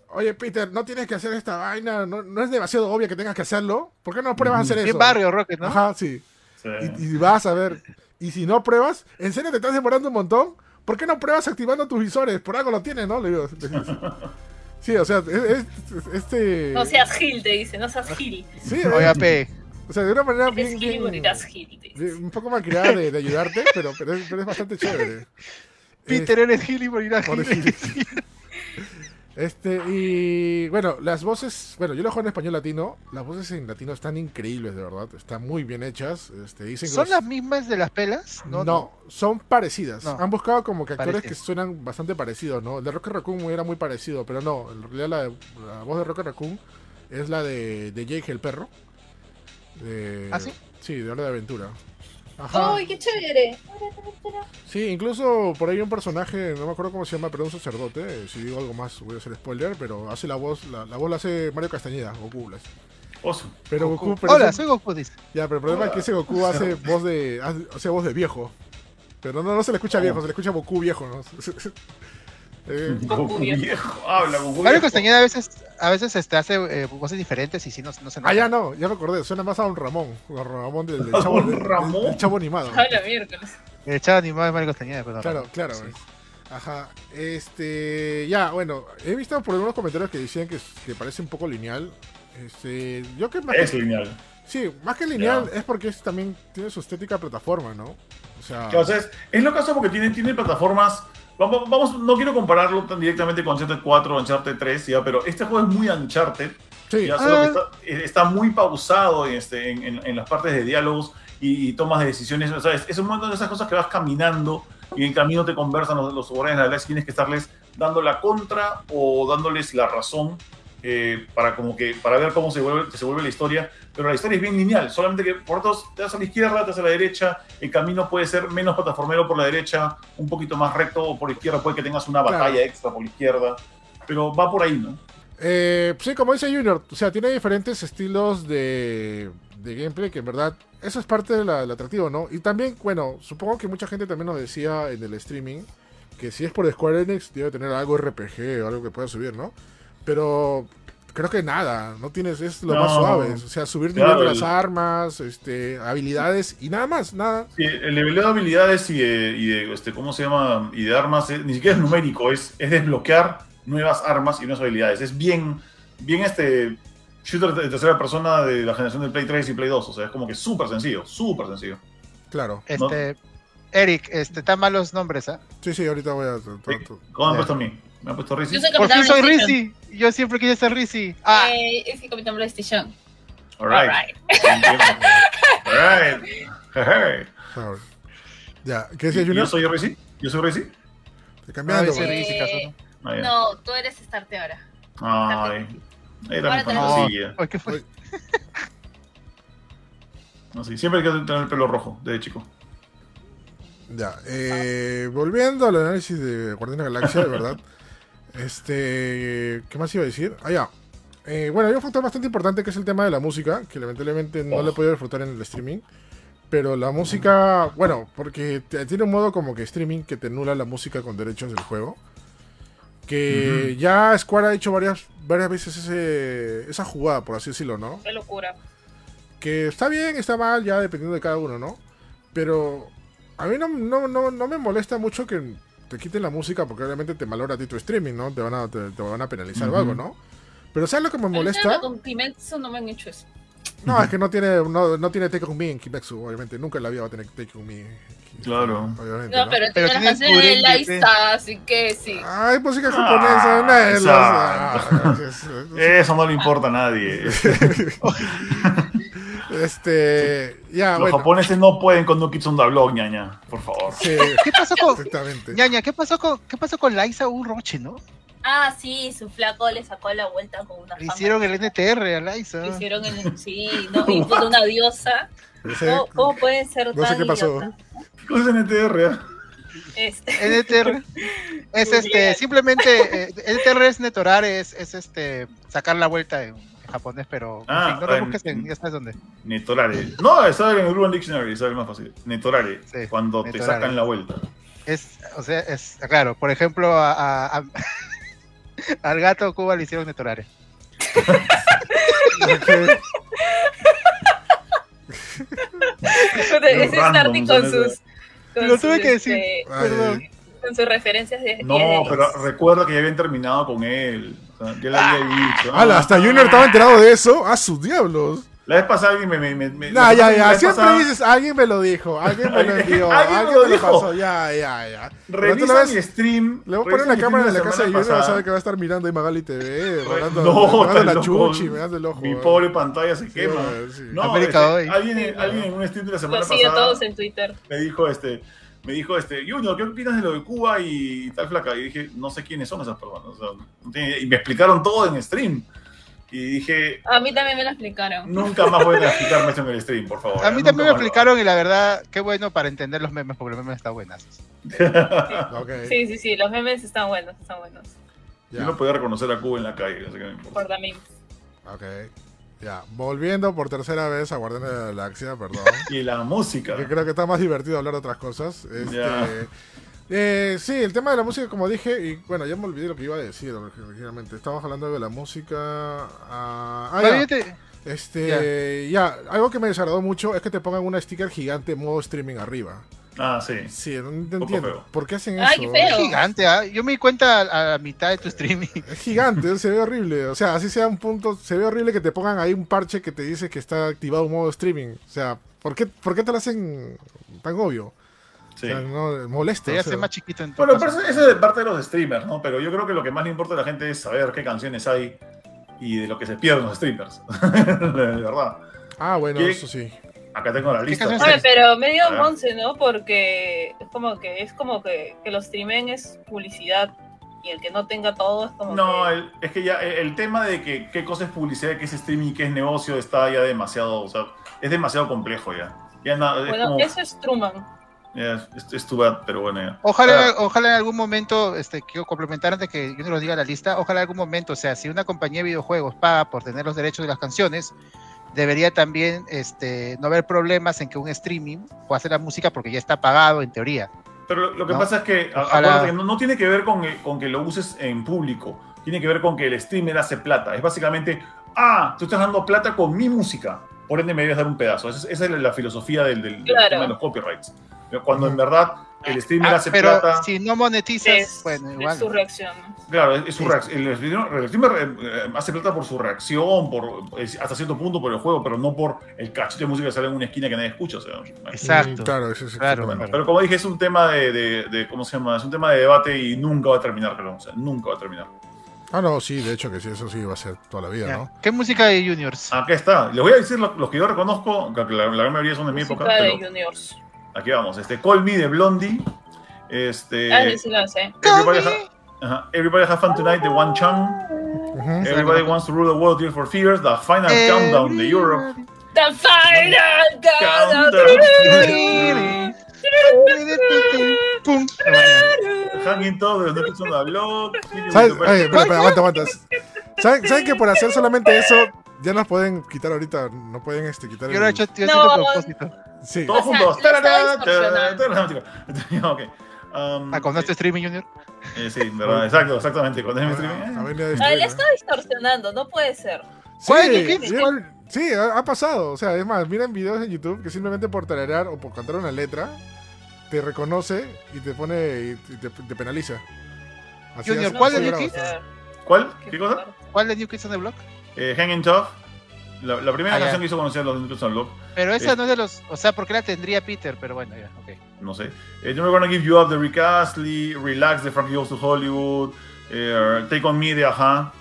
oye Peter, no tienes que hacer esta vaina, no, no es demasiado obvio que tengas que hacerlo, ¿por qué no pruebas a hacer eso? barrio, Rocket, ¿no? Ajá, sí. Sí. Y, y vas a ver, y si no pruebas, ¿en serio te estás demorando un montón? ¿Por qué no pruebas activando tus visores? Por algo lo tienes, ¿no? Le digo. Sí, o sea, es- es- este... no seas Gil, te dice, no seas Gil. Sí, Oiga, eh, P. o sea, de una manera bien, bien- bien- un poco más creada de, de ayudarte, pero, pero, es, pero es bastante chévere. Peter, eres Gil y morirás Gil. Este, y bueno, las voces, bueno, yo lo juego en español latino, las voces en latino están increíbles, de verdad, están muy bien hechas. Este, dicen ¿Son los- las mismas de las pelas? No, son parecidas. No. Han buscado como que actores que suenan bastante parecidos, ¿no? El de Rocket Raccoon era muy parecido, pero no, en realidad la, la voz de Rocket Raccoon es la de, de Jake el perro. De- ¿Ah, sí? Sí, de Hora de Aventura. Ajá. ¡Ay, qué chévere! Sí, incluso por ahí un personaje, no me acuerdo cómo se llama, pero un sacerdote. Si digo algo más, voy a hacer spoiler, pero hace la voz, la, la voz la hace Mario Castañeda, Goku. la hace. Oso. Pero Goku, Goku. pero Hola, ese- soy Goku, dice. Ya, pero el problema es que ese Goku hace voz de. hace- hace voz de viejo. Pero no, no se le escucha viejo, se le escucha Goku viejo, ¿no? Eh, Goku viejo. viejo. Habla, Goku Mario. Castañeda a veces, a veces este, hace eh, voces diferentes y sí no, no se nota. ah, ya no, ya me acordé, suena más a un Ramón. A Ramón del, del ¿A chavo, del- Ramón? del chavo animado. A la miércoles. El chavo animado de Mario Castañeda, perdón. Claro, claro. Sí. Ajá. Este. Ya, bueno, he visto por algunos comentarios que decían que, que parece un poco lineal. Este. Yo que más Es que, lineal. Sí, más que lineal es porque es, también tiene su estética plataforma, ¿no? O sea. O sea, es, es lo caso porque tiene, tiene plataformas. Vamos, vamos, no quiero compararlo tan directamente con Uncharted 4 o Uncharted 3, ya, pero este juego es muy Uncharted. sí, Ya, solo que está, está muy pausado en, este, en, en- en las partes de diálogos y, y tomas de decisiones. O sea, es, es un montón de esas cosas que vas caminando y en camino te conversan los, los guardianes de la. Tienes que estarles dando la contra o dándoles la razón eh, para, como que, para ver cómo se vuelve, se vuelve la historia. Pero la historia es bien lineal, solamente que por otros te das a la izquierda, te das a la derecha. El camino puede ser menos plataformero por la derecha, un poquito más recto, o por la izquierda puede que tengas una Claro. batalla extra por la izquierda. Pero va por ahí, ¿no? Eh, sí, como dice Junior, o sea, tiene diferentes estilos de, de gameplay que en verdad eso es parte del atractivo, ¿no? Y también, bueno, supongo que mucha gente también nos decía en el streaming que si es por Square Enix debe tener algo RPG o algo que pueda subir, ¿no? Pero creo que nada, no tienes, es lo No. más suave, o sea, subir Claro, nivel de las el- armas, este, habilidades y nada más, nada. Sí, el nivel de habilidades y de, y de, este, ¿cómo se llama? Y de armas, eh, ni siquiera es numérico, es, es desbloquear nuevas armas y nuevas habilidades. Es bien, bien este shooter de tercera persona de la generación del Play 3 y Play 2. O sea, es como que súper sencillo, súper sencillo. Claro. Este, Eric, este, están mal los nombres, ¿ah? Sí, sí, ahorita voy a. ¿Cómo han puesto a mí? ¿Me han puesto Rizzi? Yo soy Por fin soy. Rizzy. Yo siempre quise ser Rizzy. Ah, Eh, es el Capitán PlayStation. Alright. Alright. Alright. Ya, ¿qué decía ¿Yo Junior? soy Rizzi? ¿Yo soy Rizzi? Estoy cambiando. ¿no? Ya. No, tú eres Starte ahora. Ay. Era mi fantasía. Ay, ¿qué fue? Oye. No, sí, siempre hay que tener el pelo rojo, de chico. Ya, eh, volviendo al análisis de Guardián de la Galaxia, de verdad. Este, ¿qué más iba a decir? Ah, ya. Eh, bueno, hay un factor bastante importante que es el tema de la música, que lamentablemente no Oh. le he podido disfrutar en el streaming. Pero la música, bueno, porque tiene un modo como que streaming que te anula la música con derechos del juego. Que ya Square ha hecho varias, varias veces ese, esa jugada, por así decirlo, ¿no? Qué locura. que está bien, está mal, ya dependiendo de cada uno, ¿no? Pero a mí no, no, no, no me molesta mucho que te quiten la música porque obviamente te malora a ti tu streaming, ¿no? Te van a, te, te van a penalizar o Ujú. algo, ¿no? Pero ¿sabes lo que me molesta? Con Kimetsu no me han hecho eso. No, es que no tiene, no, no tiene Take On Me en Kimetsu, obviamente. Nunca en la vida va a tener Take On Me. Claro. Obviamente, No, ¿no? pero Pero tiene las canciones de Laisa, así que sí. Ay, música Ah, japonesa, ah, es- es- Eso no le importa a nadie. Este, ya, Los bueno. japoneses no pueden con on the Block, ñaña. Por favor. Sí, ¿Qué pasó con. exactamente. Ñaña, ¿qué pasó con, qué pasó con Liza un roche, no? Ah, sí, su flaco le sacó la vuelta con una Le hicieron el NTR a Liza. Le hicieron el... Sí, no, y puta una diosa. Ese- ¿Cómo, cómo pueden ser no sé tan qué pasó. ¿Qué cosa es NTR? ah? Este, NTR es este, simplemente, eh, NTR es netorar, es, es este, sacar la vuelta en japonés, pero en Ah, fin, no lo en- busques en, ya sabes dónde. Netorare. No, está en el Urban Dictionary, es más fácil. Netorare. Sí, cuando te sacan la vuelta. Es, o sea, es, claro, por ejemplo, a, a- a- al gato Cuba le hicieron netorare. random, Starty con sus... con Lo tuve sus, que decir. este, Perdón. con sus referencias de... No, pero recuerda que ya habían terminado con él. O sea, ya le había dicho. Ala, Ah, hasta Junior estaba enterado de eso. ¡A sus diablos! La vez pasada alguien me. me, me, la ya, ya. pasada- Siempre dices, alguien me lo dijo, alguien me lo envió, alguien alguien, me lo lo dijo. pasó. Ya, ya, ya. Revisa la mi stream. Le voy a poner mi cámara en la casa de Junior, vas a pasada. ver que va a estar mirando ahí Magali TV, mirando, No, mirando la loco. chuchi, mirando el ojo. Mi eh. pobre pantalla se Sí, quema. sí. No, América este, hoy. alguien, Sí, alguien en un stream de la Lo semana sigue pasada todos en Twitter. me dijo, este, me dijo, este, Junior, ¿qué opinas de lo de Cuba y tal flaca? Y dije, no sé quiénes son esas personas. o sea, no tiene- y me explicaron todo en stream. Y dije, A mí también me lo explicaron. nunca más voy a explicarme esto en el stream, por favor. A mí Nunca también me explicaron y la verdad, qué bueno para entender los memes, porque los memes están buenas. Sí, sí, sí, los memes están buenos, están buenos. Yo no podía reconocer a Cuba en la calle, así que no importa. Por también. ok. Ya, volviendo por tercera vez a Guardianes de la Galaxia, perdón. Y la música. que creo que está más divertido hablar de otras cosas. Este, Ya. eh, sí, el tema de la música, como dije, y bueno, ya me olvidé lo que iba a decir originalmente. Estábamos hablando de la música. ah, ah, ya. te- Este, ya. algo que me desagradó mucho es que te pongan una sticker gigante modo streaming arriba. Ah, sí. Sí, no entiendo. ¿Por qué hacen Ay, eso? qué feo. es gigante, ¿ah? Yo me di cuenta a, la mitad de tu streaming. Es gigante, se ve horrible. O sea, así sea un punto, se ve horrible que te pongan ahí un parche que te dice que está activado un modo streaming. O sea, ¿por qué, por qué te lo hacen tan obvio? sí. O sea, no, molesta. O sea. más chiquito en Bueno, pero eso, eso es de parte de los streamers, ¿no? Pero yo creo que lo que más le importa a la gente es saber qué canciones hay y de lo que se pierden los streamers. de verdad. Ah, bueno, ¿Qué? eso sí. Acá tengo la lista. Oye, pero medio once, ¿no? Porque es como que es como que, que los streamen es publicidad y el que no tenga todo es como No, que... el- es que ya el, el tema de que qué cosa es publicidad, qué es streaming, qué es negocio, está ya demasiado, o sea, es demasiado complejo ya. Ya na- es Bueno, como, eso es Truman. ya, es, es too bad, pero bueno ya. Ojalá, Ah, ojalá en algún momento, este, quiero complementar antes que yo no lo diga la lista, ojalá en algún momento, o sea, si una compañía de videojuegos paga por tener los derechos de las canciones, debería también este, no haber problemas en que un streaming pueda hacer la música porque ya está pagado en teoría. Pero lo, lo que ¿no? pasa es que, Ojalá. acuérdate que no, no tiene que ver con, el- con que lo uses en público, tiene que ver con que el streamer hace plata. Es básicamente, ah, tú estás dando plata con mi música, por ende me debes dar un pedazo. Esa es, esa es la filosofía del, del- del Claro. tema de los copyrights. Cuando en verdad el streamer Ah, hace pero plata. si no monetizas, Es, bueno, es igual. su reacción. ¿no? Claro, es, es su reacción. El, streamer- el streamer eh, eh, hace plata por su reacción, por hasta cierto punto por el juego, pero no por el cachito de música que sale en una esquina que nadie escucha. O sea, Exacto. Mm, Claro, eso es Claro, exactamente. Pero como dije, es un tema de, de- de- ¿cómo se llama? Es un tema de debate y nunca va a terminar, creo. O sea, nunca va a terminar. Ah, no, sí, de hecho que sí, eso sí va a ser toda la vida, Ya. ¿no? ¿Qué música de Juniors? Acá está. Les voy a decir lo- los que yo reconozco, que la, la gran mayoría son de mi época, Música de pero Juniors. Aquí vamos. Este, Call Me de Blondie. Este, Ah, sí, sí, lo sé. Everybody, ha- Everybody Have Fun Tonight de One Chang. Everybody Wants to Rule the World, Tears for Fears. The Final Countdown de Europe. The final Countdown. Pum. Hanging Top de los New Kids on the Block. ¿Sabes? Ay, espera, espera, aguanta, aguanta. ¿Saben, saben que por hacer solamente eso ya nos pueden quitar ahorita? No pueden este, quitar Yo lo he el... hecho, yo No. propósito. Sí. Todos O sea, juntos. lo está Tarara, distorsionando. tarara, Ok. Um, Ah, con este streaming Junior. eh, sí, verdad, exacto, exactamente. Con este streaming. Ah, eh. Le está distorsionando, no puede ser. ¿Cuál? Sí, ¿Qué? sí, ¿Cuál? sí, ha, ha pasado. O sea, es más, miren videos en YouTube que simplemente por tararear o por cantar una letra te reconoce y te pone y te, te penaliza. Así Junior, así- ¿cuál de New Kids? ¿Cuál? Qué ¿Qué cosa? ¿Cuál de New Kids on the Block? Eh, Hanging Tough. La, la primera Ah, ya. canción que hizo conocer a los Kids on Block. Pero esa Eh. no es de los. O sea, porque la tendría Peter, pero bueno, ya, ok. No sé. Eh, Never Gonna Give You Up de Rick Astley. Relax de Frankie Goes to Hollywood. eh, Take On Me de Aja.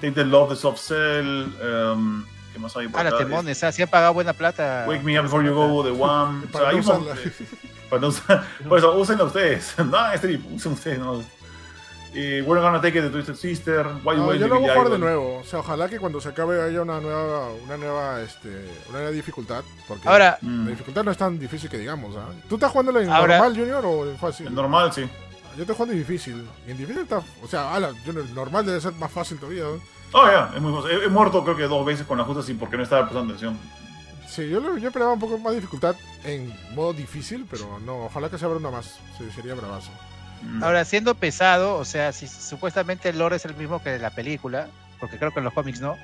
Take the Love de Soft Cell. um, ¿Qué más hay por Ah, la acá? temones, ah, sí han pagado buena plata. Wake Me Up Before You Go de Wham. O sea, Para hay no un mon- usarla. Para no usar. Por eso, úsenla ustedes. No, este usen ustedes, no. Eh, We're Gonna Take It de Twisted Sister. White No, yo lo voy a jugar de nuevo. O sea, ojalá que cuando se acabe haya una nueva, una nueva, este, una nueva dificultad. Porque Ahora, la dificultad no es tan difícil que digamos. ¿ah? ¿Tú estás jugando en Ahora- normal, Junior, o en fácil? Es normal, sí. Yo estoy jugando en difícil. Y en difícil está, o sea, ala, Junior, normal debe ser más fácil todavía. ¿no? Oh, ya, es muy he, he muerto creo que dos veces con ajustes y porque no estaba prestando atención. Sí, yo, yo esperaba un poco más dificultad en modo difícil, pero no, ojalá que se abra una más. Sí, sería bravazo. Mm. ahora siendo pesado, o sea, si supuestamente el lore es el mismo que de la película, porque creo que en los cómics no.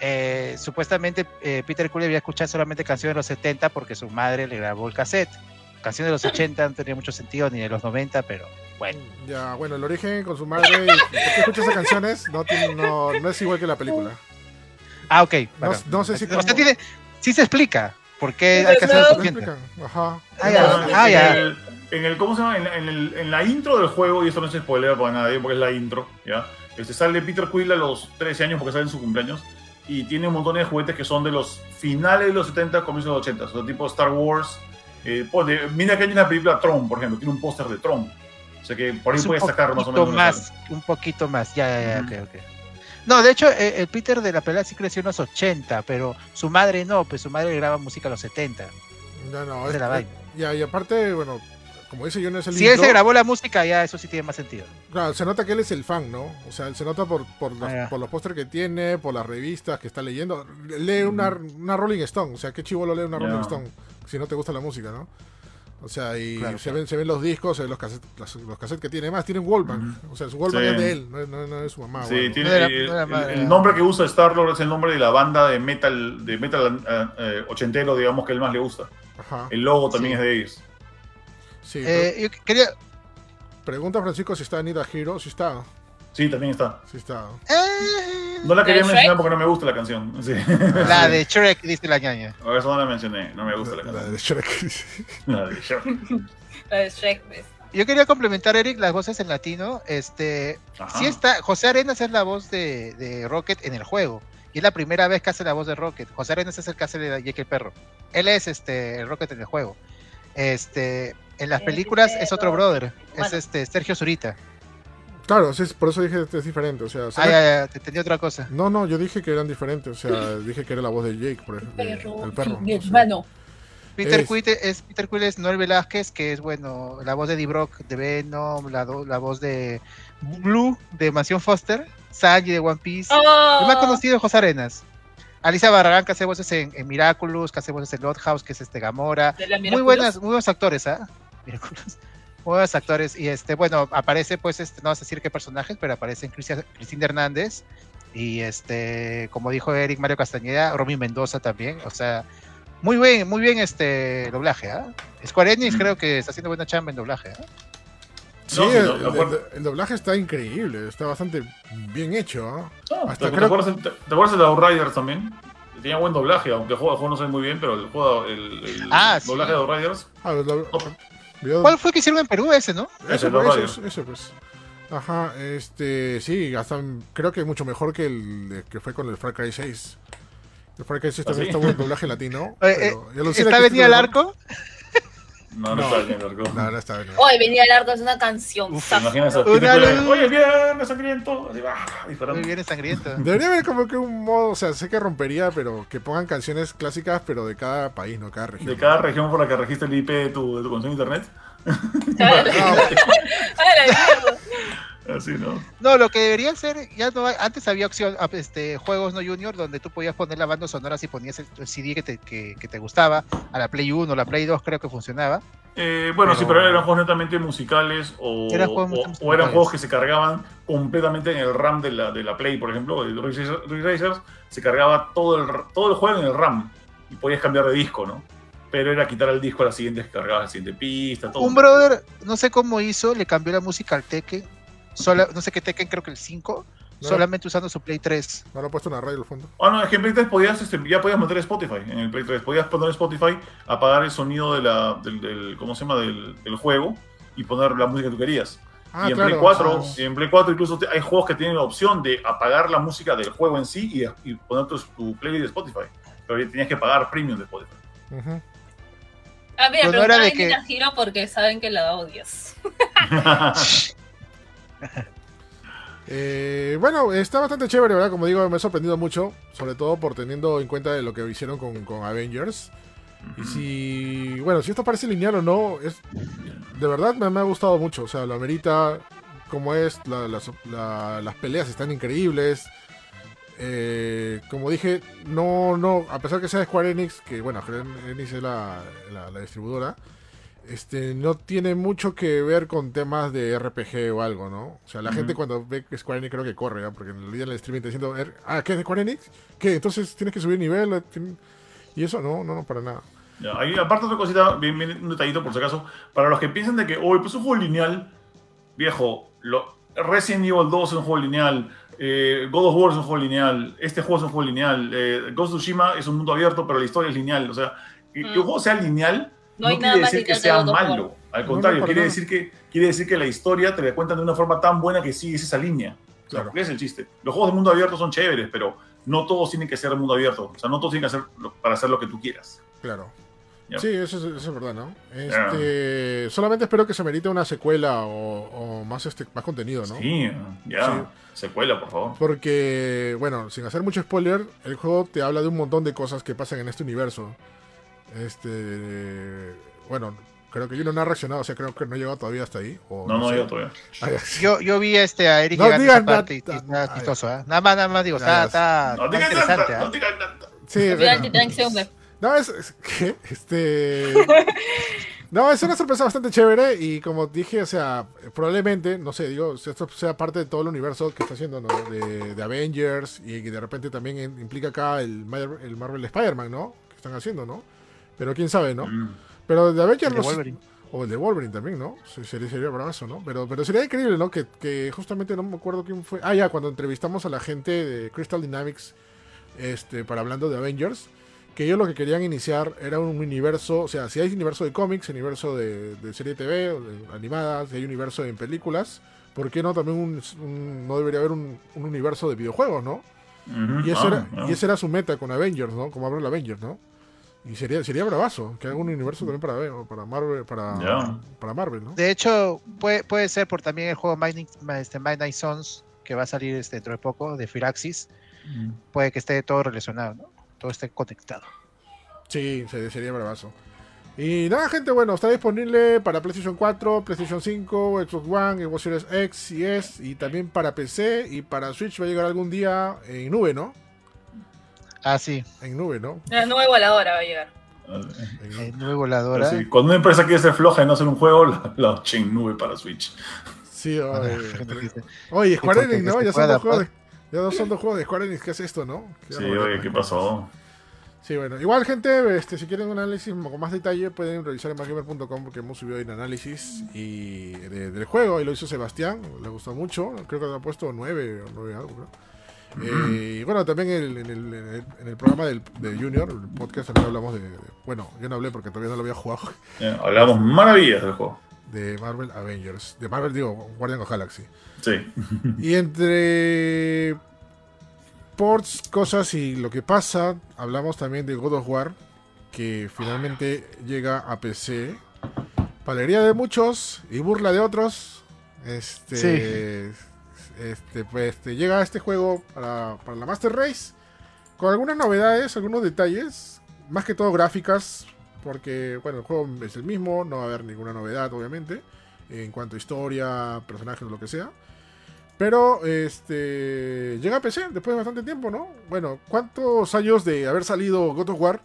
eh, supuestamente eh, Peter Quill había escuchado solamente canciones de los 70 porque su madre le grabó el cassette. Canciones de los 80 no tenía mucho sentido, ni de los 90, pero bueno. Ya, bueno, el origen con su madre. y ¿Por qué escuchas esas canciones? No, tiene- no, no es igual que la película. Ah, ok. No, sé si. O como- sea, tiene, sí se explica por qué hay que hacer ¿verdad? los ¿Me 80. explican? Ajá. Ah, ya. Ah, ya. En el, ¿cómo se llama? En, la- en el- en la intro del juego, y esto no es spoiler para nadie porque es la intro, ¿ya? Este, sale Peter Quill a los 13 años porque sale en su cumpleaños y tiene un montón de juguetes que son de los finales de los 70, comienzos de los 80, o sea, tipo Star Wars. Eh, pone- mira que hay una película Tron, por ejemplo, tiene un póster de Tron. O sea que por ahí puedes sacar más o poquito menos. más, un poquito más, ya, ya, ya, Ujú. ok, ok. No, de hecho, eh, el Peter de la pelea sí creció en los 80, pero su madre no, pues su madre graba música en los 70. Ya no, Esa es, es la vaina. ya, y aparte, bueno, como dice yo, no es el Si él se grabó la música, ya eso sí tiene más sentido. Claro, se nota que él es el fan, ¿no? O sea, se nota por, por, los, Ah, por los pósteres que tiene, por las revistas que está leyendo. Lee una, una Rolling Stone, o sea, qué chivo lo lee una. Rolling Stone, si no te gusta la música, ¿no? O sea, y Claro, se, claro. Ven, se ven los discos, se ven los cassettes, las- los cassettes que tiene. Además, tiene un Wallman. O sea, su Wallman Sí. es de él, no, es- no- no es su mamá. Sí, Wallman. tiene, No era- eh, era el- madre, el, era- nombre que usa Star-Lord es el nombre de la banda de metal, de metal eh, eh, ochentero, digamos, que él más le gusta. Ajá. El logo también Sí. es de ellos. Sí, Eh, yo quería... pre- pregunta Francisco si está Anita Hero. Si está, Sí, también está. si está. eh, No la ¿De quería Shrek? mencionar porque no me gusta la canción. Sí. la de Shrek, dice la ñaña. Eso no la mencioné, no me gusta la La, canción. de Shrek. La de Shrek. La de Shrek, pues. Yo quería complementar, Eric, las voces en latino. Este, Ajá. sí está, José Arenas es la voz de, de Rocket en el juego. Y es la primera vez que hace la voz de Rocket. José Arenas es el que hace de Jake el perro. Él es este el Rocket en el juego. Este, en las El películas es otro brother. Es Bueno. este Sergio Zurita. Claro, sí, por eso dije que es diferente. O sea, Ah, ya, ya, te entendí otra cosa. No, no, yo dije que eran diferentes. O sea, dije que era la voz de Jake, por ejemplo. el perro. mi. Peter Es- Quill es Peter Quill es Noel Velázquez, que es bueno, la voz de D-Brock de Venom, la, do- la voz de Blue de Mansión Foster, Sanji de One Piece. Oh, El más conocido es José Arenas. Alicia Barragán, que hace voces en, en Miraculous, que hace voces en Lot House, que es este Gamora. Muy buenas, muy buenos actores, ¿ah? Miraculous. Muy buenos actores. Y este, bueno, aparece, pues, este, no vas a decir qué personajes, pero aparecen Cristina Hernández. Y este, como dijo Eric Mario Castañeda, Romy Mendoza también. O sea, Muy bien, muy bien este doblaje, ¿ah? Square Enix Mm. creo que está haciendo buena chamba en doblaje, ¿ah? Sí, No, el, no, de acuerdo. el- el doblaje está increíble, está bastante bien hecho. ¿ah? Ah, Hasta ¿te, creo- te acuerdas, el- te, te acuerdas el de Outriders también? Tenía buen doblaje, aunque el juego, el juego no sé muy bien, pero el, juego, el, el Ah, sí. doblaje de Outriders. Ah, Oh. Video- ¿Cuál fue que hicieron en Perú ese, no? Ese, Eso, los pues, eso, pues. Ajá, este, sí, hasta creo que mucho mejor que el que fue con el Far Cry 6. El Far Cry 6 ¿Ah, también sí? está buen doblaje latino. Eh, pero- alucina ¿Está este al arco? No, no, No. está bien, Largo. No, no está bien. Hoy venía largo, es una canción. ¿Te imaginas a. Oye, bien, sangriento. Así va, disparando. Muy bien sangriento. Debería haber como que un modo, o sea, sé que rompería, pero que pongan canciones clásicas, pero de cada país, no cada región. De cada región por la que registre el IP de tu, de tu conexión a internet. Así, ¿no? No, lo que debería ser, ya no hay- antes había opción, ah, este, juegos no junior donde tú podías poner la banda sonora si ponías el, el CD que te, que, que te gustaba, a la Play 1, la Play 2 creo que funcionaba. Eh, bueno, Pero- sí, pero eran juegos netamente musicales o, Eran juegos o- eran juegos que se cargaban completamente en el RAM de la, de la Play, por ejemplo. El Racers se cargaba todo el, todo el juego en el RAM y podías cambiar de disco, ¿no? Pero era quitar el disco a la siguiente que cargabas la siguiente pista, todo. Un brother, no sé cómo hizo, le cambió la música al Tekken, sola- no sé qué Tekken, creo que el 5, No. solamente usando su Play 3. No lo he puesto una radio al fondo. Ah, no, es que en Play 3 podías, este, ya podías meter Spotify en el Play 3. Podías poner Spotify, apagar el sonido de la, del, del- ¿cómo se llama? Del, del juego y poner la música que tú querías. Ah, y en claro. Play 4, ah, en Play 4 incluso te- hay juegos que tienen la opción de apagar la música del juego en sí y, y poner tu, tu playlist de Spotify. Pero ya tenías que pagar premium de Spotify. ujú. Ah, mira, Pero no era de que- Giro porque saben que la odias. Eh, bueno, está bastante chévere, ¿verdad? Como digo, me ha sorprendido mucho, sobre todo por teniendo en cuenta de lo que hicieron con, con Avengers. Y si, bueno, si esto parece lineal o no, es de verdad me, me ha gustado mucho. O sea, lo amerita como es, la- las, la- las peleas están increíbles. Eh, como dije, no, no, a pesar que sea Square Enix, que bueno, Square Enix es la distribuidora, este, no tiene mucho que ver con temas de RPG o algo, ¿no? O sea, la gente cuando ve que Square Enix creo que corre, ¿no? porque en el día del streaming está diciendo, "Er- ah, ¿qué es Square Enix? ¿Qué? Entonces tienes que subir nivel. Tien- Y eso no, no, no, para nada. Ya, ahí, aparte otra cosita, bien, bien, un detallito por si acaso, para los que piensan de que, hoy pues es un juego lineal, viejo, lo, Resident Evil 2 es un juego lineal, eh, God of War es un juego lineal, este juego es un juego lineal, eh, Ghost of Tsushima es un mundo abierto, pero la historia es lineal, o sea, que, que un Mm. juego sea lineal No no, hay nada quiere más decir que sea malo, al contrario, no, quiere, decir que, quiere decir que la historia te la cuentan de una forma tan buena que sigues esa línea. O sea, Claro. porque es el chiste. Los juegos de mundo abierto son chéveres, pero no todos tienen que ser de mundo abierto. O sea, no todos tienen que hacer para hacer lo que tú quieras. Claro. Ya. Sí, eso es, eso es verdad, ¿no? Este, Solamente espero que se merite una secuela o, o más, este, más contenido, ¿no? Sí, ya. Sí. Secuela, por favor. Porque, bueno, sin hacer mucho spoiler, el juego te habla de un montón de cosas que pasan en este universo. Este. Bueno, creo que yo no ha reaccionado, o sea, creo que no he llegado todavía hasta ahí. o No, no, sé. todavía. Ah. Yo, yo vi este a Eric No digan parte y, está Ah, chistoso, ¿ah? Nada más, nada más digo, está, está, No digan interesante, nada, ¿ah? no digan nada. Sí, bueno. te tienen que ser un No, es, es que, este... No, es una sorpresa bastante chévere y como dije, o sea, probablemente, no sé, digo, si esto sea parte de todo el universo que está haciendo, ¿no? De, de Avengers y que de repente también implica acá el, el Marvel Spider-Man, ¿no? Que están haciendo, ¿no? Pero quién sabe, ¿no? Mm. Pero de Avengers... El de Wolverine. O el de Wolverine también, ¿no? Sería, sería bravazo, ¿no? Pero, pero sería increíble, ¿no? Que, que justamente no me acuerdo quién fue. Ah, ya, cuando entrevistamos a la gente de Crystal Dynamics este, para hablando de Avengers, que ellos lo que querían iniciar era un universo, o sea, si hay universo de cómics, universo de, de serie TV, de animadas, si hay universo en películas, ¿por qué no también un, un- no debería haber un, un universo de videojuegos, ¿no? Y Ah, era, ah. y ese era su meta con Avengers, ¿no? Como habla el Avengers, ¿no? Y sería, sería bravazo, que haga un universo también para, para Marvel, para, para Marvel, ¿no? De hecho, puede, puede ser por también el juego Mining, este, Midnight Suns, que va a salir este, dentro de poco, de Firaxis. Mm. Puede que esté todo relacionado, ¿no? Todo esté conectado. Sí, se- sería bravazo. Y nada, gente, bueno, está disponible para PlayStation 4, PlayStation 5, Xbox One, Xbox Series X y S, y también para PC y para Switch va a llegar algún día en nube, ¿no? Ah, sí, En nube, ¿no? La nueva voladora va a llegar. En- el nube voladora. Sí, Cuando una empresa quiere ser floja y no hacer un juego, la, la en nube para Switch. Sí, Ah, oye, oye, Square Enix, ¿no? Ya son dos juegos de, ya no son dos juegos de Square Enix, ¿qué es esto, no? Qué Sí, oye, ¿qué pasó? Sí, bueno, igual gente, este, si quieren un análisis con más detalle pueden revisar en macgamer.com porque hemos subido ahí un análisis y de- del juego y lo hizo Sebastián, le gustó mucho, creo que le ha puesto 9 o 9 algo, creo. Eh, y bueno, también el- en, el, en el- en el programa del, de Junior, el podcast, también hablamos de, de- Bueno, yo no hablé porque todavía no lo había jugado, Eh, hablamos maravillas del juego. de Marvel Avengers, de Marvel, digo, Guardian of Galaxy. Sí. Y entre ports, cosas y lo que pasa, hablamos también de God of War, que finalmente llega a PC. Para alegría de muchos y burla de otros, este, este, pues, este, llega este juego para, para la Master Race con algunas novedades, algunos detalles, más que todo gráficas, porque bueno, el juego es el mismo, no va a haber ninguna novedad, obviamente, en cuanto a historia, personajes o lo que sea. Pero este llega a PC después de bastante tiempo, ¿no? Bueno, ¿cuántos años de haber salido God of War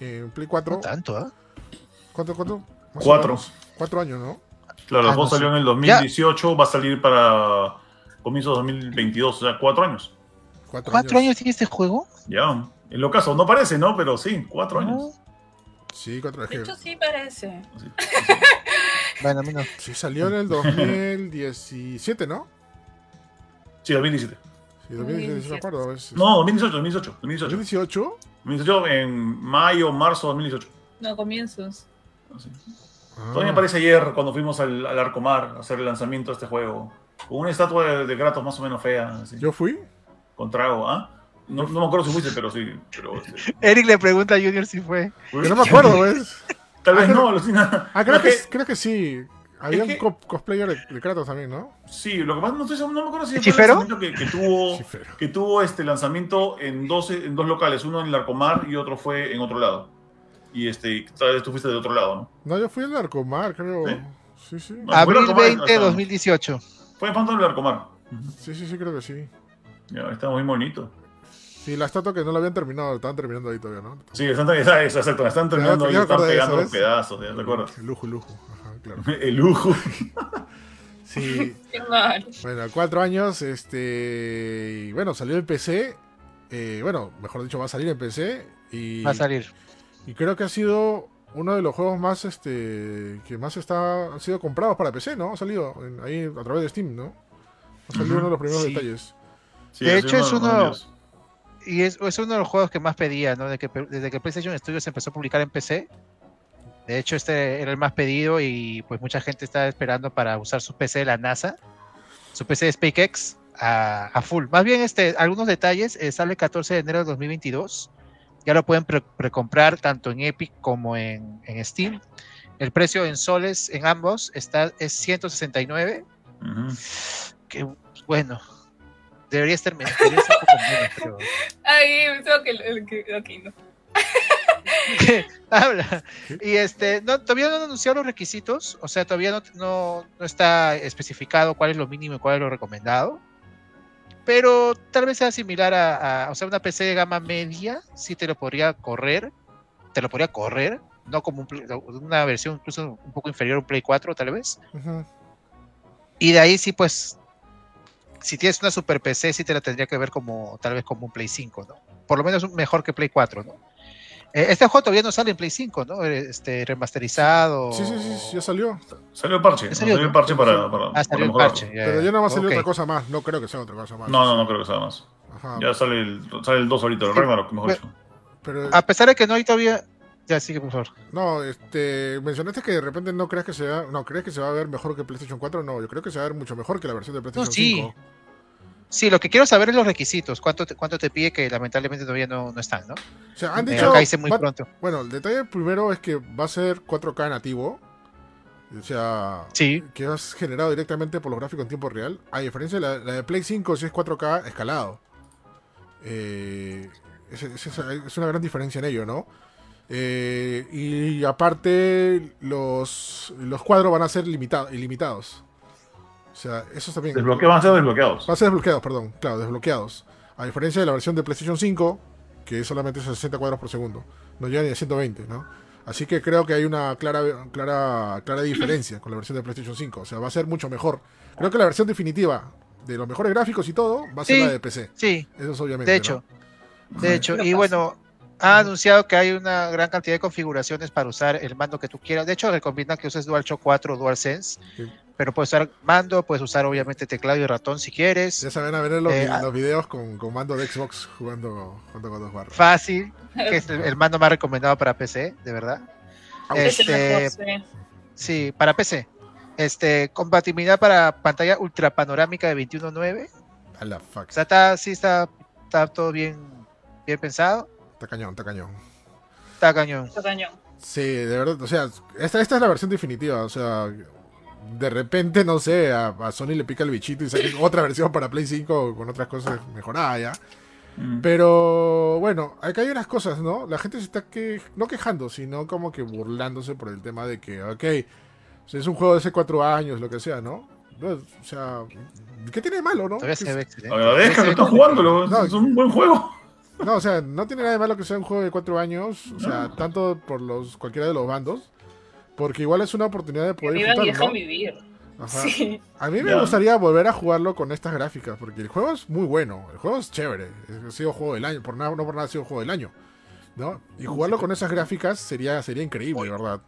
en Play 4? No tanto, ¿ah? ¿Cuánto, cuánto? Cuatro. Cuatro años, ¿no? Claro, Ah, el juego no salió en el 2018, va a salir para comienzos de 2022, o sea, cuatro años. Cuatro, ¿Cuatro años tiene este juego? Ya, en lo caso, no parece, ¿no? Pero sí, cuatro No. años. Sí, cuatro De años. hecho, sí parece. Sí. Bueno, a mí no. Sí, salió en el 2017, ¿no? Sí, 2017. Sí, 2017, sí me acuerdo. No, 2018, 2018, 2018. 2018. 2018 en mayo, marzo de 2018. No, comienzos. Así. Ah, Todavía me parece ayer cuando fuimos al, al Arcomar a hacer el lanzamiento de este juego. Con una estatua de, de Kratos más o menos fea, así, Yo fui. con trago, ¿ah? No, no me acuerdo si fuiste, pero sí. Pero, este, Eric le pregunta a Junior si fue. Que no me acuerdo, ¿ves? Tal vez Ah, no, alucina. Ah, creo No, que, es creo que sí. Había es que- un co- cosplayer de, de Kratos también, ¿no? Sí, lo que pasa no, estoy, seguro- no me acuerdo si ¿El fue el chifero? lanzamiento que, que tuvo, Chifero. que tuvo este lanzamiento en dos, en dos locales, uno en el Arcomar y otro fue en otro lado. Y este, tal vez tú fuiste de otro lado, ¿no? No, yo fui al Narcomar, creo. ¿Sí? Sí, sí. Abril Arcomar 20, hasta- 2018. Fue en Phantom del Arcomar. Sí, sí, sí, creo que sí. Ya, está muy bonito. Sí, la estatua que no la habían terminado, estaban terminando ahí todavía, ¿no? Sí, están, exacto, la están terminando y están pegando eso, los ¿ves? pedazos, ¿ya ¿te acuerdas? Lujo, lujo. Ajá, claro. El lujo. Sí, Qué mal. bueno, cuatro años, este. Y bueno, salió en PC. eh, bueno, mejor dicho, va a salir en PC. Y, Va a salir. y creo que ha sido uno de los juegos más, este. que más está, han sido comprados para PC, ¿no? Ha salido en- ahí a través de Steam, ¿no? Ha salido uno de los primeros Sí. detalles. Sí, De hecho, es uno-. Y es, es uno de los juegos que más pedía, ¿no? Desde que, desde que PlayStation Studios empezó a publicar en PC. De hecho, este era el más pedido y pues mucha gente está esperando para usar su PC de la NASA, su PC de SpaceX a, a full. Más bien, este, algunos detalles, eh, sale el 14 de enero de 2022. Ya lo pueden pre- precomprar tanto en Epic como en, en Steam. El precio en soles en ambos está, es 169. Ujú. Que bueno, debería estar, debería estar un poco menos, pero... Ay, tengo que. el que- Ok, no. Habla. Y este, no, todavía no han anunciado los requisitos, o sea, todavía no, no, no está especificado cuál es lo mínimo y cuál es lo recomendado. Pero tal vez sea similar a, a- o sea, una PC de gama media, sí te lo podría correr, te lo podría correr, no como un Play- una versión incluso un poco inferior a un Play 4 tal vez. Y de ahí sí, pues, si tienes una super PC, sí te la tendría que ver como, tal vez como un Play 5, ¿no? Por lo menos mejor que Play 4, ¿no? Eh, Este juego todavía no sale en Play 5, ¿no? Este, remasterizado. Sí, sí, sí, sí, ya salió. Salió el parche. ¿Ya ¿no? salió? Salió el parche para, para, Ah, para salió el parche. Pero ya no va a salir ok. otra cosa más. No creo que sea otra cosa más. No, no, no creo que sea más. Ajá. Ya sale el, sale el 2 ahorita, el Ragnarok, mejor dicho. Pero, A pesar de que no hay todavía. Ya sigue, por favor. no, este, mencionaste que de repente no crees que se va, no crees que se va a ver mejor que PlayStation 4, no, yo creo que se va a ver mucho mejor que la versión de PlayStation sí. 5. Sí, lo que quiero saber es los requisitos. ¿Cuánto te, cuánto te pide que lamentablemente todavía no, no están, ¿no? O sea, han Eh, dicho muy va- pronto. Bueno, el detalle primero es que va a ser 4K nativo. O sea, Sí. que es generado directamente por los gráficos en tiempo real. A diferencia de la, la de Play 5, si es 4K escalado. Eh, es, es- es- es una gran diferencia en ello, ¿no? Eh, y aparte, los, los cuadros van a ser limita- ilimitados. O sea, eso también. Desbloque, van a ser desbloqueados. Van a ser desbloqueados, perdón. Claro, desbloqueados. A diferencia de la versión de PlayStation 5, que es solamente 60 cuadros por segundo. No llega ni a 120, ¿no? Así que creo que hay una clara, clara, clara diferencia con la versión de PlayStation 5. O sea, va a ser mucho mejor. Creo que la versión definitiva de los mejores gráficos y todo va a ser Sí. la de PC. Sí, Eso es obviamente. de ¿no? hecho. De hecho. Y bueno, ha anunciado que hay una gran cantidad de configuraciones para usar el mando que tú quieras. De hecho, recomiendan que uses DualShock 4 o DualSense, Sí. Pero puedes usar mando, puedes usar obviamente teclado y ratón si quieres. Ya saben a ver los, Eh, ah. los videos con, con mando de Xbox jugando, jugando God of War. Fácil, que es el, el mando más recomendado para PC, de verdad. Es Este, mejor, sí. Sí, para PC. Este, compatibilidad para pantalla ultra panorámica de 21.9. A la fuck. O sea, está, sí está, está todo bien, bien pensado. Está cañón, está cañón. Está cañón. Está cañón. Sí, de verdad, o sea, esta, esta es la versión definitiva, o sea, de repente, no sé, a, a Sony le pica el bichito y saca otra versión para Play 5 con otras cosas mejoradas ya. Mm. Pero bueno, acá hay unas cosas, ¿no? La gente se está que, no quejando, sino como que burlándose por el tema de que, ok, es un juego de hace cuatro años, lo que sea, ¿no? O sea, ¿qué tiene de malo, no? Todavía se Que- ve excelente. Agradezca que Sí, estás jugándolo, No. es un buen juego. No, o sea, no tiene nada de malo que sea un juego de cuatro años, o sea, tanto por los cualquiera de los bandos, porque igual es una oportunidad de Que poder vivan y disfrutar, ¿no? vivir. Ajá. Sí. A mí me gustaría volver a jugarlo con estas gráficas, porque el juego es muy bueno, el juego es chévere, ha sido juego del año, por nada, no por nada ha sido juego del año, ¿no? Y jugarlo con esas gráficas sería, sería increíble, ¿verdad?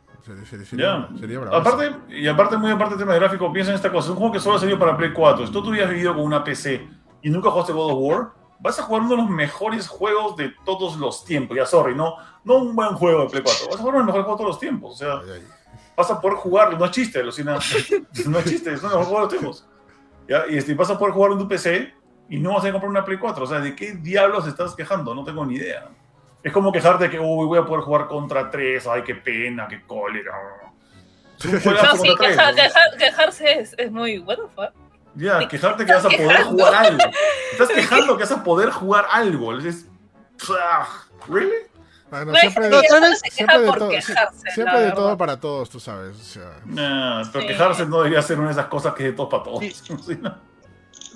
Sería, sería. Aparte, y aparte, muy aparte del tema de gráfico, piensa en esta cosa. Es un juego que solo ha salido para Play 4. Si tú hubieras vivido con una PC y nunca jugaste God of War, vas a jugar uno de los mejores juegos de todos los tiempos. Ya, sorry, no, no un buen juego de Play 4. Vas a jugar uno de los mejores juegos de todos los tiempos. O sea, Ay, ay. Vas a poder jugarlo. No es chiste, Lucina. No es chiste, es uno de los juegos los tiempos. ¿Ya? Y este, vas a poder jugar en tu PC y no vas a comprar una Play 4. O sea, ¿de qué diablos estás quejando? No tengo ni idea. Es como quejarte de que, uy, voy a poder jugar contra 3. Ay, qué pena, qué cólera. No, sí, queja- quejarse es, es muy. What the fuck? Ya, quejarte que vas a poder quejando. jugar algo. Estás quejando que vas a poder jugar algo. Dices, "Ah, ¿really? Bueno, No hay siempre, se de todo, quejarse, siempre la de verdad. todo para todos, tú sabes. O sea, Nah, pero Sí. quejarse no debería ser una de esas cosas que es de todos para todos. Sí.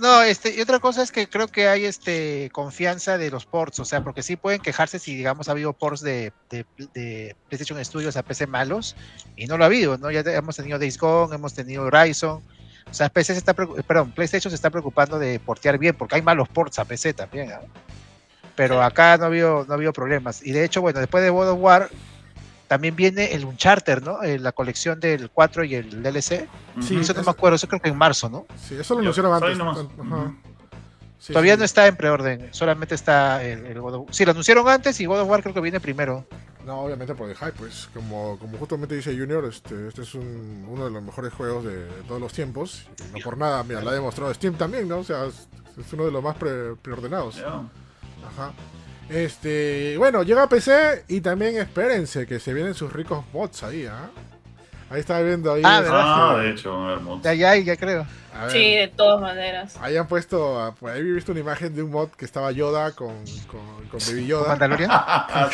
¿no? Este, y otra cosa es que creo que hay este confianza de los ports, o sea, porque sí pueden quejarse si, digamos, ha habido ports de, de, de PlayStation Studios a PC malos, y no lo ha habido, ¿no? Ya hemos tenido Days Gone, hemos tenido Horizon, o sea, PC se está, perdón, PlayStation se está preocupando de portear bien, porque hay malos ports a PC también. Pero acá no ha habido, no ha habido problemas. Y de hecho, bueno, después de God of War, también viene el Uncharted, ¿no? Eh, la colección del 4 y el DLC. Sí. Eso no me acuerdo, eso creo que en marzo, ¿no? sí, eso lo anunciaron antes. nomás. Ajá. Sí, Todavía sí. no está en preorden, solamente está el, el God of Sí, lo anunciaron antes y God of War creo que viene primero. No, obviamente por el hype, pues como, como justamente dice Junior, este, este es un- uno de los mejores juegos de todos los tiempos. Y no por nada, mira, lo ha demostrado Steam también, ¿no? O sea, es, es uno de los más pre- preordenados. Ya. Ajá. Este, bueno, llega a PC y también espérense que se vienen sus ricos mods ahí, ¿ah? Ahí estaba viendo ahí. Ah, Ah, de hecho, hermoso. Ya, ya, ya creo. a ver, Sí, de todas maneras. Ahí han puesto, por ahí he visto una imagen de un mod que estaba Yoda con, con, con Baby ¿Con Yoda. Mandalorian? Ah,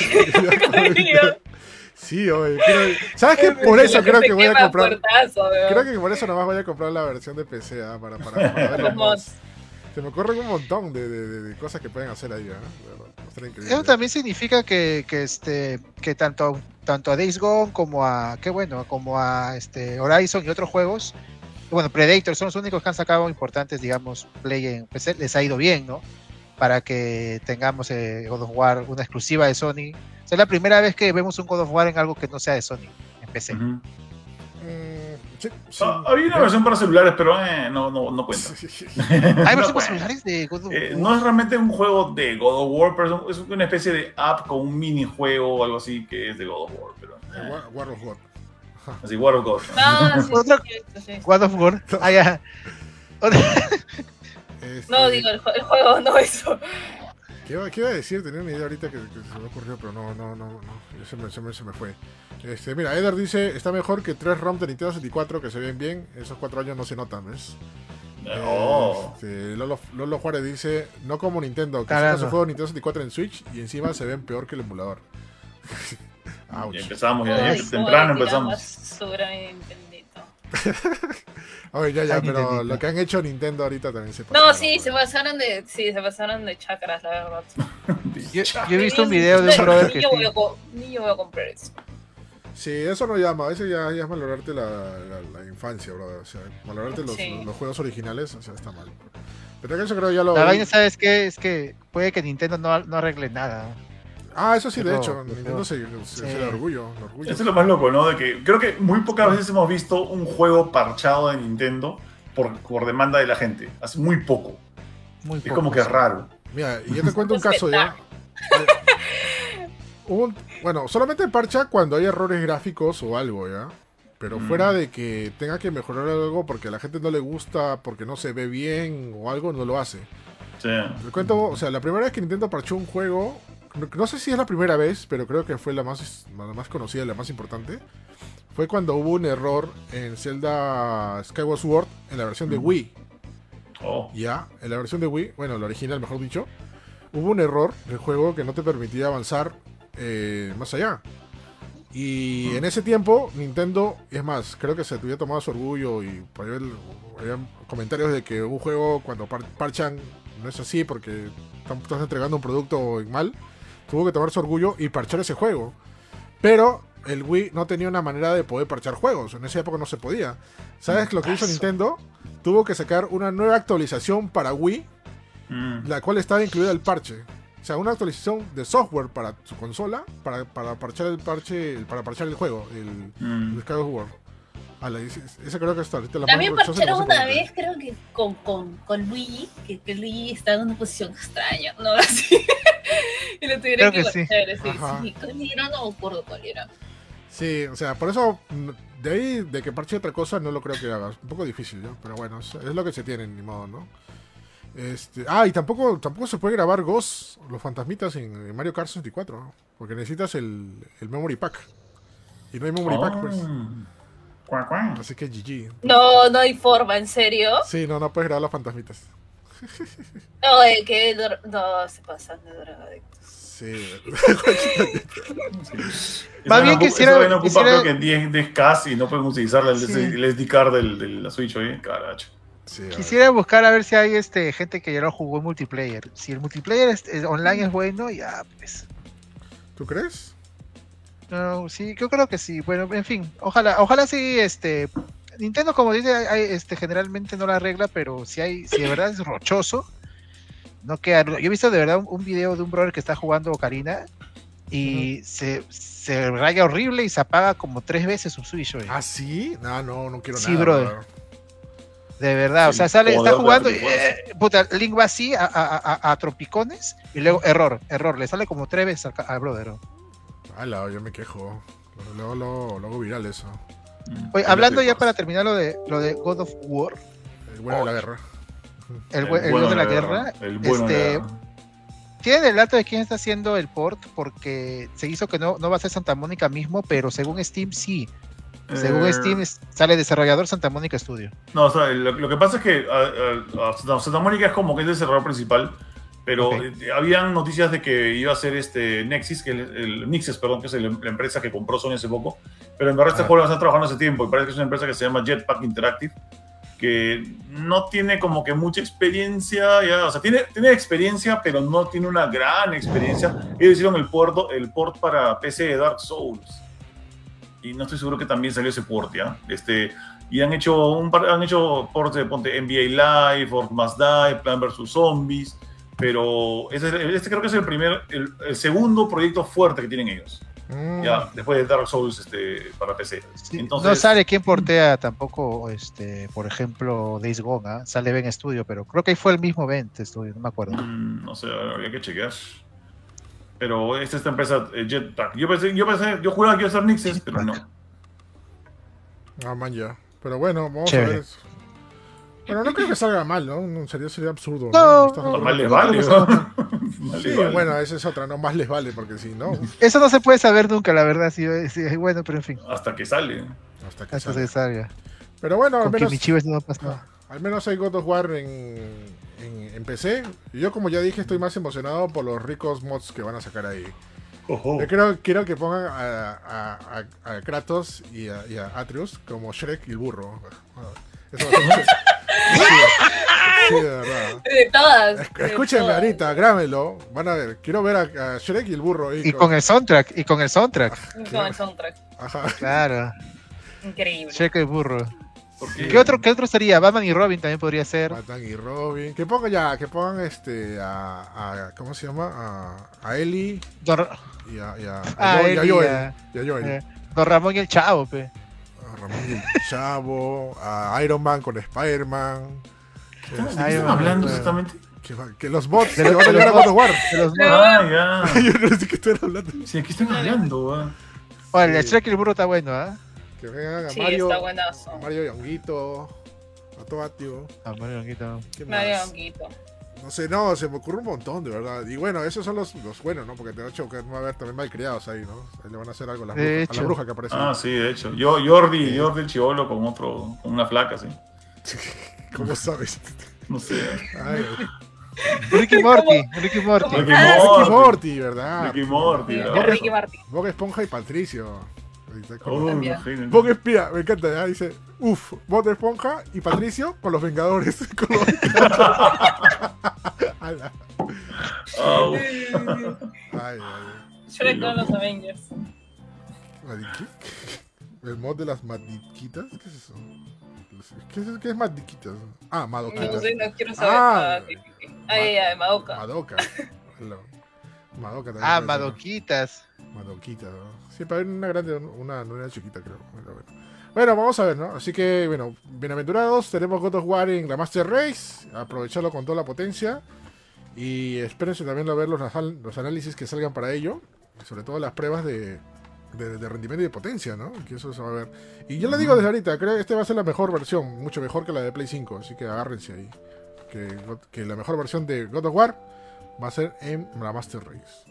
sí. Oye. creo- ¿Sabes qué? Por eso creo que voy a comprar. Creo que por eso nomás voy a comprar la versión de PC ¿ah? para, para, para ver Los mods. Se me ocurren un montón de, de- cosas que pueden hacer ahí. ¿ah? Increíble. Eso también significa que, que este que tanto tanto a Days Gone como a qué bueno como a este Horizon y otros juegos bueno Predator son los únicos que han sacado importantes digamos play en PC les ha ido bien no para que tengamos eh, God of War una exclusiva de Sony O sea, es la primera vez que vemos un God of War en algo que no sea de Sony en PC sí, sí. Ah, había una versión para celulares, pero eh, no, no, no cuenta. hay No versiones cuenta. celulares de God of Eh, War no es realmente un juego de God of War, pero es una especie de app con un minijuego o algo así que es de God of War. Pero, eh, War, War of God. así, War of God. ¿no? No, sí, Otra- sí, sí, sí. God of War ah, ya. Este, No, digo, el, el juego, no eso. ¿Qué iba, qué iba a decir? Tenía una idea ahorita que, que se me ocurrió, pero no, no, no, no. Se me, se me, se me fue. Este, mira, Eder dice, está mejor que tres ROM de Nintendo 64 que se ven bien. Esos cuatro años no se notan, ¿ves? Oh. Este, Lolo, Lolo Juárez dice, no como Nintendo, que saca su juego Nintendo 64 en Switch y encima se ven peor que el emulador. Ouch. Ya empezamos, ya, Ay, temprano empezamos. basura mi. Oye, ya, ya, pero lo que han hecho Nintendo ahorita también se No, pasaron, sí, güey. se pasaron de, sí, se pasaron de chakras, la verdad. yo, yo he visto un video de un Ni brother que yo sí. voy a Ni yo voy a comprar eso. Sí, eso no llama, eso ya, ya es valorarte la, la, la infancia, brother. O sea, valorarte los, Sí. los juegos originales, o sea, está mal. Pero que eso creo ya lo... La vaina, ¿sabes qué? Es que puede que Nintendo no, no arregle nada. Ah, eso sí, de hecho, Nintendo se, se, Sí. se da orgullo. Eso es lo más loco, ¿no? De que creo que muy pocas veces hemos visto un juego parchado de Nintendo por, por demanda de la gente. Hace muy poco. Muy Es poco, como que sí. raro. Mira, y yo te cuento un caso ya. Un- bueno, solamente parcha cuando hay errores gráficos o algo, ¿ya? Pero Mm. fuera de que tenga que mejorar algo porque a la gente no le gusta, porque no se ve bien o algo, no lo hace. Sí. Te cuento, o sea, la primera vez que Nintendo parchó un juego, no, no sé si es la primera vez, pero creo que fue la más, la más conocida, la más importante, fue cuando hubo un error en Zelda Skyward Sword en la versión de Mm. Wii. Oh. Ya, en la versión de Wii, bueno, la original, mejor dicho, hubo un error del juego que no te permitía avanzar eh, más allá. Y en ese tiempo, Nintendo, y es más, creo que se había tomado su orgullo y por ahí el- había comentarios de que un juego, cuando par- parchan, no es así porque están- estás entregando un producto mal, tuvo que tomar su orgullo y parchar ese juego. Pero el Wii no tenía una manera de poder parchar juegos, en esa época no se podía. ¿Sabes lo que hizo Nintendo? Tuvo que sacar una nueva actualización para Wii Mm. la cual estaba incluida el parche. O sea, una actualización de software para su consola para, para parchar el parche, para parchar el juego, el, Mm. el. Ala, ese creo que está ahorita la También parcharon una vez, creo que con, con, con Luigi, que, que Luigi está en una posición extraña, ¿no? Así. y lo tuvieron Creo que, que sí. parchar, sí. Sí. No me acuerdo cuál era. Sí, o sea, por eso, mm, de ahí, de que parche otra cosa, no lo creo que hagas. Un poco difícil, ¿no? Pero bueno, es, es lo que se tiene, ni modo, ¿no? Este, ah, y tampoco, tampoco se puede grabar Ghost, los fantasmitas, en, en Mario Kart 64, ¿no? Porque necesitas el, el Memory Pack. Y no hay Memory Pack, pues. Así que GG. No, no hay forma, ¿en serio? Sí, no, no puedes grabar los fantasmitas. No, eh, que no se pasan de drogadictos. Sí. Más Esa bien no quisiera- esa vaina ocupa quisiera- creo que 10, 10K y no podemos utilizar el, Sí. el SD card del, de la Switch hoy. Caracho. sí. Quisiera buscar a ver si hay este gente que ya lo jugó en multiplayer. Si el multiplayer es- es- online es bueno, ya pues. ¿Tú crees? No, sí, yo creo que sí. Bueno, en fin, ojalá, ojalá sí, este, Nintendo como dice, hay- este, generalmente no la arregla, pero si hay, si de verdad es rochoso, no queda. Yo he visto de verdad un, un video de un brother que está jugando Ocarina y se, se raya horrible y se apaga como tres veces su Switch. oye. ¿Ah, sí? No, no, no quiero Sí, nada. brother. De verdad, o Sí, sea, sale, está jugando eh, puta, Link va así a, a- a- a tropicones y luego error, error, le sale como tres veces al, brother. ¿no? Ala, yo me quejo. Luego lo, lo hago viral eso. Mm. Oye, hablando ya para terminar lo de lo de God of War, El bueno de la guerra. el, el dios de la guerra, El bueno de la este, guerra. tienen el dato de quién está haciendo el port porque se hizo que no, no va a ser Santa Mónica mismo, pero según Steam sí. Según Eh, Steam sale desarrollador Santa Mónica Studio. No, o sea, lo, lo que pasa es que a, a- a Santa- Santa Mónica es como que es el desarrollador principal, pero Ok. eh, habían noticias de que iba a ser este Nexus, que el, el Nixes, perdón, que es el- la empresa que compró Sony hace poco, pero en verdad este Ah. juego lo están trabajando hace tiempo y parece que es una empresa que se llama Jetpack Interactive, que no tiene como que mucha experiencia, ya, o sea, tiene, tiene experiencia, pero no tiene una gran experiencia. Ellos hicieron el, puerto, el port para PC de Dark Souls y no estoy seguro que también salió ese port, ¿ya? Este, y han hecho un par- han hecho ports de ponte NBA Live, Orc Must Die, Plan vs Zombies, pero este, este creo que es el primer, el, el segundo proyecto fuerte que tienen ellos, Mm, ya, después de Dark Souls este, para PC. Sí, Entonces- no sale quién portea tampoco, este, por ejemplo, Days Gone, ¿ah? sale Ben Studio, pero creo que ahí fue el mismo Ben Studio, no me acuerdo. Mm, no sé, habría que chequear. Pero esta esta empresa eh, Jetpack. Yo pensé, yo pensé, yo juraba que iba a ser Nixes, pero no. Ah, man, ya. Pero bueno, vamos Chévere. a ver eso. Bueno, no creo que salga mal, ¿no? No, Sería, sería absurdo. No, Estás- no, Más les no vale, ¿no? Más Sí, les vale. bueno, esa es otra, no más les vale, porque si no, Eso no se puede saber nunca, la verdad, sí, sí, bueno, pero en fin, Hasta que sale. hasta que hasta salga. salga. Pero bueno, al Con que menos, mi no pasa nada. al menos hay God of War en, en, en PC. Yo, como ya dije, estoy más emocionado por los ricos mods que van a sacar ahí. Ojo. Yo creo, quiero que pongan a, a- a- a Kratos y a, y a Atreus como Shrek y el burro. Eso va a ser- sí, sí, de verdad. De todas. Es- de Escúchenme todas. ahorita, grábenlo. Van a ver. Quiero ver a, a Shrek y el burro. Y con el soundtrack, y con el soundtrack, Con el soundtrack. Ajá. claro. Increíble. Check el burro. Porque- ¿Qué otro, ¿Qué otro sería? Batman y Robin también podría ser. Batman y Robin. Que pongan ya, que pongan este a, a- ¿cómo se llama? A, a Ellie Don, y a, y a, a Ah, Joel, y a Ellie, Joel, a- y a Joel. eh, Don Ramón y el Chavo, pe. A Ramón y el Chavo, a Iron Man con Spider-Man. ¿De qué Este, están Ay, hablando exactamente? que, que los bots De que los- van a a God of War. De los Pero- Ah, ya. Yo no sé qué están hablando. Sí, aquí están hablando, weón. Oye, el Shrek y el burro está bueno, ¿ah? Que vengan a Sí, Mario, está buenazo. a Mario Yonguito, a Tobatio. Ah, Mario Longuito. ¿Qué Mario más? Honguito. No sé, no, se me ocurre un montón, de verdad. Y bueno, esos son los, los buenos, ¿no? Porque te hecho que va a haber también malcriados ahí, ¿no? Ahí le van a hacer algo a la De bruja, a la bruja que aparece. Ah, sí, de hecho. Yo, Jordi, Jordi el chivolo con otro, con una flaca, sí. ¿Cómo sabes? No sé. Ay, Ricky Morty, Ricky Morty. Ricky Ricky Morty. Morty, ¿verdad? Ricky Morty, ¿verdad? Ricky Martin. Bob Esponja y Patricio. Con- Oh. Bob Espía, me encanta, ya dice, uff, Bob Esponja y Patricio con los Vengadores. Con los... Ah, uf. ay, ay. Shrek con los Avengers. ¿El mod de las madiquitas? ¿Qué es eso? ¿Qué es, qué es madiquitas? Ah, No madoquitas. sé, no quiero saber. Ah. Ah, ay, Madoka. Madoka. Madoka también. Ah. Madoquitas. Madoquita, ¿no? Siempre hay una grande, una, una chiquita, creo. Bueno, bueno. Bueno, vamos a ver, ¿no? Así que, bueno, bienaventurados. Tenemos God of War en la Master Race. Aprovecharlo con toda la potencia. Y espérense también a ver los, los análisis que salgan para ello. Sobre todo las pruebas de, de, de rendimiento y de potencia, ¿no? Que eso se va a ver. Y yo le digo desde ahorita, creo que este va a ser la mejor versión. Mucho mejor que la de Play 5. Así que agárrense ahí. Que, que la mejor versión de God of War va a ser en la Master Race.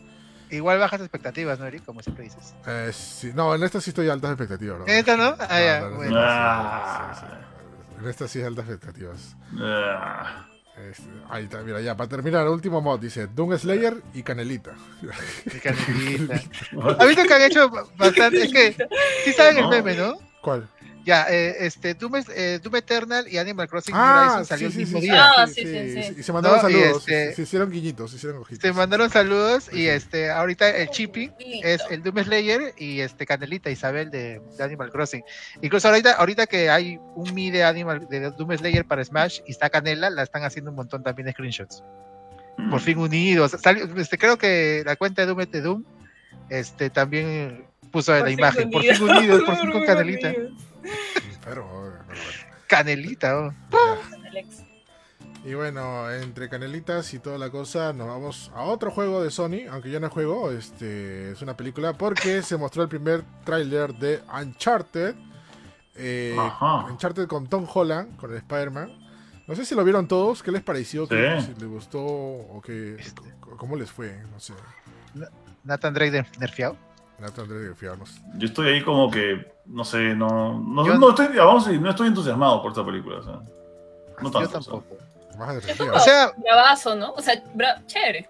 Igual bajas expectativas, ¿no, Eric? Como siempre dices. Eh, sí, no, en esta sí estoy a altas expectativas. ¿no? ¿En esta no? Ah, ya, no, no, bueno. sí, Ah. sí, sí. En esta sí hay altas expectativas. Ah. Este, ahí está, mira, ya, para terminar, último mod, dice Doom Slayer y Canelita. Mi canelita. ¿Has visto que han hecho bastante? Es que, sí saben el No. meme, ¿no? ¿Cuál? Ya, eh, este, Doom, es- eh, Doom Eternal y Animal Crossing Ah, Horizons salió sí, el sí, mismo sí, día. Ah, sí, sí, sí. Y se mandaron No, y saludos, este- se, se hicieron guiñitos, se hicieron ojitos. Se mandaron saludos y Sí. este, ahorita el chipping es el Doom Slayer y este Canelita Isabel de, de Animal Crossing. Incluso ahorita, ahorita que hay un Mi de Animal de Doom Slayer para Smash y está Canela, la están haciendo un montón también de screenshots. Por fin unidos. Salió- este, creo que la cuenta de Doom de Doom este, también puso Por la imagen. Por fin unidos. unidos, por fin con Canelita. Pero, pero bueno. Canelita, oh. Alex. Y bueno, entre canelitas y toda la cosa, nos vamos a otro juego de Sony, aunque ya no juego, este, es una película, porque se mostró el primer tráiler de Uncharted. eh. Uncharted con Tom Holland, con el Spider-Man. No sé si lo vieron todos, ¿qué les pareció? ¿Qué- Sí. Si les gustó o qué, Este. cómo les fue, no sé. Nathan Drake de nerfeado. Nathan Drake, fiarnos. Yo estoy ahí como que, no sé, no, no, Yo- no estoy, vamos a decir, no estoy entusiasmado por esta película. O sea, no tanto. Yo tampoco. Más de Yo energía. O sea, Bravazo, ¿no? O sea, bra- chévere.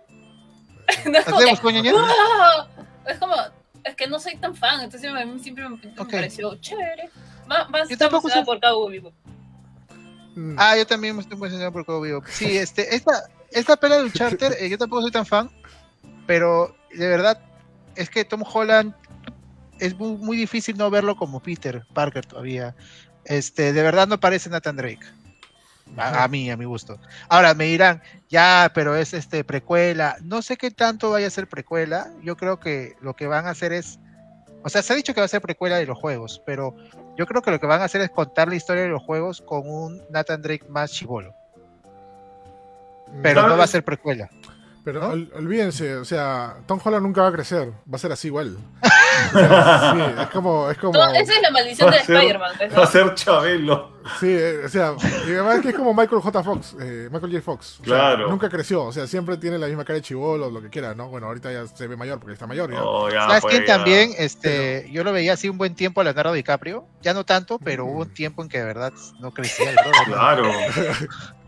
no es como que, ¿hacemos coño ña? ¡ah! Es como, es que no soy tan fan, entonces a mí siempre me, pareció chévere. Más, más Yo tampoco soy- por Cabo Vivo. Mm, Ah, yo también me estoy emocionado por Cowboy Bebop. Sí, este, esta, esta pela de Uncharted, eh, yo tampoco soy tan fan, pero de verdad es que Tom Holland es muy, muy difícil no verlo como Peter Parker todavía. Este, de verdad no parece Nathan Drake. A, a mí, a mi gusto. Ahora me dirán, ya, pero es este precuela. No sé qué tanto vaya a ser precuela. Yo creo que lo que van a hacer es. O sea, se ha dicho que va a ser precuela de los juegos, pero yo creo que lo que van a hacer es contar la historia de los juegos con un Nathan Drake más chivolo. Pero no va a ser precuela. Pero ¿no? ol- olvídense, o sea, Tom Holland nunca va a crecer, va a ser así igual. O sea, sí, es como, es como, No, esa es la maldición de Spider-Man. pues, ¿no? Va a ser Chabelo. sí, eh, o sea, y además que es como Michael J. Fox, eh, Michael J. Fox. O sea, Claro. nunca creció, o sea, siempre tiene la misma cara de chivolo, lo que quiera, ¿no? Bueno, ahorita ya se ve mayor porque está mayor, ¿ya? Oh, ya, ¿Sabes pues, quién ya. también? Este, yo lo veía así un buen tiempo a Leonardo DiCaprio. Ya no tanto, pero Mm. hubo un tiempo en que de verdad no crecía el brother. Claro.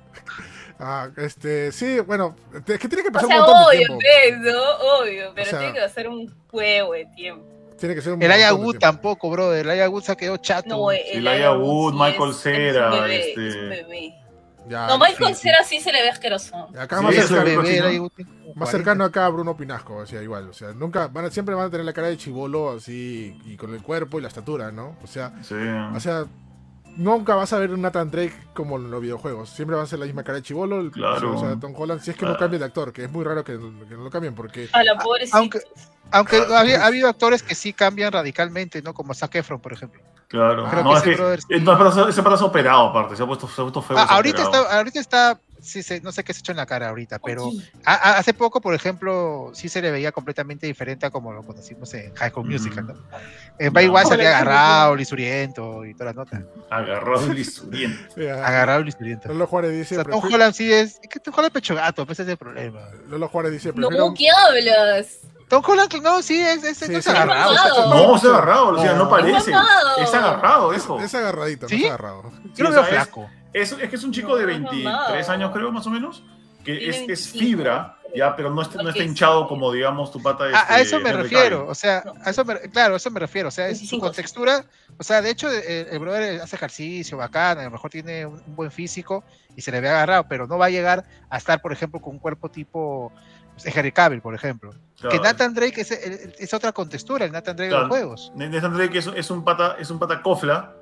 Ah, este, sí, bueno, es que tiene que O pasar sea, un montón de obvio, tiempo. pues, ¿no? Obvio, pero O sea- tiene que hacer un juego de tiempo. Tiene que ser un El Aya montón de Wood tiempo. tampoco, brother. El Aya Wood se quedó chato. No, el Wood, sí Michael es Cera, este- es. Ya, No, Michael sí. Cera sí se le ve asqueroso. Acá Sí, más, cercano, bebé, el más 40. cercano acá a Bruno Pinasco, o sea, igual, o sea, nunca, van a- siempre van a tener la cara de chivolo así, y con el cuerpo y la estatura, ¿no? O sea, Sí. O sea, nunca vas a ver un Nathan Drake como en los videojuegos. Siempre va a ser la misma cara de chivolo. el- Claro. O sea, Tom Holland, si es que no Claro. cambia de actor, que es muy raro que, que no lo cambien porque. A la. Aunque, aunque Claro. ha, habido- ha habido actores que sí cambian radicalmente, ¿no? Como Zac Efron, por ejemplo. Claro. Creo no, que es ese que brother no, se ha operado aparte, se ha puesto, se ha puesto feo. Ah, ahorita operado. está, ahorita está, sí, se- no sé qué se ha hecho en la cara ahorita, pero a- a- hace poco, por ejemplo, sí se le veía completamente diferente a como lo conocimos en High School Mm. Musical, ¿no? En Bay One No. salía agarrado, lisuriento y toda la nota. Agarrado el lisuriento. Agarrado, lisuriento. Lolo Juárez O dice. sea, Tom Holland sí es, es que Tom Holland pecho gato, pues ese es el problema. Lolo Juárez dice. Prefiero, No, ¿qué hablas? Tom Holland, no, sí, es, es, Sí, no es agarrado. Es. No, se ha agarrado, o sea, no parece. Es. Es agarrado eso. Es agarradito, ¿Sí? no es agarrado. Yo lo veo o es- flaco. Es, es que es un chico de No, es 23 mamado. años, creo, más o menos. Que es, es 25, fibra, ya, pero no está, no está hinchado como, digamos, tu pata. A, a este, eso me Henry refiero, Cavill. o sea, a eso me, claro, a eso me refiero, o sea, es su 25. contextura, o sea, de hecho, el, el brother hace ejercicio bacán, a lo mejor tiene un, un buen físico y se le ve agarrado, pero no va a llegar a estar, por ejemplo, con un cuerpo tipo pues, Henry Cavill, por ejemplo. Claro. Que Nathan Drake es, es- es otra contextura, el Nathan Drake de los juegos. Nathan Drake es, es un pata, es un pata cofla,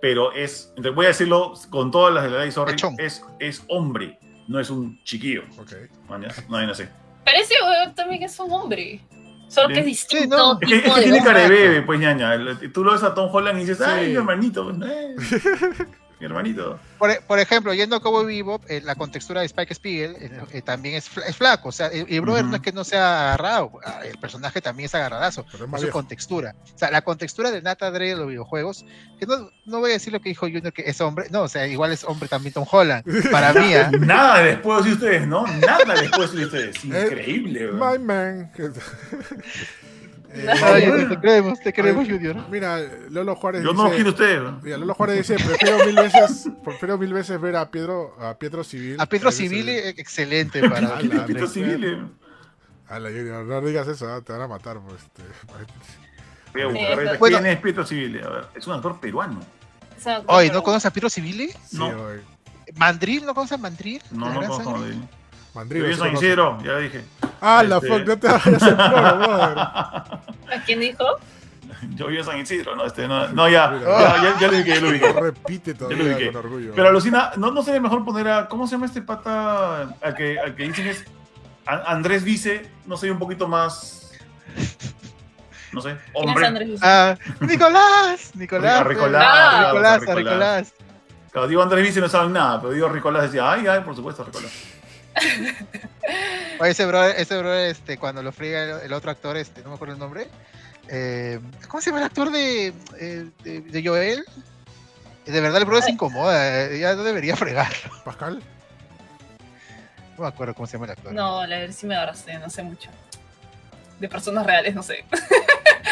pero es, te voy a decirlo con todas las de la ley, sorry, es, es hombre, no es un chiquillo. Ok. mañas, No, no sé. Ese weón también es un hombre. Solo que es. Sí, distinto. Es que, es tipo que de tiene cara de bebé, pues ñaña. Tú lo ves a Tom Holland y dices, Sí. ay, mi hermanito. pues, eh. mi hermanito. Por, por ejemplo, yendo a Cowboy Bebop, eh, la contextura de Spike Spiegel eh, eh, también es, es flaco, o sea, el, el brother no es que no sea agarrado, ah, el personaje también es agarradazo. Es por su viejo. contextura. O sea, la contextura de Nathan Drake de los videojuegos, que no, no voy a decir lo que dijo Junior, que es hombre, no, o sea, igual es hombre también Tom Holland, para mí, ¿ah? Nada decir a ustedes, ¿no? Nada decir a ustedes. Eh, Increíble, weón. My man. Eh, Ay, Junior, te creemos, te creemos, ay, Junior. Mira, Lolo Juárez Yo no dice. quiero a ustedes. weón. Mira, Lolo Juárez dice, prefiero mil veces, prefiero mil veces ver a Pietro, a Pietro Civil. A Pedro dice- Civil, eh, excelente para ¿Qué la mierda. civil? eh? A la Junior, no digas eso, ah, te van a matar, pues. este. Voy a buscar Sí, ahorita bueno. quién es Pietro Civil. A ver, es un actor peruano. Oye, ¿no conoces a Pedro Civil? No. ¿Mandril? ¿No conoces a Mandril? No, ¿La no conozco de él. Mandrigo, Yo lo Isidro, ya dije. Ah, la Este- fuck, no te vayas al floro, brother. ¿A quién dijo? Yo vivo en San Isidro, no, este, no, no ya, ya, ya, ya lo ubiqué, ya lo ubiqué. Repite todavía con orgullo. Pero alucina, ¿no, no sería mejor poner a, ¿cómo se llama este pata? Al que, al que dicen es A- Andrés Vice, no sé, un poquito más, no sé, ¿Quién es hombre. Andrés? Ah, Nicolás, Nicolás. A Ricolás, Nicolás, a a Ricolás. Claro, digo Andrés Vice no saben nada, pero digo Ricolás decía, ay, ay, por supuesto, Ricolás. Oye, ese brother, ese brother, este, cuando lo friega el, el otro actor, este, no me acuerdo el nombre. eh, ¿Cómo se llama el actor de, eh, de, de Joel? De verdad el brother se incomoda, eh, ya no debería fregarlo. Pascal. No me acuerdo cómo se llama el actor. No, la verdad sí me abracé, no sé mucho. De personas reales, no sé.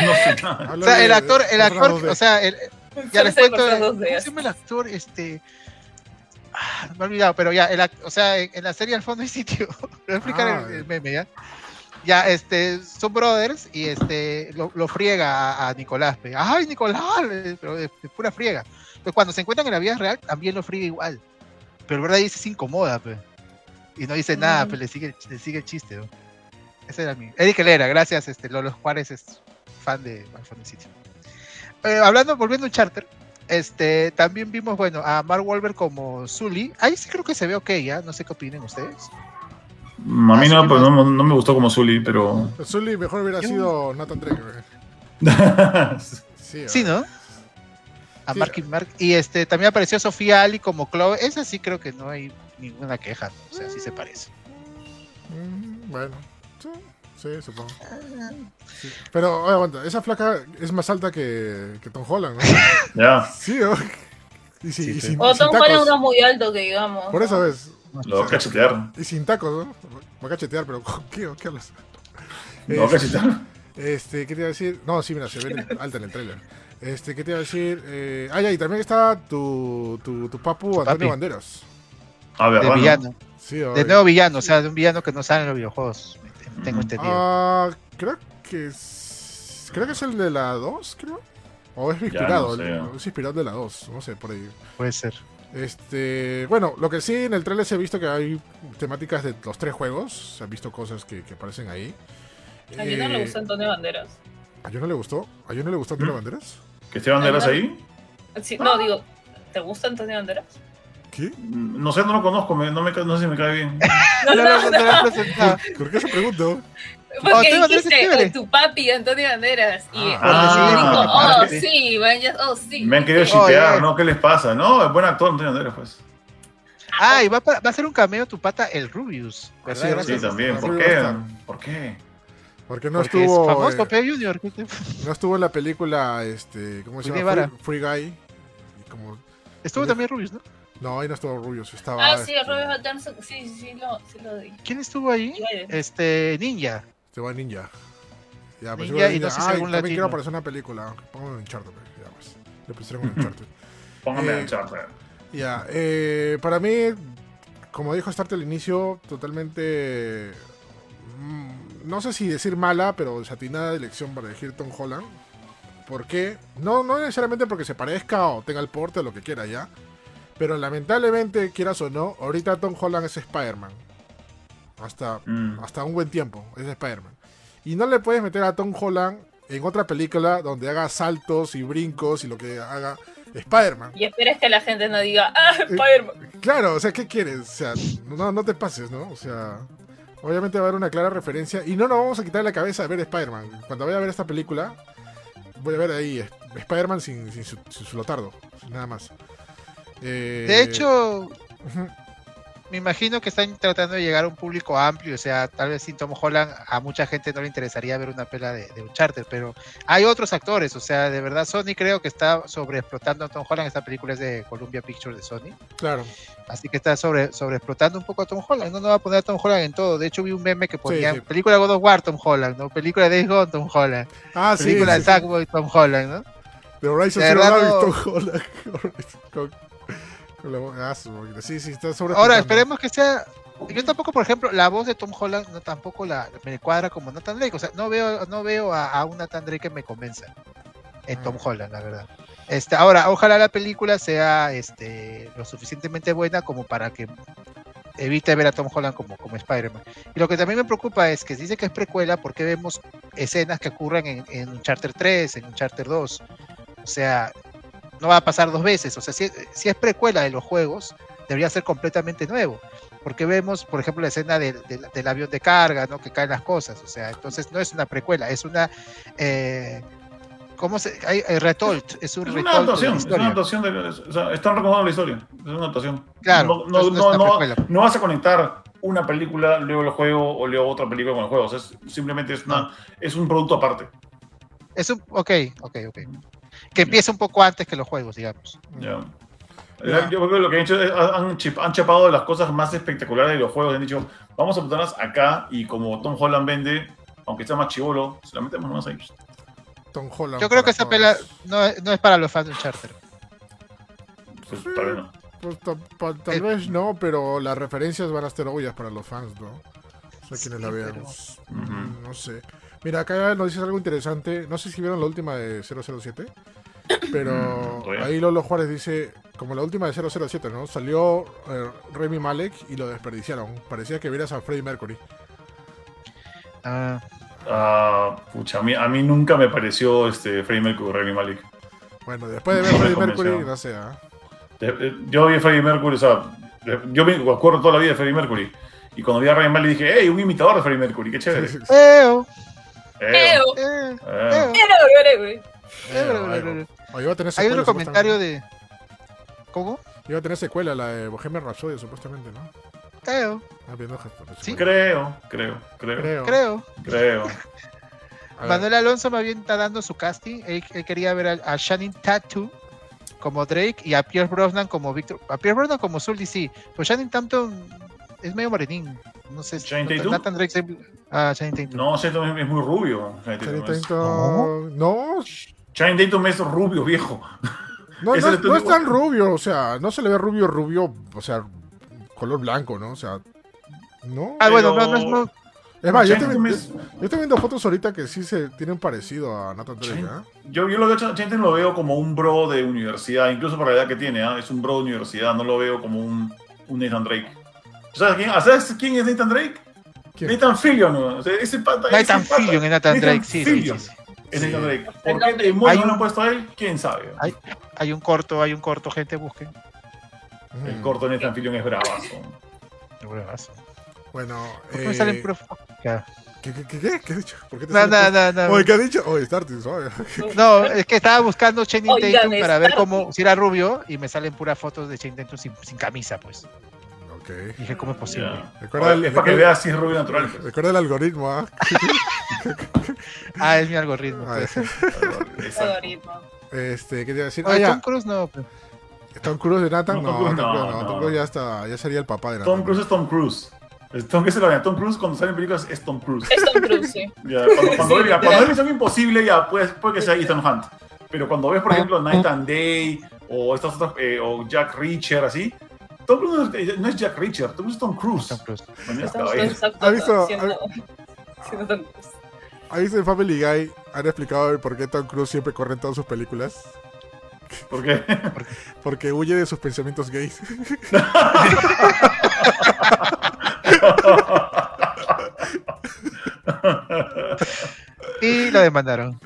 No sé nada. O sea, el actor, el actor, o sea, el, ya les cuento, ¿cómo se llama el actor? Este, ah, me he olvidado, pero ya, el, act- o sea, en, en la serie al fondo hay sitio. Voy a explicar Ah, el, el meme, ¿ya? Ya, este, son brothers y este, lo, lo friega a, a Nicolás. pe. ¡Ay, Nicolás! eh, Pero de, de pura friega. Pero cuando se encuentran en la vida real, también lo friega igual. Pero verdad dice se incomoda, pe. Y no dice nada, Mm. pues le sigue, le sigue el chiste, ¿no? Ese era mi. Eric Helera, gracias, este, Lolo Juárez es fan de, del sitio. Eh, hablando, volviendo a Charter, este, también vimos, bueno, a Mark Wahlberg como Zully. Ahí sí creo que se ve ok, ¿ya? No sé qué opinen ustedes. A mí Ah, no, sí, pues no. no, me gustó como Zully, pero... Zully mejor hubiera sido Nathan Drake. Sí, Sí. ¿no? A Sí. Mark y Mark. Y este, también apareció Sofía Ali como Chloe. Esa sí creo que no hay ninguna queja, ¿no? o sea, sí se parece. Mm, bueno, sí, sí, supongo. Sí. Pero, oye, aguanta, esa flaca es más alta que, que Tom Holland, ¿no? ya, Sí, ¿no? Y, si- Sí, y sin, O Tom Holland es muy alto, que digamos. Por esa vez. lo voy a cachetear. Y sin tacos, ¿no? Va a cachetear, pero ¿con qué, ¿o qué hablas? Lo voy a Este, cachetear. Este, ¿qué te iba a decir? No, sí, mira, se ve alta en el trailer. Este, ¿qué te iba a decir? Eh, ah, ya, y también está tu, tu, tu papu Antonio papi. Banderas. A ver, De bueno. villano. Sí, De nuevo villano, o sea, de un villano que no sale en los videojuegos. Tengo entendido. Ah, creo que es, creo que es el de la 2, creo. O es inspirado, no sé. el- es inspirado de la 2, no sé, por ahí. Puede ser. Este, bueno, lo que sí en el trailer se ha visto que hay temáticas de los tres juegos, se han visto cosas que, que aparecen ahí. A mí no le Eh, gusta Antonio Banderas. ¿A yo no le gustó? ¿A yo no le gustó Antonio ¿Mm? Banderas? ¿Que Esteban Banderas ahí? Sí, no, digo, ¿Te gusta Antonio Banderas? ¿Qué? No sé, no lo conozco, me- no, me, no sé si me cae bien. No, no, no, no lo he presentado. ¿Por qué se preguntó? Oh, Porque es dijiste. "Oh, tu papi Antonio Banderas. Y Ah, dijo, ah, oh, sí, man, ya- oh, sí. Me han querido Oh, shipear, yeah. ¿no? ¿Qué les pasa? No, es buen actor Antonio Banderas, pues. Ah, y va, va a ser un cameo tu pata, el Rubius. ¿verdad? Sí, Gracias. Sí, también. Así ¿Por qué? ¿Por qué? Porque no Porque estuvo. es famoso, eh. Junior. no estuvo en la película, este, ¿cómo se llama? Free, Free Guy. Y como, Estuvo también Rubius, ¿no? No, ahí no estuvo Rubius, estaba. Ah, sí, este, Robert Pattinson, sí, sí, sí, lo, sí lo di. ¿Quién estuvo ahí? Este, Ninja. Va Ninja. Ya, pues, Ninja seguro y no sé si algún también latino. quiero aparecer en una película. Póngame en Uncharted, pues, ya pues. Le pusieron un Uncharted. Póngame Eh, a Uncharted. Ya, eh, para mí, como dijo Start al inicio, totalmente. mm, no sé si decir mala, pero desatinada elección para elegir Tom Holland. ¿Por qué? No, no necesariamente porque se parezca o tenga el porte o lo que quiera ya. Pero lamentablemente, quieras o no, ahorita Tom Holland es Spider-Man. Hasta, Mm. hasta un buen tiempo, es Spider-Man. Y no le puedes meter a Tom Holland en otra película donde haga saltos y brincos y lo que haga Spider-Man. Y esperes que la gente no diga, ah, Spider-Man. Claro, o sea, ¿qué quieres? O sea, no, no te pases, ¿no? O sea, obviamente va a haber una clara referencia y no nos vamos a quitar la cabeza de ver Spider-Man. Cuando vaya a ver esta película, voy a ver ahí eh, Spider-Man sin, sin su, sin su lotardo, nada más. Eh, De hecho, me imagino que están tratando de llegar a un público amplio, o sea, tal vez sin Tom Holland a mucha gente no le interesaría ver una pela de, de Uncharted, pero hay otros actores, o sea, de verdad Sony creo que está sobreexplotando a Tom Holland, esta película es de Columbia Pictures de Sony, claro, así que está sobre sobreexplotando un poco a Tom Holland, no, no va a poner a Tom Holland en todo, de hecho vi un meme que ponía sí. película God of War Tom Holland, ¿no? película de Gone Tom Holland, Ah, sí, película sí, de sí. Sackboy Tom Holland, ¿no? De Horizon Zero Dawn Tom Holland. con- con la- ah, su máquina. Sí, sí, está sobre. Ahora, esperemos que sea. Yo tampoco, por ejemplo, la voz de Tom Holland no tampoco la me cuadra como Nathan Drake. O sea, no veo, no veo a, a un Nathan Drake que me convenza en Tom Holland, la verdad. Este, ahora, ojalá la película sea este, lo suficientemente buena como para que evite ver a Tom Holland como, como Spider-Man. Y lo que también me preocupa es que dice que es precuela porque vemos escenas que ocurren en, en Uncharted 3, en Uncharted 2. O sea, no va a pasar dos veces. O sea, si, si es precuela de los juegos, debería ser completamente nuevo. Porque vemos, por ejemplo, la escena del, del- del avión de carga, ¿no? Que caen las cosas. O sea, entonces no es una precuela, es una. Eh, ¿Cómo se.? Hay, hay retolt, es un Es una adaptación, es una adaptación de, o sea, están recordando la historia, es una adaptación. Claro, no, no, no no, no vas a conectar una película, luego el juego, o luego otra película con el juego. O sea, es- simplemente es, una, es un producto aparte. Es un. Ok, ok, ok. Que empiece un poco antes que los juegos, digamos. Ya. Ya. Yo creo que lo que han hecho es han, chip- han chapado las cosas más espectaculares de los juegos. Han dicho, vamos a ponerlas acá y como Tom Holland vende, aunque sea más chivolo, se la metemos más ahí. Tom Holland. Yo creo que esa todos. pela no, es- no es para los fans de Uncharted. Pues, tal vez no. Pues, ta- pa- tal Eh, vez no, pero las referencias van a estar obvias para los fans, ¿no? O sea, quienes la Sí, vean. pero- Mm, No sé. Mira, acá nos dices algo interesante. No sé si vieron la última de 007. Pero ahí Lolo Juárez dice, como la última de 007, ¿no? Salió eh, Remy Malek y lo desperdiciaron. Parecía que vieras a Freddie Mercury. Ah, Ah, pucha, a mí, a mí nunca me pareció este Freddie Mercury, Remy Malik. Bueno, después de ver No Freddie Mercury, no sé, ¿ah? De- Yo vi a Freddie Mercury, o sea, yo me acuerdo toda la vida de Freddie Mercury. Y cuando vi a Remy Malik dije, hey, un imitador de Freddie Mercury, qué chévere. Iba a tener Hay otro comentario de. ¿Cómo? Iba a tener secuela, la de Bohemian Rhapsody, supuestamente, ¿no? Eo, Ah, gesto, Sí. Creo, creo, creo, Creo. creo. creo. Manuel Alonso más bien está dando su casting. Él, él quería ver a, a Shannon Tattoo como Drake y a Pierce Brosnan como Victor. A Pierce Brosnan como Sully, sí. Pero Shannon Tatum es medio morenín. No sé. ¿Channing no- Tatum? Nathan Drake Ah, Channing Tatum. No, Channing Tatum es muy rubio. Channing Tatum No, Channing Tatum es rubio, viejo. no, es tan rubio, o sea, no se le ve rubio, rubio, o sea, color blanco, ¿no? O sea, no. Ah, bueno, Pero- no, no es. No, Es más, yo estoy, Tatum vi- es- yo estoy viendo fotos ahorita que sí se tienen parecido a Nathan Drake, ¿ah? Yo, yo lo veo, lo veo como un bro de universidad, incluso para la edad que tiene, ¿ah? es un bro de universidad, no lo veo como un, un Nathan Drake. ¿Sabes quién, ¿Sabes quién es Nathan Drake? ¿Quién? Nathan Fillion, ¿no? O sea, ese pata, Nathan ese pata- Fillion es Nathan Drake, sí, sí, Fillion sí, sí. Es Sí. Nathan Drake. ¿Por qué Hay no han puesto a él? ¿Quién sabe? Hay- Hay un corto, hay un corto, gente, busquen. El corto de Nathan Fillion es bravazo. Bueno, ¿Por qué me eh. ¿qué, qué, qué, qué? ¿Qué has dicho? ¿Por qué te No, no, no, no. Oye, ¿qué has dicho? Oye, Starty, suave. No, es que estaba buscando Oigan, Tatum para ver cómo si era rubio y me salen puras fotos de Channing Tatum sin, sin camisa, pues. Dije, ¿cómo es posible? Recuerda el- es para que veas si es rubio natural. pues. Recuerda el algoritmo, ¿ah? Ah, es mi algoritmo. Ah, algoritmo. Este, ¿qué te iba a decir? Ah, Oye. Tom Cruise no. pues. Tom Cruise de Nathan, No, no, Tom no, no, Tom. Cruise ya está, ya sería el papá de Nathan. Tom Cruise es Tom Cruise. Es Tom, ¿Qué se lo llama? Tom Cruise cuando sale en películas es Tom Cruise. Es Tom Cruise, sí. Ya, cuando, cuando, Sí, ya, cuando algo imposible, ya puede, puede que sea Ethan Hunt. Pero cuando ves, por ejemplo, Night and Day o estas otras, eh, o Jack Reacher, así, Tom Cruise no es, Jack Reacher, Tom Cruise es Tom Cruise. Tom Cruise. Tom exacto, ¿Ha visto- siendo- siendo Tom Cruise. ¿Has visto en Family Guy? Han explicado el por qué Tom Cruise siempre corre en todas sus películas. ¿Por qué? Porque huye de sus pensamientos gays. Y lo demandaron.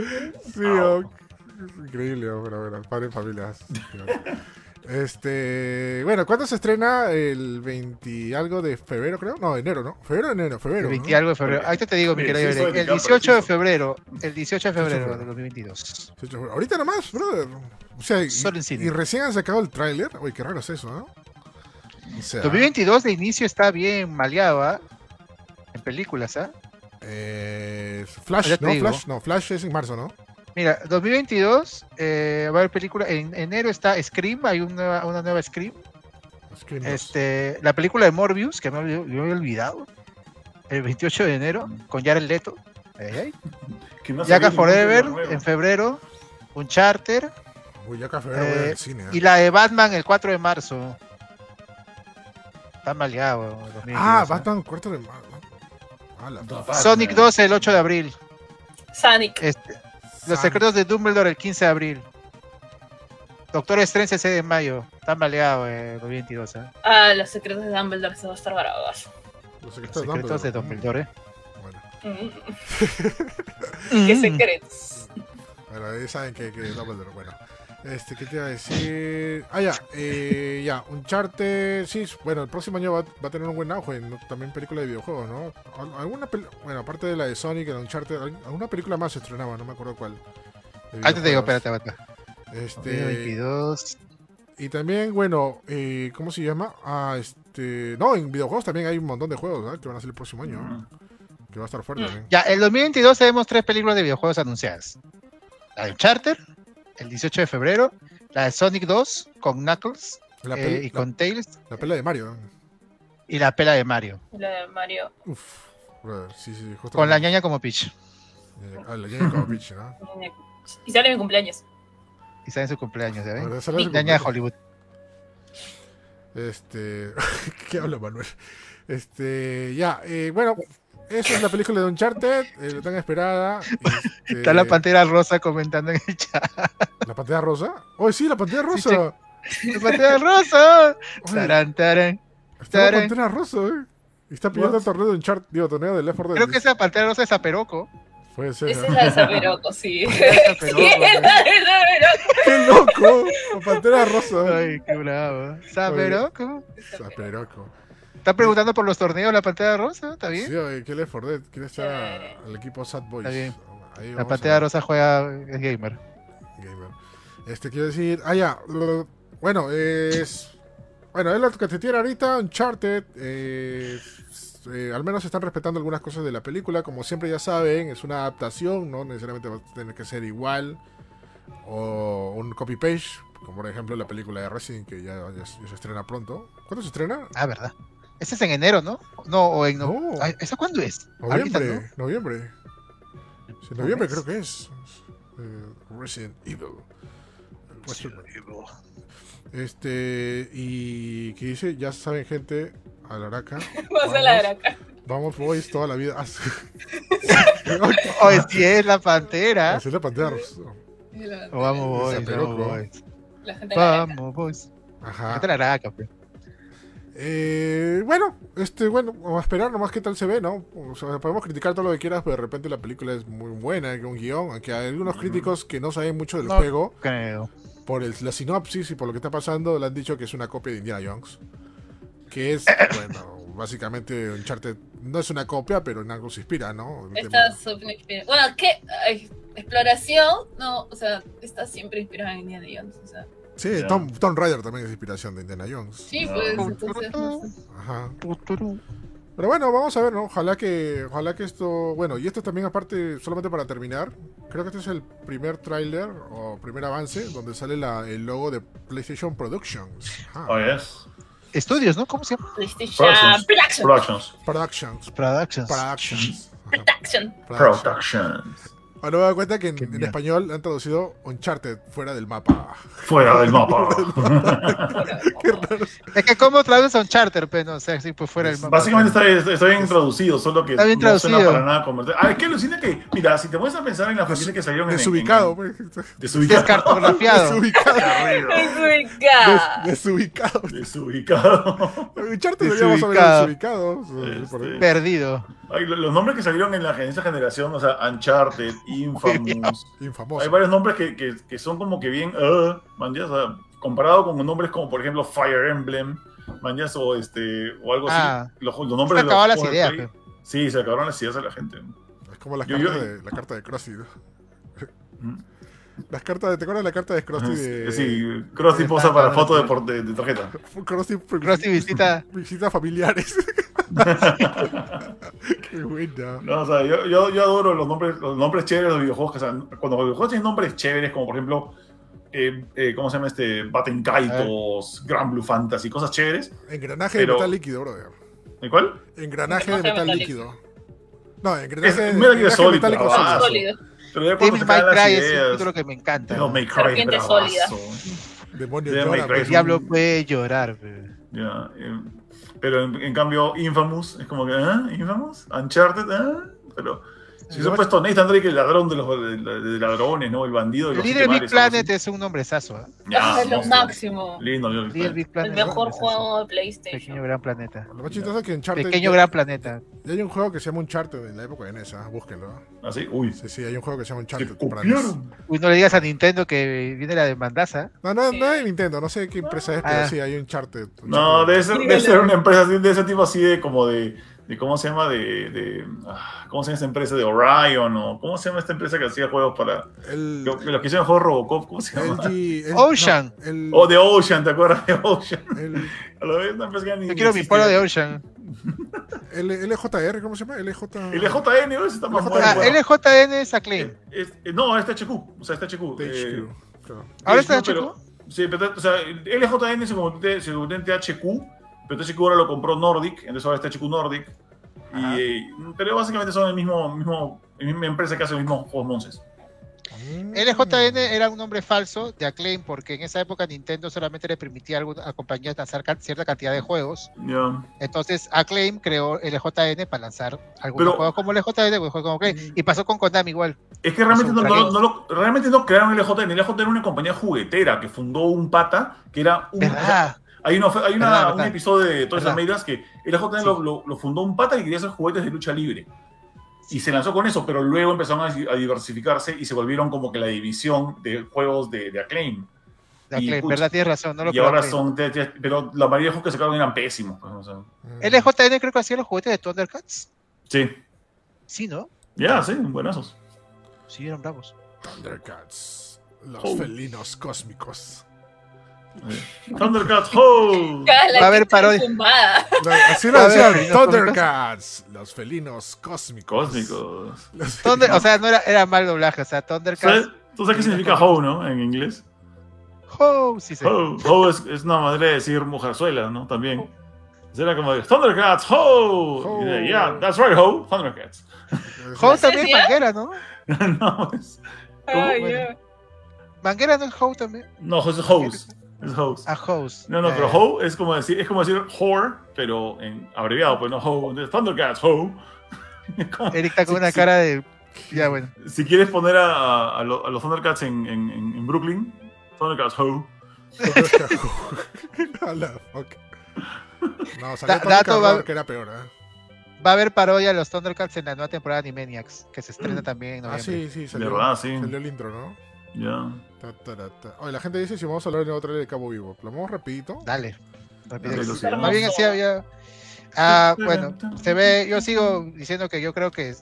Sí, oh, es increíble, pero bueno, padre en familias. Este, bueno, ¿cuándo se estrena? El 20 algo de febrero, creo. No, enero, ¿no? Febrero, o enero, febrero. El ¿no? 20 algo de febrero. Ahorita te digo, mi querido El de 18 de febrero. El 18 de febrero febrero. de 2022. Sí, sí, Ahorita nomás, brother. O sea, y, Solo en cine. y recién han sacado el tráiler. Uy, qué raro es eso, ¿no? O sea, 2022 de inicio está bien maleado, ¿ah? En películas, ¿ah? eh, Flash, ¿no? digo. Flash, no, Flash es en marzo, ¿no? Mira, 2022 eh, va a haber película. En enero está Scream, hay una, una nueva Scream. Scream 2. Este, la película de Morbius, que me había, me había olvidado. El 28 de enero, con Jared Leto. Ay, no Yaka Forever, en febrero. Un charter. Uy, ya café, voy a ver eh, el cine. ¿eh? Y la de Batman el 4 de marzo. Está maleado. 2022, Ah, ¿ah? Batman, cuarto de marzo. Ah. Sonic 2 el 8 de abril. Sonic. Este, Los secretos de Dumbledore el 15 de abril. Doctor Strange el 6 de mayo. Está maleado eh, 2022. ¿eh? Ah, los secretos de Dumbledore se va a estar bravos. Los Los secretos, secretos de Dumbledore. Dumbledore. Bueno, Mm. ¿Qué Mm. secretos? bueno, ahí saben que, que Dumbledore, bueno. Este, ¿qué te iba a decir? Ah, ya, eh, ya, Uncharted, sí, bueno, el próximo año va, va a tener un buen auge, ¿no? también película de videojuegos, ¿no? Al- Alguna bueno, aparte de la de Sonic, el Uncharted, al- alguna película más se estrenaba, no me acuerdo cuál. Ahorita te digo, espérate, espérate. Este, 2022. y también, bueno, eh, ¿cómo se llama? Ah, este, no, en videojuegos también hay un montón de juegos. Que van a salir el próximo año, ¿no? que va a estar fuerte Mm. también. Ya, el 2022 tenemos tres películas de videojuegos anunciadas. La de Charter, el 18 de febrero. La de Sonic 2 con Knuckles La, eh, y con Tails. la, la pela de Mario, ¿no? Y la pela de Mario. La de Mario. Uf, brother, sí, sí, justo. Con la ñaña como Peach. Ah, la ñaña como Peach, ¿no? Y sale mi cumpleaños. Y está en su cumpleaños, ¿ya ven? Sale Ñaña de. Hollywood. Este. ¿Qué habla Manuel? Este. Ya, eh, bueno, esa es la película de Uncharted, eh, tan esperada. este, Está la pantera rosa comentando en el chat. ¿La pantalla rosa? ¡Oh, sí, la pantalla rosa! ¡La pantera rosa! Tarán, tarán. está la pantalla rosa, eh. Está pidiendo el torneo de Uncharted, digo, torneo de Left 4 Dead. Creo que esa pantera rosa es Aperoco. Puede ser. Esa es la de Zaperoco, sí. Sí, Zaperoco, es la de Zaperoco. ¡Qué loco! La pantalla rosa. Ay, qué bravo. ¿Saperoco? Saperoco. Está preguntando por los torneos de la pantalla rosa, ¿está bien? Sí, oye, ¿qué Left 4 Dead? ¿Quiere estar al equipo Sad Boys? Está bien. Ahí La pantalla rosa juega es gamer. Gamer. Este, quiero decir, ah, ya. lo- Bueno, es. Bueno, es lo que te tiene ahorita, Uncharted. eh, eh, al menos están respetando algunas cosas de la película. Como siempre ya saben, es una adaptación, no necesariamente va a tener que ser igual. O un copy-page, como por ejemplo la película de Resident, que ya, ya- ya se estrena pronto. ¿Cuándo se estrena? Ah, ¿verdad? Ese es en enero, ¿no? No, o en... No. ¿Eso cuándo es? Ahorita, Noviembre, ¿no? noviembre. Sí, noviembre creo que es. Eh, Resident Evil. Question mark. Este, y que dice, ya saben gente, a la araca. Vas a la acá. Vamos, boys, toda la vida. Oye, si es la pantera. Hacer la pantalla rosa. O vamos, boys, vamos. La gente de la araca. Vamos, boys. Ajá. La araca, pues. Eh, bueno, este, bueno, vamos a esperar nomás qué tal se ve, ¿no? O sea, podemos criticar todo lo que quieras, pero de repente la película es muy buena, hay un guion, aunque hay algunos críticos que no saben mucho del No. juego, Creo. por el- la sinopsis y por lo que está pasando, le han dicho que es una copia de Indiana Jones. Que es, bueno, básicamente Uncharted no es una copia, pero en algo se inspira, ¿no? El Está súper. Bueno, ¿qué? Ay, exploración, no, o sea, está siempre inspirada en Indiana Jones. O sea, Sí. Tom, Tomb Raider también es inspiración de Indiana Jones. sí, pues, entonces, no sé. Ajá. Pero bueno, vamos a ver, ¿no? Ojalá que, ojalá que esto, bueno, y esto también aparte, solamente para terminar, creo que este es el primer tráiler o primer avance donde sale la, el logo de PlayStation Productions. Ajá. Oh, yes. Estudios, ¿no? ¿Cómo se llama? PlayStation Productions. Production. Productions. Productions. Productions. Productions. Ahora me doy cuenta que en, en español han traducido Uncharted fuera del mapa. Fuera del mapa. Es que cómo traduces a un charter, pero no, o sea, sí, pues fuera el mapa. Básicamente está, bien traducido, solo que Está bien no suena para nada comercial. Ah, es que alucina que, mira, si te pones a pensar en las franquicias que salieron en Desubicado, en- pues. en- desubicado. Descartografiado. Desubicado. Desubicada. Des- desubicado. Desubicado. Uncharted deberíamos haber Desubicado. desubicado. Ahí. Este, Perdido. Ay, los nombres que salieron en, la, en esa generación, o sea, Uncharted, Infamous. Infamoso. Hay varios nombres que, que, que son como que bien, uh, man, ya, o sea, comparado con nombres como, por ejemplo, Fire Emblem, man, ya, o, este, o algo Ah. así. Los, los Se nombres de los acabaron las ideas. Play-. Sí, se acabaron las ideas de la gente. Es como las Yo- cartas yo- de la carta de. ¿no? Mm. Las cartas de, ¿te acuerdas de la carta de Krusty de Sí, Krusty de posa para foto de, por- de, de tarjeta. Krusty, Krusty visita- visita familiares. Qué buena. No, o sea, yo, yo, yo adoro los nombres, los nombres chéveres de los videojuegos. que, o sea, cuando los videojuegos tienen nombres chéveres, como por ejemplo, eh, eh, ¿cómo se llama este? Batten Kaitos, Grand Blue Fantasy, cosas chéveres. Engranaje Pero- de metal líquido, brother. ¿De cuál? Engranaje de Engranaje de metal metal líquido. No, engranaje, Es- engranaje Solid, metálico bravazo. sólido. Sólido. Pero ya cuando Devil se May caen las Cry es un ideas. título que me encanta. Devil May Cry, bravazo. sólida. Demonio Devil May llora, Cry pues. El diablo puede llorar. eh, pero en, cambio, Infamous es como que, ¿ah? ¿Infamous? ¿Uncharted? ¿ah? Pero si se ha puesto Nathan Drake, el ladrón de los de, de ladrones, ¿no? El bandido de los Little Big Planet es un nombrezazo. ¿eh? Ya, Ah, es lo máximo. Lindo, Little Big Little Planet. Big Planet. El mejor juego de PlayStation. Pequeño gran planeta. Lo más chistoso es que Uncharted. Pequeño ya- gran planeta. ya hay un juego que se llama Uncharted en la época de NES, ¿ah? búsquenlo. ¿Así? Uy, Sí, sí, hay un juego que se llama Uncharted copiaron. Uy, no le digas a Nintendo que viene la demandaza. No, no, Sí. no es Nintendo, no sé qué empresa es, pero Ah. sí, hay Uncharted. No, debe ser, debe ser una empresa de ese tipo así de como de, de ¿cómo se llama? De, de ah, ¿cómo se llama esta empresa? De Orion o ¿cómo se llama esta empresa que hacía juegos para El, los que hicieron juegos Robocop? ¿Cómo se llama? El- Ocean. no, O de Ocean, ¿te acuerdas de Ocean? el, A la vez una empresa ni Yo quiero mi pueblo de Ocean. el- LJR, ¿cómo se llama? LJ... LJN, ¿ves? Está más LJN. bueno. Ah. LJN es Acclaim. Es- es- no, está HQ. O sea, está HQ. THQ, eh, claro. ¿Ahora está HQ, pero-? Sí, pero, o sea, el LJN se convirtió en THQ, pero THQ ahora lo compró Nordic, entonces ahora está HQ Nordic. Y, eh, pero básicamente son el mismo, mismo, la misma empresa que hace los mismos juegos monces. Mm. LJN era un nombre falso de Acclaim porque en esa época Nintendo solamente le permitía a, compañías lanzar cierta cantidad de juegos. Entonces Acclaim creó LJN para lanzar algunos Pero- juegos como LJN o juegos como Acclaim. Y pasó con Konami igual. Es que realmente no, no, no lo- realmente no crearon el LJN. LJN era una compañía juguetera que fundó un pata que era un. ¿Verdad? Hay, una, hay una- Verdad, un verdad. episodio de Toys Verdad. Américas que el LJN Sí. lo, lo- lo fundó un pata que quería hacer juguetes de lucha libre. Y se lanzó con eso, pero luego empezaron a, a diversificarse y se volvieron como que la división de juegos de, de Acclaim. De Y, Acclaim, pucha, ¿verdad? Tienes razón. No lo y ahora son. te- Pero la mayoría de juegos que sacaron eran pésimos. pues, o sea. Mm. LJN creo que hacía los juguetes de Thundercats. sí. Sí, ¿no? Ya, sí, buenazos. Sí, eran bravos. Thundercats. Los Oh. felinos cósmicos. Thundercats, ¡ho! Va a haber parodia. así lo decían, Thundercats. Los felinos cósmicos. Cósmicos. Thunder- o sea, no era, era mal doblaje. O sea, Thundercats. ¿Sabes- ¿Tú sabes qué significa ho, no? En inglés. Oh, sí, sí. Ho, ho es, es una manera de decir mujerzuela, ¿no? También. Era como de Thundercats, ho. Ho. Y de, yeah, that's right, ho. Thundercats. Ho Ho también es. Manguera, ¿no? no, es, Bueno. ya. Manguera no es Ho también. no, es hose. Es hose. A House. No, no, Eh, pero ho es como decir, es como decir whore, pero en abreviado, pues no ho. Entonces, Thundercats, ho. Eric está con Sí, una sí. cara de. Ya, bueno. Si quieres poner a, a, lo- a los Thundercats en, en, en- en Brooklyn, Thundercats, ho. A la fuck. No, salió Da- dato va- que era peor, ¿eh? Va a haber parodia de los Thundercats en la nueva temporada de Animaniacs, que se estrena también en Ah, noviembre. sí, sí, De salió. verdad, sí. Salió el intro, ¿no? Ya. Ta, ta, ta. Oye, la gente dice si vamos a hablar de otro trailer de Cabo Vivo. ¿Lo vamos rapidito? Dale. Más bien así había. Ah, bueno, se ve, yo sigo diciendo que yo creo que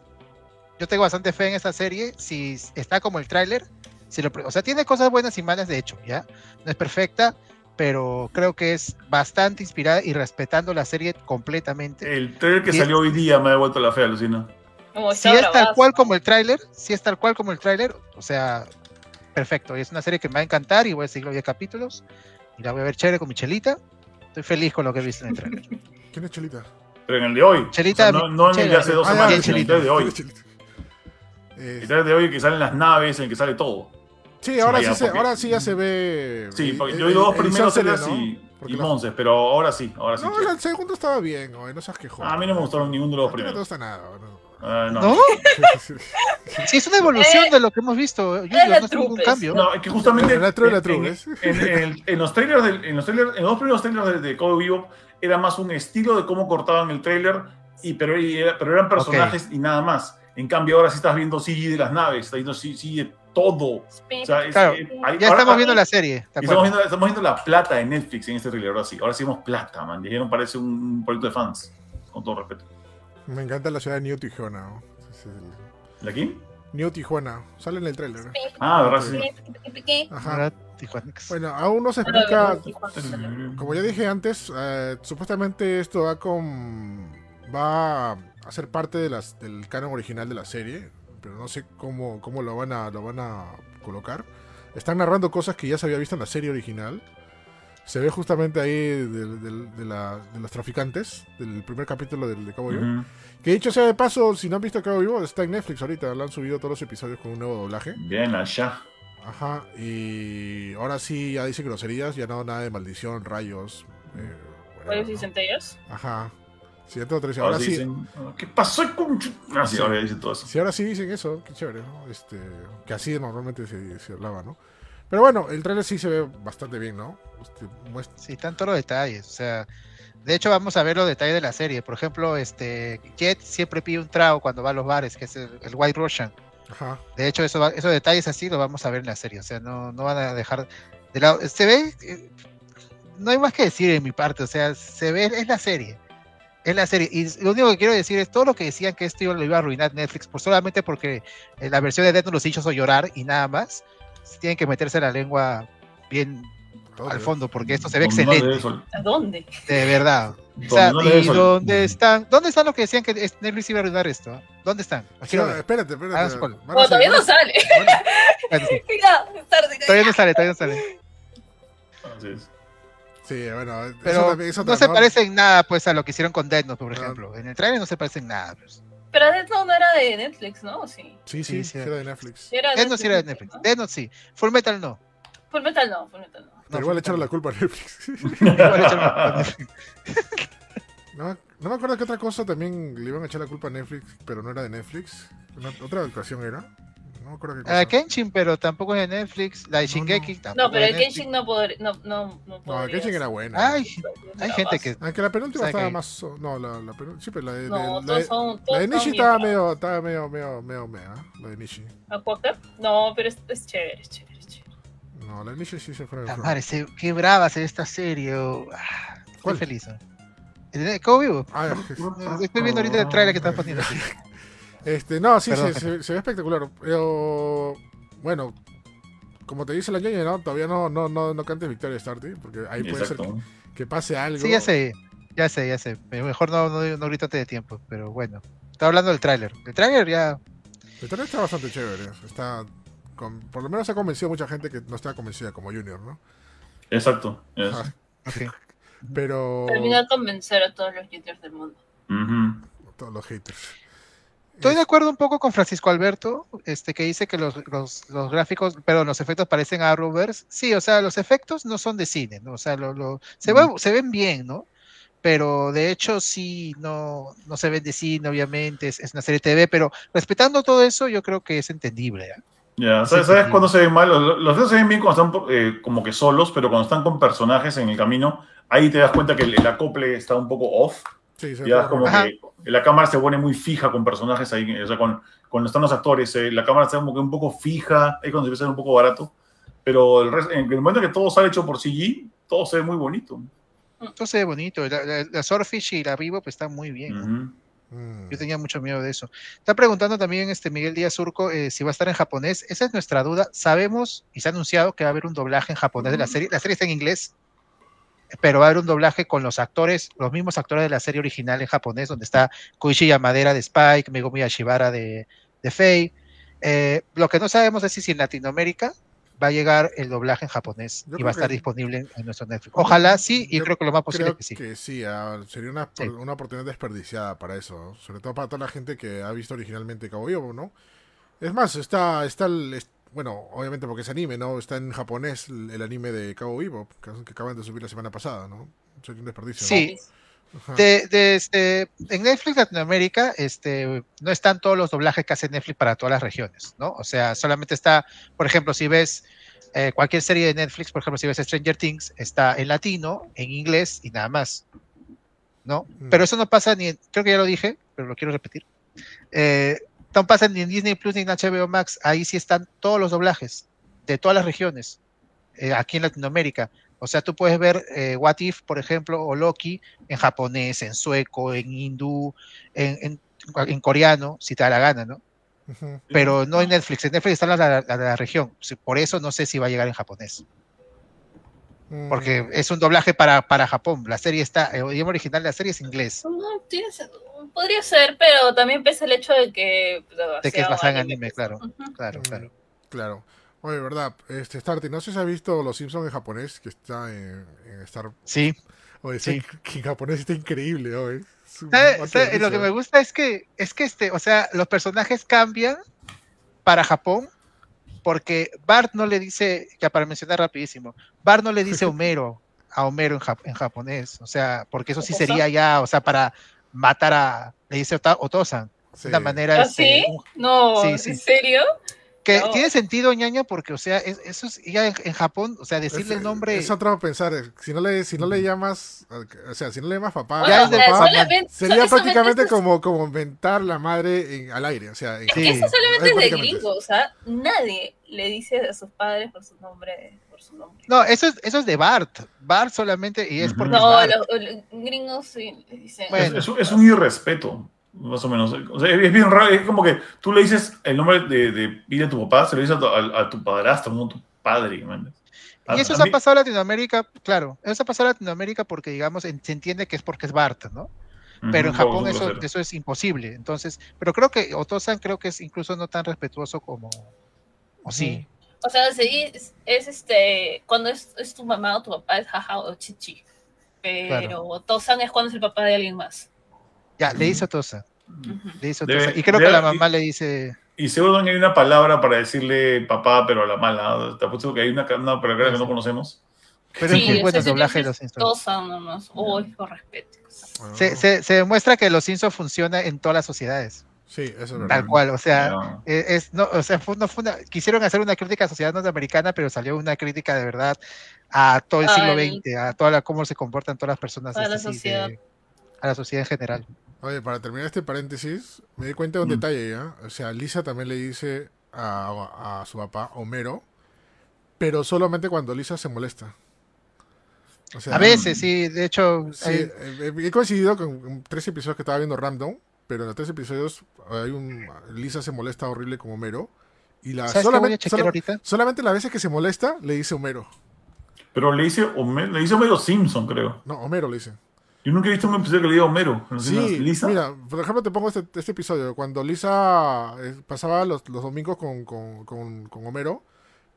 yo tengo bastante fe en esta serie. Si está como el tráiler, si lo o sea, tiene cosas buenas y malas, de hecho, ¿ya? No es perfecta, pero creo que es bastante inspirada y respetando la serie completamente. El trailer que Y- salió hoy día me ha devuelto la fe, alucina. Como si es tal cual como el tráiler, si es tal cual como el tráiler, o sea, perfecto. Y es una serie que me va a encantar y voy a seguir los 10 capítulos. Y la voy a ver chévere con mi chelita. Estoy feliz con lo que he visto en el tráiler. ¿Quién es Chelita? Pero en el de hoy. Chelita, O sea, no, no en el de hace dos Ah, semanas, en el de hoy. Eh, El trailer de hoy que salen las naves, en el que sale todo. sí, ahora, sí se- porque- ahora sí ya se ve. Sí, eh, porque eh, yo he oído dos primeros trailers ¿no? y, y la- Monces, pero ahora sí, ahora sí. No, el segundo estaba bien, oye, no seas quejón. A mí no me gustaron ninguno de los A ti no primeros. gusta nada. no. Ah, no. ¿No? Sí, es una evolución de lo que hemos visto. La no es ningún cambio. No, es que justamente La true, la en, true, en- los trailers, del- en los trailers, en los dos primeros trailers de, de Cowboy Vivo era más un estilo de cómo cortaban el trailer, y, pero, y era- pero eran personajes y nada más. En cambio ahora sí estás viendo CG de las naves, estás viendo CG de todo. O sea, es- Claro, eh, hay- Ya ahora- estamos viendo la serie. estamos viendo, estamos viendo la plata de Netflix en este trailer, ahora sí. Ahora sí vemos plata, man. Dijeron parece un proyecto de fans, con todo respeto. Me encanta la ciudad de New Tijuana. ¿no? Es el- ¿De aquí? New Tijuana. Sale en el trailer. ¿no? Ah, verdad, sí. Ajá. Ahora, Tijuana. Bueno, aún no se explica. Como ya dije antes, eh, supuestamente esto va con. va a ser parte de las, del canon original de la serie. Pero no sé cómo, cómo lo van a. lo van a colocar. Están narrando cosas que ya se había visto en la serie original. Se ve justamente ahí del- del- de, la- de los traficantes, del primer capítulo del de Cabo Vivo. Que dicho sea de paso, si no han visto Cabo Vivo, está en Netflix ahorita. Lo han subido todos los episodios con un nuevo doblaje. Bien, allá. Ajá, y ahora sí ya dice groserías, ya no nada de maldición, rayos. eh, ¿Cuáles ¿no? y centellas? Ajá. Sí. Ahora, Ahora sí dicen, ¿qué pasó con chu-?" Ah, sí, Sí. ahora dicen todo eso. sí, ahora sí dicen eso, qué chévere, ¿no? Este, que así normalmente se, se hablaba, ¿no? Pero bueno, el trailer sí se ve bastante bien, ¿no? Muestra- Sí, están todos los detalles. O sea, de hecho, vamos a ver los detalles de la serie. Por ejemplo, este Jet siempre pide un trago cuando va a los bares, que es el, el White Russian. Ajá. De hecho, eso esos detalles así los vamos a ver en la serie. O sea, no, no van a dejar de lado. Se ve. eh, No hay más que decir en mi parte. O sea, se ve, es la serie. Es la serie. Y lo único que quiero decir es todo lo que decían que esto lo iba a arruinar Netflix, por solamente porque eh, la versión de Death Note los hizo llorar y nada más. Tienen que meterse la lengua bien al fondo, porque esto se ve excelente. ¿A dónde? De verdad. O sea, ¿y dónde están? ¿Dónde están los que decían que Netflix iba a arruinar esto? ¿Dónde están? No, espérate, Ah, espérate. spoiler. Van a Bueno, todavía no sale. Todavía no sale, todavía no sale. Así es. Sí, bueno. eso Pero también- eso no se también- parece en nada pues a lo que hicieron con Death Note, por No. ejemplo. En el trailer no se parece en nada. Pues. Pero Death Note no era de Netflix, ¿no? ¿O Sí. Sí, sí, Sí, era de Netflix. Sí era Death Note sí era de Netflix. ¿no? Death Note sí. Full Metal no. Full Metal no, Full Metal no. Pero No, igual le Full echaron la Metal culpa a Netflix. no. Igual echaron la culpa a Netflix. No, no me acuerdo qué otra cosa también le iban a echar la culpa a Netflix, pero no era de Netflix. Una- otra ocasión era. No cosa. Ah, Kenshin, pero tampoco es de Netflix. La de Shingeki no. tampoco No, pero el. Genshin no podría. No, no, no, no, Genshin ser. era buena. Ay, hay Era gente más. que. Aunque la penúltima ¿Sabe estaba qué? más. No, la, la penúltima. Sí, pero la de. No, de- la de, son. la Todos de son Nishi estaba medio, estaba medio, medio, medio, mea, La de Nishi. No, pero es, es chévere, es chévere, es chévere. No, la de Nishi sí se fue. La madre, se- qué brava se ve esta serie. oh. Ah, estoy feliz. ¿El de ¿Cómo vivo? Ah, Estoy viendo ahorita el trailer que están poniendo. Este, no, sí, se, se- se ve espectacular. Pero. Bueno. Como te dice la ñoña, ¿no? Todavía no, no, no, no cantes Victoria Starty, porque ahí puede ser que, que pase algo. Sí, ya sé. Ya sé, ya sé. Mejor no, no, no grito antes de tiempo, pero bueno. Estaba hablando del tráiler. El tráiler ya... El trailer está bastante chévere. Está. con- por lo menos ha convencido a mucha gente que no estaba convencida como Junior, ¿no? Exacto. es. Ajá. ok. Pero. Termina de convencer a todos los jitters del mundo. Ujú. Todos los haters. Estoy de acuerdo un poco con Francisco Alberto, este que dice que los, los, los gráficos, perdón, los efectos parecen a Arrowverse. Sí, o sea, los efectos no son de cine, ¿no? O sea, lo, lo- se, ve- se ven bien, ¿no? Pero de hecho sí, no, no se ven de cine, obviamente, es, es una serie TV, pero respetando todo eso, yo creo que es entendible. ¿ah? Ya, ¿sabes, sí, sabes sí. cuándo se ven mal? Los, los videos se ven bien cuando están eh, como que solos, pero cuando están con personajes en el camino, ahí te das cuenta que el, el acople está un poco off. Sí, se Ya ve como Ajá. que la cámara se pone muy fija con personajes ahí, o sea, con, cuando están los actores, eh, la cámara está como que un poco fija, es cuando se empieza a ser un poco barato, pero el resto- en el momento que todo sale hecho por CG, todo se ve muy bonito. Todo se ve bonito. La, la, la Swordfish y la Vivo pues están muy bien. Ujú. Mm. Yo tenía mucho miedo de eso. Está preguntando también este Miguel Díaz Surco eh, si va a estar en japonés. Esa es nuestra duda. Sabemos y se ha anunciado que va a haber un doblaje en japonés de la serie. La serie está en inglés, pero va a haber un doblaje con los actores, los mismos actores de la serie original en japonés, donde está Koichi Yamadera de Spike, Megumi Ashibara de, de Faye. Eh, lo que no sabemos es si en Latinoamérica va a llegar el doblaje en japonés Yo y va a estar que- disponible en nuestro Netflix. Ojalá sí, y Yo creo que lo más posible Creo que sí. sí, ah, sería una, Sí. una oportunidad desperdiciada para eso, ¿no? sobre todo para toda la gente que ha visto originalmente Cabo Vivo, ¿no? Es más, está, está el, es- bueno, obviamente porque es anime, ¿no? Está en japonés el, anime de Cabo Vivo, que, que acaban de subir la semana pasada, ¿no? Sería un desperdicio. Sí. Ajá. De, de, este, en Netflix Latinoamérica este, no están todos los doblajes que hace Netflix para todas las regiones, ¿no? O sea, solamente está, por ejemplo, si ves eh, cualquier serie de Netflix, por ejemplo, si ves Stranger Things, está en latino, en inglés y nada más, ¿no? Mm. Pero eso no pasa ni, en- creo que ya lo dije, pero lo quiero repetir. Eh, no pasa ni en Disney Plus ni en HBO Max, ahí sí están todos los doblajes de todas las regiones, eh, aquí en Latinoamérica. O sea, tú puedes ver eh, What If, por ejemplo, o Loki en japonés, en sueco, en hindú, en, en- en coreano, si te da la gana, ¿no? Pero no en Netflix. En Netflix está la, la- la de la región. Por eso no sé si va a llegar en japonés. Porque es un doblaje para, para Japón. La serie está, el idioma original de la serie es inglés. No, podría ser, pero también pesa el hecho de que... De que es basada en anime, claro. Ujú. Claro, Mm, claro. Claro. Oye, verdad, este Starty, no sé si has visto Los Simpsons en japonés, que está en, en Star. Sí. Oye, Sí. sí, que en japonés está increíble, oye. Lo que me gusta es que, es que este, o sea, los personajes cambian para Japón porque Bart no le dice, ya para mencionar rapidísimo, Bart no le dice Homero a Homero en, jap- en japonés, o sea, porque eso sí ¿Otosan? sería ya, o sea, para matar a, le dice Ota- Otosan, Sí. de una manera, ¿Ah, este, sí? un- No, Sí, sí. ¿en serio? Que No. tiene sentido, ñaña, porque, o sea, es- eso es ya en, en Japón, o sea, decirle Es- el nombre, Es otro pensar. eh, Si no le, si no le llamas. O sea, si no le llamas papá. Ya Bueno, es de o sea, papá. solamente- Sería prácticamente eso- como, como inventar la madre en- al aire. O sea, en- Sí. Eso solamente es de gringos, o sea, nadie le dice a sus padres por su nombre, por su nombre. no, eso es, eso es de Bart, Bart solamente, y es porque es No, Bart. los, los gringos sí le dicen. Bueno. Es, es- es un irrespeto, más o menos. O sea, es, bien raro, es como que tú le dices el nombre de, de vida de tu papá, se lo dices a tu, a- a tu padrastro, no a tu padre. man. A- Y eso se ha pasado en Latinoamérica, claro, eso se ha pasado en Latinoamérica porque, digamos, en- se entiende que es porque es Bart, ¿no? Pero en Japón eso, eso es imposible. Entonces, pero creo que Otosan creo que es incluso no tan respetuoso como, o sí. O sea, sí, es, es este, cuando es, es tu mamá o tu papá es jaja o chichi. Pero Tosan es cuando es el papá de alguien más. Ya, le dice Otosan, Ujú. le dice Otosan. Y creo debe- que la mamá le dice, Y seguro también hay una palabra para decirle papá, pero a la mala. Te apuesto que hay una, una palabra que no conocemos. pero es muy bueno el doblaje de los Simpsons. Tosan nomás. Uy, por respeto. bueno, Se, se, se demuestra que los Simpsons funciona en todas las sociedades, Sí, eso es verdad. tal cual, o sea, Ya. eh, es, no, o sea, fue, no fue una- quisieron hacer una crítica a la sociedad norteamericana, pero salió una crítica de verdad a todo el siglo Al- XX, a toda la, cómo se comportan todas las personas, A la sí, sociedad. de- a la sociedad en general. Oye, para terminar este paréntesis, me di cuenta de un Mm. detalle, ¿ya? O sea, Lisa también le dice a, a su papá, Homero, pero solamente cuando Lisa se molesta. O sea, A veces, sí, de hecho, Sí, hay- eh, he coincidido con tres episodios que estaba viendo Random, pero en los tres episodios hay un Lisa se molesta horrible con Homero y la ¿sabes qué voy a solamente, chequear solo- ahorita? solamente las veces que se molesta le dice Homero. Pero le dice Homero, le dice Homero Simpson, creo. No, Homero le dice. Yo nunca he visto un episodio que le diga Homero. No Sí, ¿Lisa? mira, por ejemplo te pongo este, este episodio, cuando Lisa eh, pasaba los, los domingos con, con- con- con Homero,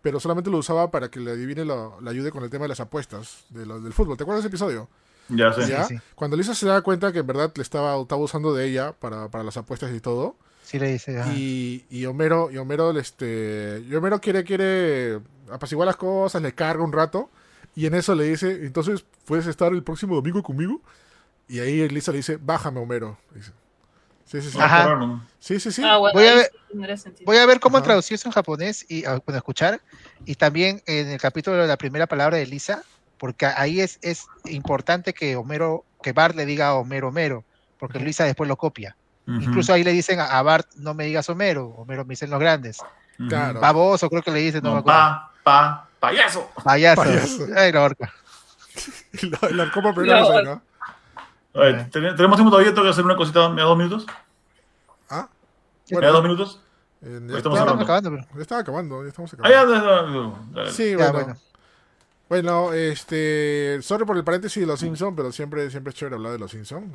pero solamente lo usaba para que le adivine, lo- le ayude con el tema de las apuestas de lo- del fútbol. ¿Te acuerdas de ese episodio? Ya sé. Sí, ¿Ya? sí. Cuando Lisa se da cuenta que en verdad le estaba, estaba usando de ella para, para las apuestas y todo, Sí le dice. Y, y Homero, y Homero, este, y Homero quiere, quiere apaciguar las cosas, le carga un rato, y en eso le dice, entonces, ¿puedes estar el próximo domingo conmigo? Y ahí Lisa le dice, bájame Homero. dice. Sí, sí, sí. Ajá. Sí, sí, sí. Ah, bueno, Voy a ver-. Voy a ver cómo Ajá. traducir eso en japonés y ah, bueno, escuchar. Y también en el capítulo de la primera palabra de Lisa, porque ahí es, es importante que Homero, que Bart le diga a Homero Homero, porque Luisa después lo copia. Ujú, Incluso ahí le dicen a, a Bart, no me digas Homero, Homero me dicen los grandes. Claro. Baboso, creo que le dicen, no, me No, acuerdo. pa, pa, payaso. Payaso. Payaso. Ay, la horca. La, la copa primero No. A ver, ¿ten- ¿tenemos tiempo todavía? ¿Tengo que hacer una cosita? ¿Me da dos minutos? Ah, ¿Me da dos minutos? eh, ya Estamos está- Estamos acabando, pero. ya estaba acabando, ya estamos Ah, ya, acabando. ya, ya, ya, ya. Sí, Ya, bueno. bueno. Bueno, este, sorry por el paréntesis de los Simpsons, pero siempre, siempre es chévere hablar de los Simpsons.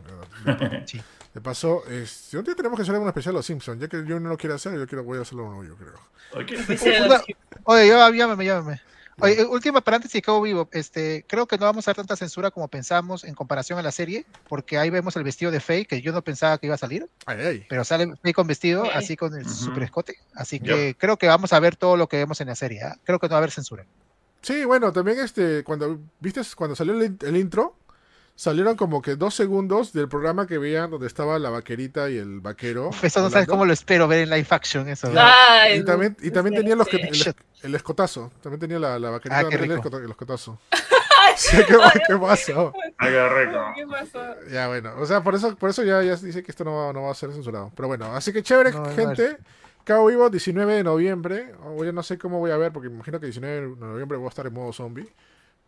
Sí. De paso, este, un día tenemos que hacer un especial de los Simpsons, ya que yo no lo quiero hacer, yo quiero voy a hacerlo uno yo creo. Ok. Una- Oye, llámame, llámame. Oye, última paréntesis, Cabo Vivo. Este, creo que no vamos a dar tanta censura como pensamos en comparación a la serie, porque ahí vemos el vestido de Faye, que yo no pensaba que iba a salir, Ay, ay. pero sale Faye con vestido, así con el super escote. Así que creo que vamos a ver todo lo que vemos en la serie. ¿ah? Creo que no va a haber censura. Sí, bueno, también este, cuando, viste, cuando salió el intro, salieron como que dos segundos del programa que veían donde estaba la vaquerita y el vaquero. Uf, eso no sabes cómo lo espero ver en live action, eso. Ay, Y también, y también tenía los que- el, el escotazo. También tenía la, la vaquerita Ah, qué el, rico. escota- el escotazo. Sí, ¿Qué, qué pasó? Ay, qué rico. ¿Qué pasó? Ya, bueno. O sea, por eso, por eso ya, ya dice que esto no va, no va a ser censurado. Pero bueno, así que chévere, No, gente. Cabo Vivo, 19 de noviembre. O yo no sé cómo voy a ver, porque imagino que 19 de noviembre voy a estar en modo zombie.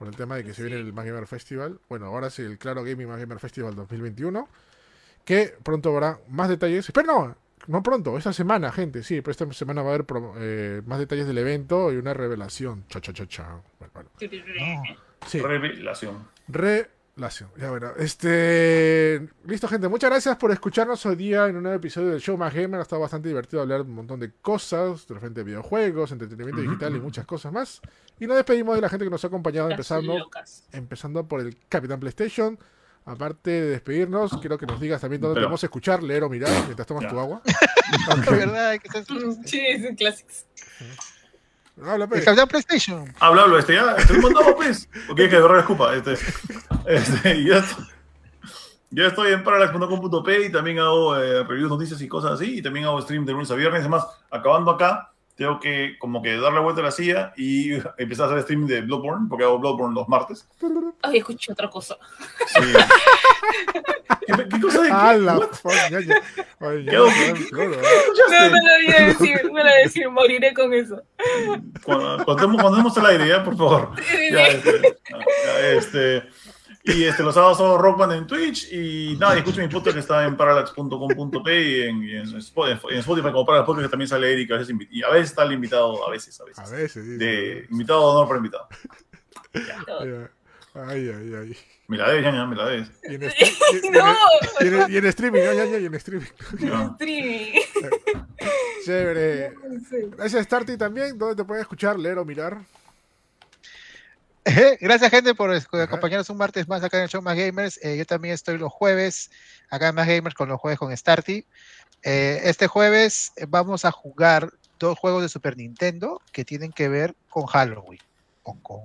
Por el tema de que se viene el Más Gamer Festival. Bueno, ahora sí, el Claro Gaming Más Gamer Festival 2021. Que pronto habrá más detalles. Pero no, no pronto, esta semana, gente. Sí, pero esta semana va a haber eh, más detalles del evento y una revelación. Cha, cha, cha, cha. Bueno, bueno. Sí. Revelación. Ya bueno, este. Listo, gente. Muchas gracias por escucharnos hoy día en un nuevo episodio del Show Más Gamer. Ha estado bastante divertido hablar de un montón de cosas, de repente videojuegos, entretenimiento digital y muchas cosas más. Y nos despedimos de la gente que nos ha acompañado, empezando, locas. empezando por el Capitán PlayStation. Aparte de despedirnos, quiero que nos digas también dónde Pero- podemos escuchar, leer o mirar mientras tomas Ya. tu agua. De verdad, hay que Mm, Sí, es un clásico. Habla, El pues. Capitán PlayStation. Habla, habla, este ya. Estoy mandado, pues. ¿O quieres que agarre escupa? Este, este, ya, estoy, ya estoy en parallax.com.p y también hago eh, reviews, noticias y cosas así. Y también hago stream de lunes a viernes. Además, acabando acá, tengo que como que darle vuelta a la silla y empezar a hacer stream de Bloodborne, porque hago Bloodborne los martes. Ay, escuché otra cosa. Sí. ¿Qué, qué cosa de qué? Ah, la fuck, ya, ya. ¿eh? ¿Qué escuchaste? No, no lo voy a decir, no lo voy a decir, moriré con eso. Cuando, cuando, demos- cuando demos el aire, ya, por favor. Sí, sí, Ya, este, ya, este, y este, los sábados hago Rockman en Twitch y nada, y escucho mi podcast que está en parallax.com.p y en, y en Spotify, en Spotify como Parallax Podcast que también sale Eric a veces y a veces está el invitado, a veces, a veces. A veces, sí, De sí. invitado de honor por invitado. Ya. Ay, ay, ay. Me la debes, ya, ya, me la debes. Y en, este- y- en- No, y en- y en streaming, ya, ya, ya, y en streaming. Streaming. Chévere. Gracias, Starty, también. ¿Dónde te pueden escuchar, leer o mirar? Gracias, gente, por acompañarnos un martes más acá en el show Más Gamers. Eh, yo también estoy los jueves acá en Más Gamers con los jueves con Starty. Eh, este jueves vamos a jugar dos juegos de Super Nintendo que tienen que ver con Halloween. con-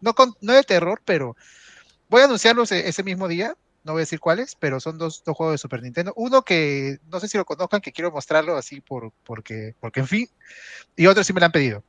no, con, no de terror, pero voy a anunciarlos e- ese mismo día. No voy a decir cuáles, pero son dos, dos juegos de Super Nintendo. Uno que no sé si lo conozcan, que quiero mostrarlo así por, porque, porque en fin. Y otro sí me lo han pedido.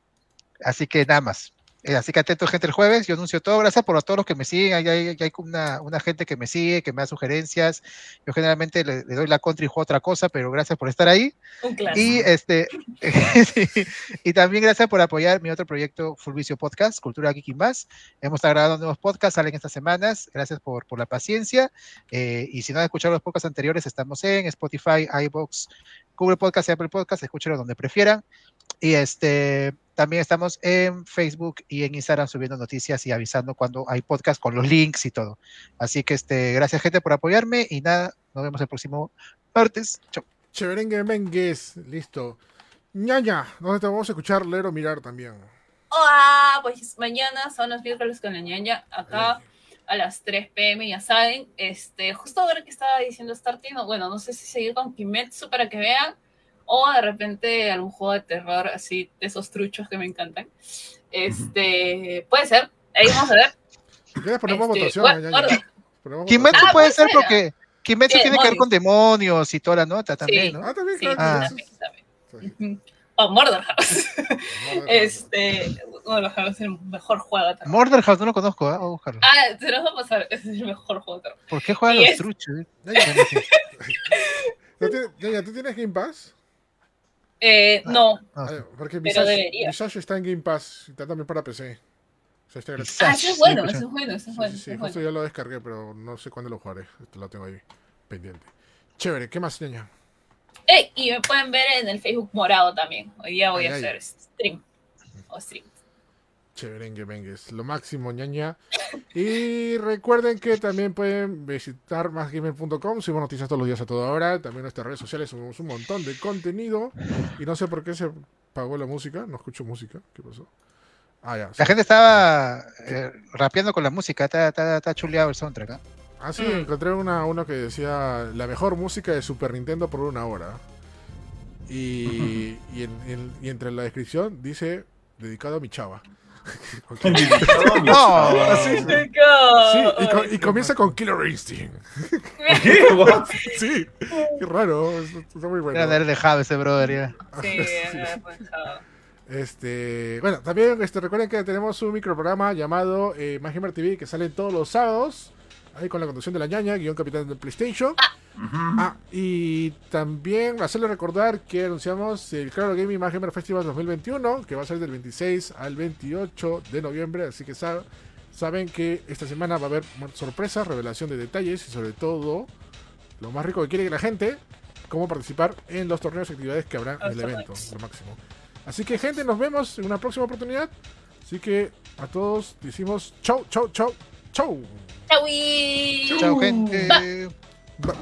Así que nada más. Eh, así que atentos, gente, el jueves. Yo anuncio todo. Gracias por a todos los que me siguen. Hay, hay, hay una, una gente que me sigue, que me da sugerencias. Yo generalmente le, le doy la contra y juego otra cosa, pero gracias por estar ahí. Un. Y este y también gracias por apoyar mi otro proyecto Full Vicio Podcast, Cultura Geek y más. Hemos estado grabando nuevos podcasts, salen estas semanas. Gracias por, por la paciencia. Eh, y si no han escuchado los podcasts anteriores, estamos en Spotify, iBox, Google Podcast y Apple Podcast, escúchenlo donde prefieran. Y este también estamos en Facebook y en Instagram subiendo noticias y avisando cuando hay podcast con los links y todo. Así que este, gracias gente por apoyarme y nada, nos vemos el próximo martes. Chau. Chéverengue Mengues. Listo. ñaña. ¿Dónde te vamos a escuchar, leer o mirar también? Ah, pues mañana son los miércoles con la ñaña, acá a las 3 pm, ya saben. Este, justo ahora que estaba diciendo Starting, no, bueno, no sé si seguir con Kimetsu para que vean, o de repente algún juego de terror así, de esos truchos que me encantan. Este, puede ser, ahí vamos a ver. Quieres ponemos Este, votación, ñaña. guarda. Ponemos Kimetsu votación. Ah, puede puede ser porque Kimetsu Sí, tiene que ver demonios. con demonios y toda la nota también, Sí. ¿no? Ah, también, Sí, claro. Ah. también, también. O Murder House. Este, uno de los juegos es el mejor juego de terror. Murder House no lo conozco, ¿eh? Voy a buscarlo. Ah, te lo vas a pasar, es el mejor juego de terror. ¿Por qué juegan y los es- truchos? eh? Ya, ya, ¿No tiene- ya, ya, ¿Tú tienes Game Pass? Eh, no, No, Ah, porque Pero Visage, debería. Visage está en Game Pass está también para PC. O sea, está gratis. Visage. ah, ese es bueno, ese es bueno, ese es Sí, bueno. sí, ese sí, es justo bueno. ya lo descargué, pero no sé cuándo lo jugaré. Esto lo tengo ahí pendiente. Chévere, ¿qué más, ñaña? Eh, y me pueden ver en el Facebook morado también. Hoy día voy Ay, a ay. hacer stream. O stream. Chéverengue, vengues. Lo máximo, ñaña. Y recuerden que también pueden visitar másgamer.com. Subimos noticias todos los días a toda hora. También nuestras redes sociales subimos un montón de contenido. Y no sé por qué se pagó la música. No escucho música. ¿Qué pasó? Ah, ya. sí. La gente estaba eh, rapeando con la música, está, está, está chuleado el soundtrack. ¿ah? Ah, sí, Mm. encontré una, uno que decía la mejor música de Super Nintendo por una hora. Y, y, en- en- y entre la descripción dice dedicado a mi chava. No, Así, sí, Sí, y, co- y comienza con Killer Instinct. ¿Qué? What? Sí, qué raro, es- está muy bueno. era de haber dejado ese brother ya. Sí. Este, bueno, también este, recuerden que tenemos un microprograma llamado eh, Más Gamer TV que sale todos los sábados. Ahí con la conducción de la ñaña, guion capitán del PlayStation. Ujú. Ah, y también hacerle recordar que anunciamos el Claro Gaming Más Gamer Festival 2021, que va a ser del 26 al 28 de noviembre, así que sa- saben que esta semana va a haber sorpresas, revelación de detalles y sobre todo, lo más rico que quiere que la gente, cómo participar en los torneos y actividades que habrá en el evento, lo máximo. Así que gente, nos vemos en una próxima oportunidad. Así que a todos decimos chau, chau, chau, chau. Chau. Chao, gente. Ba-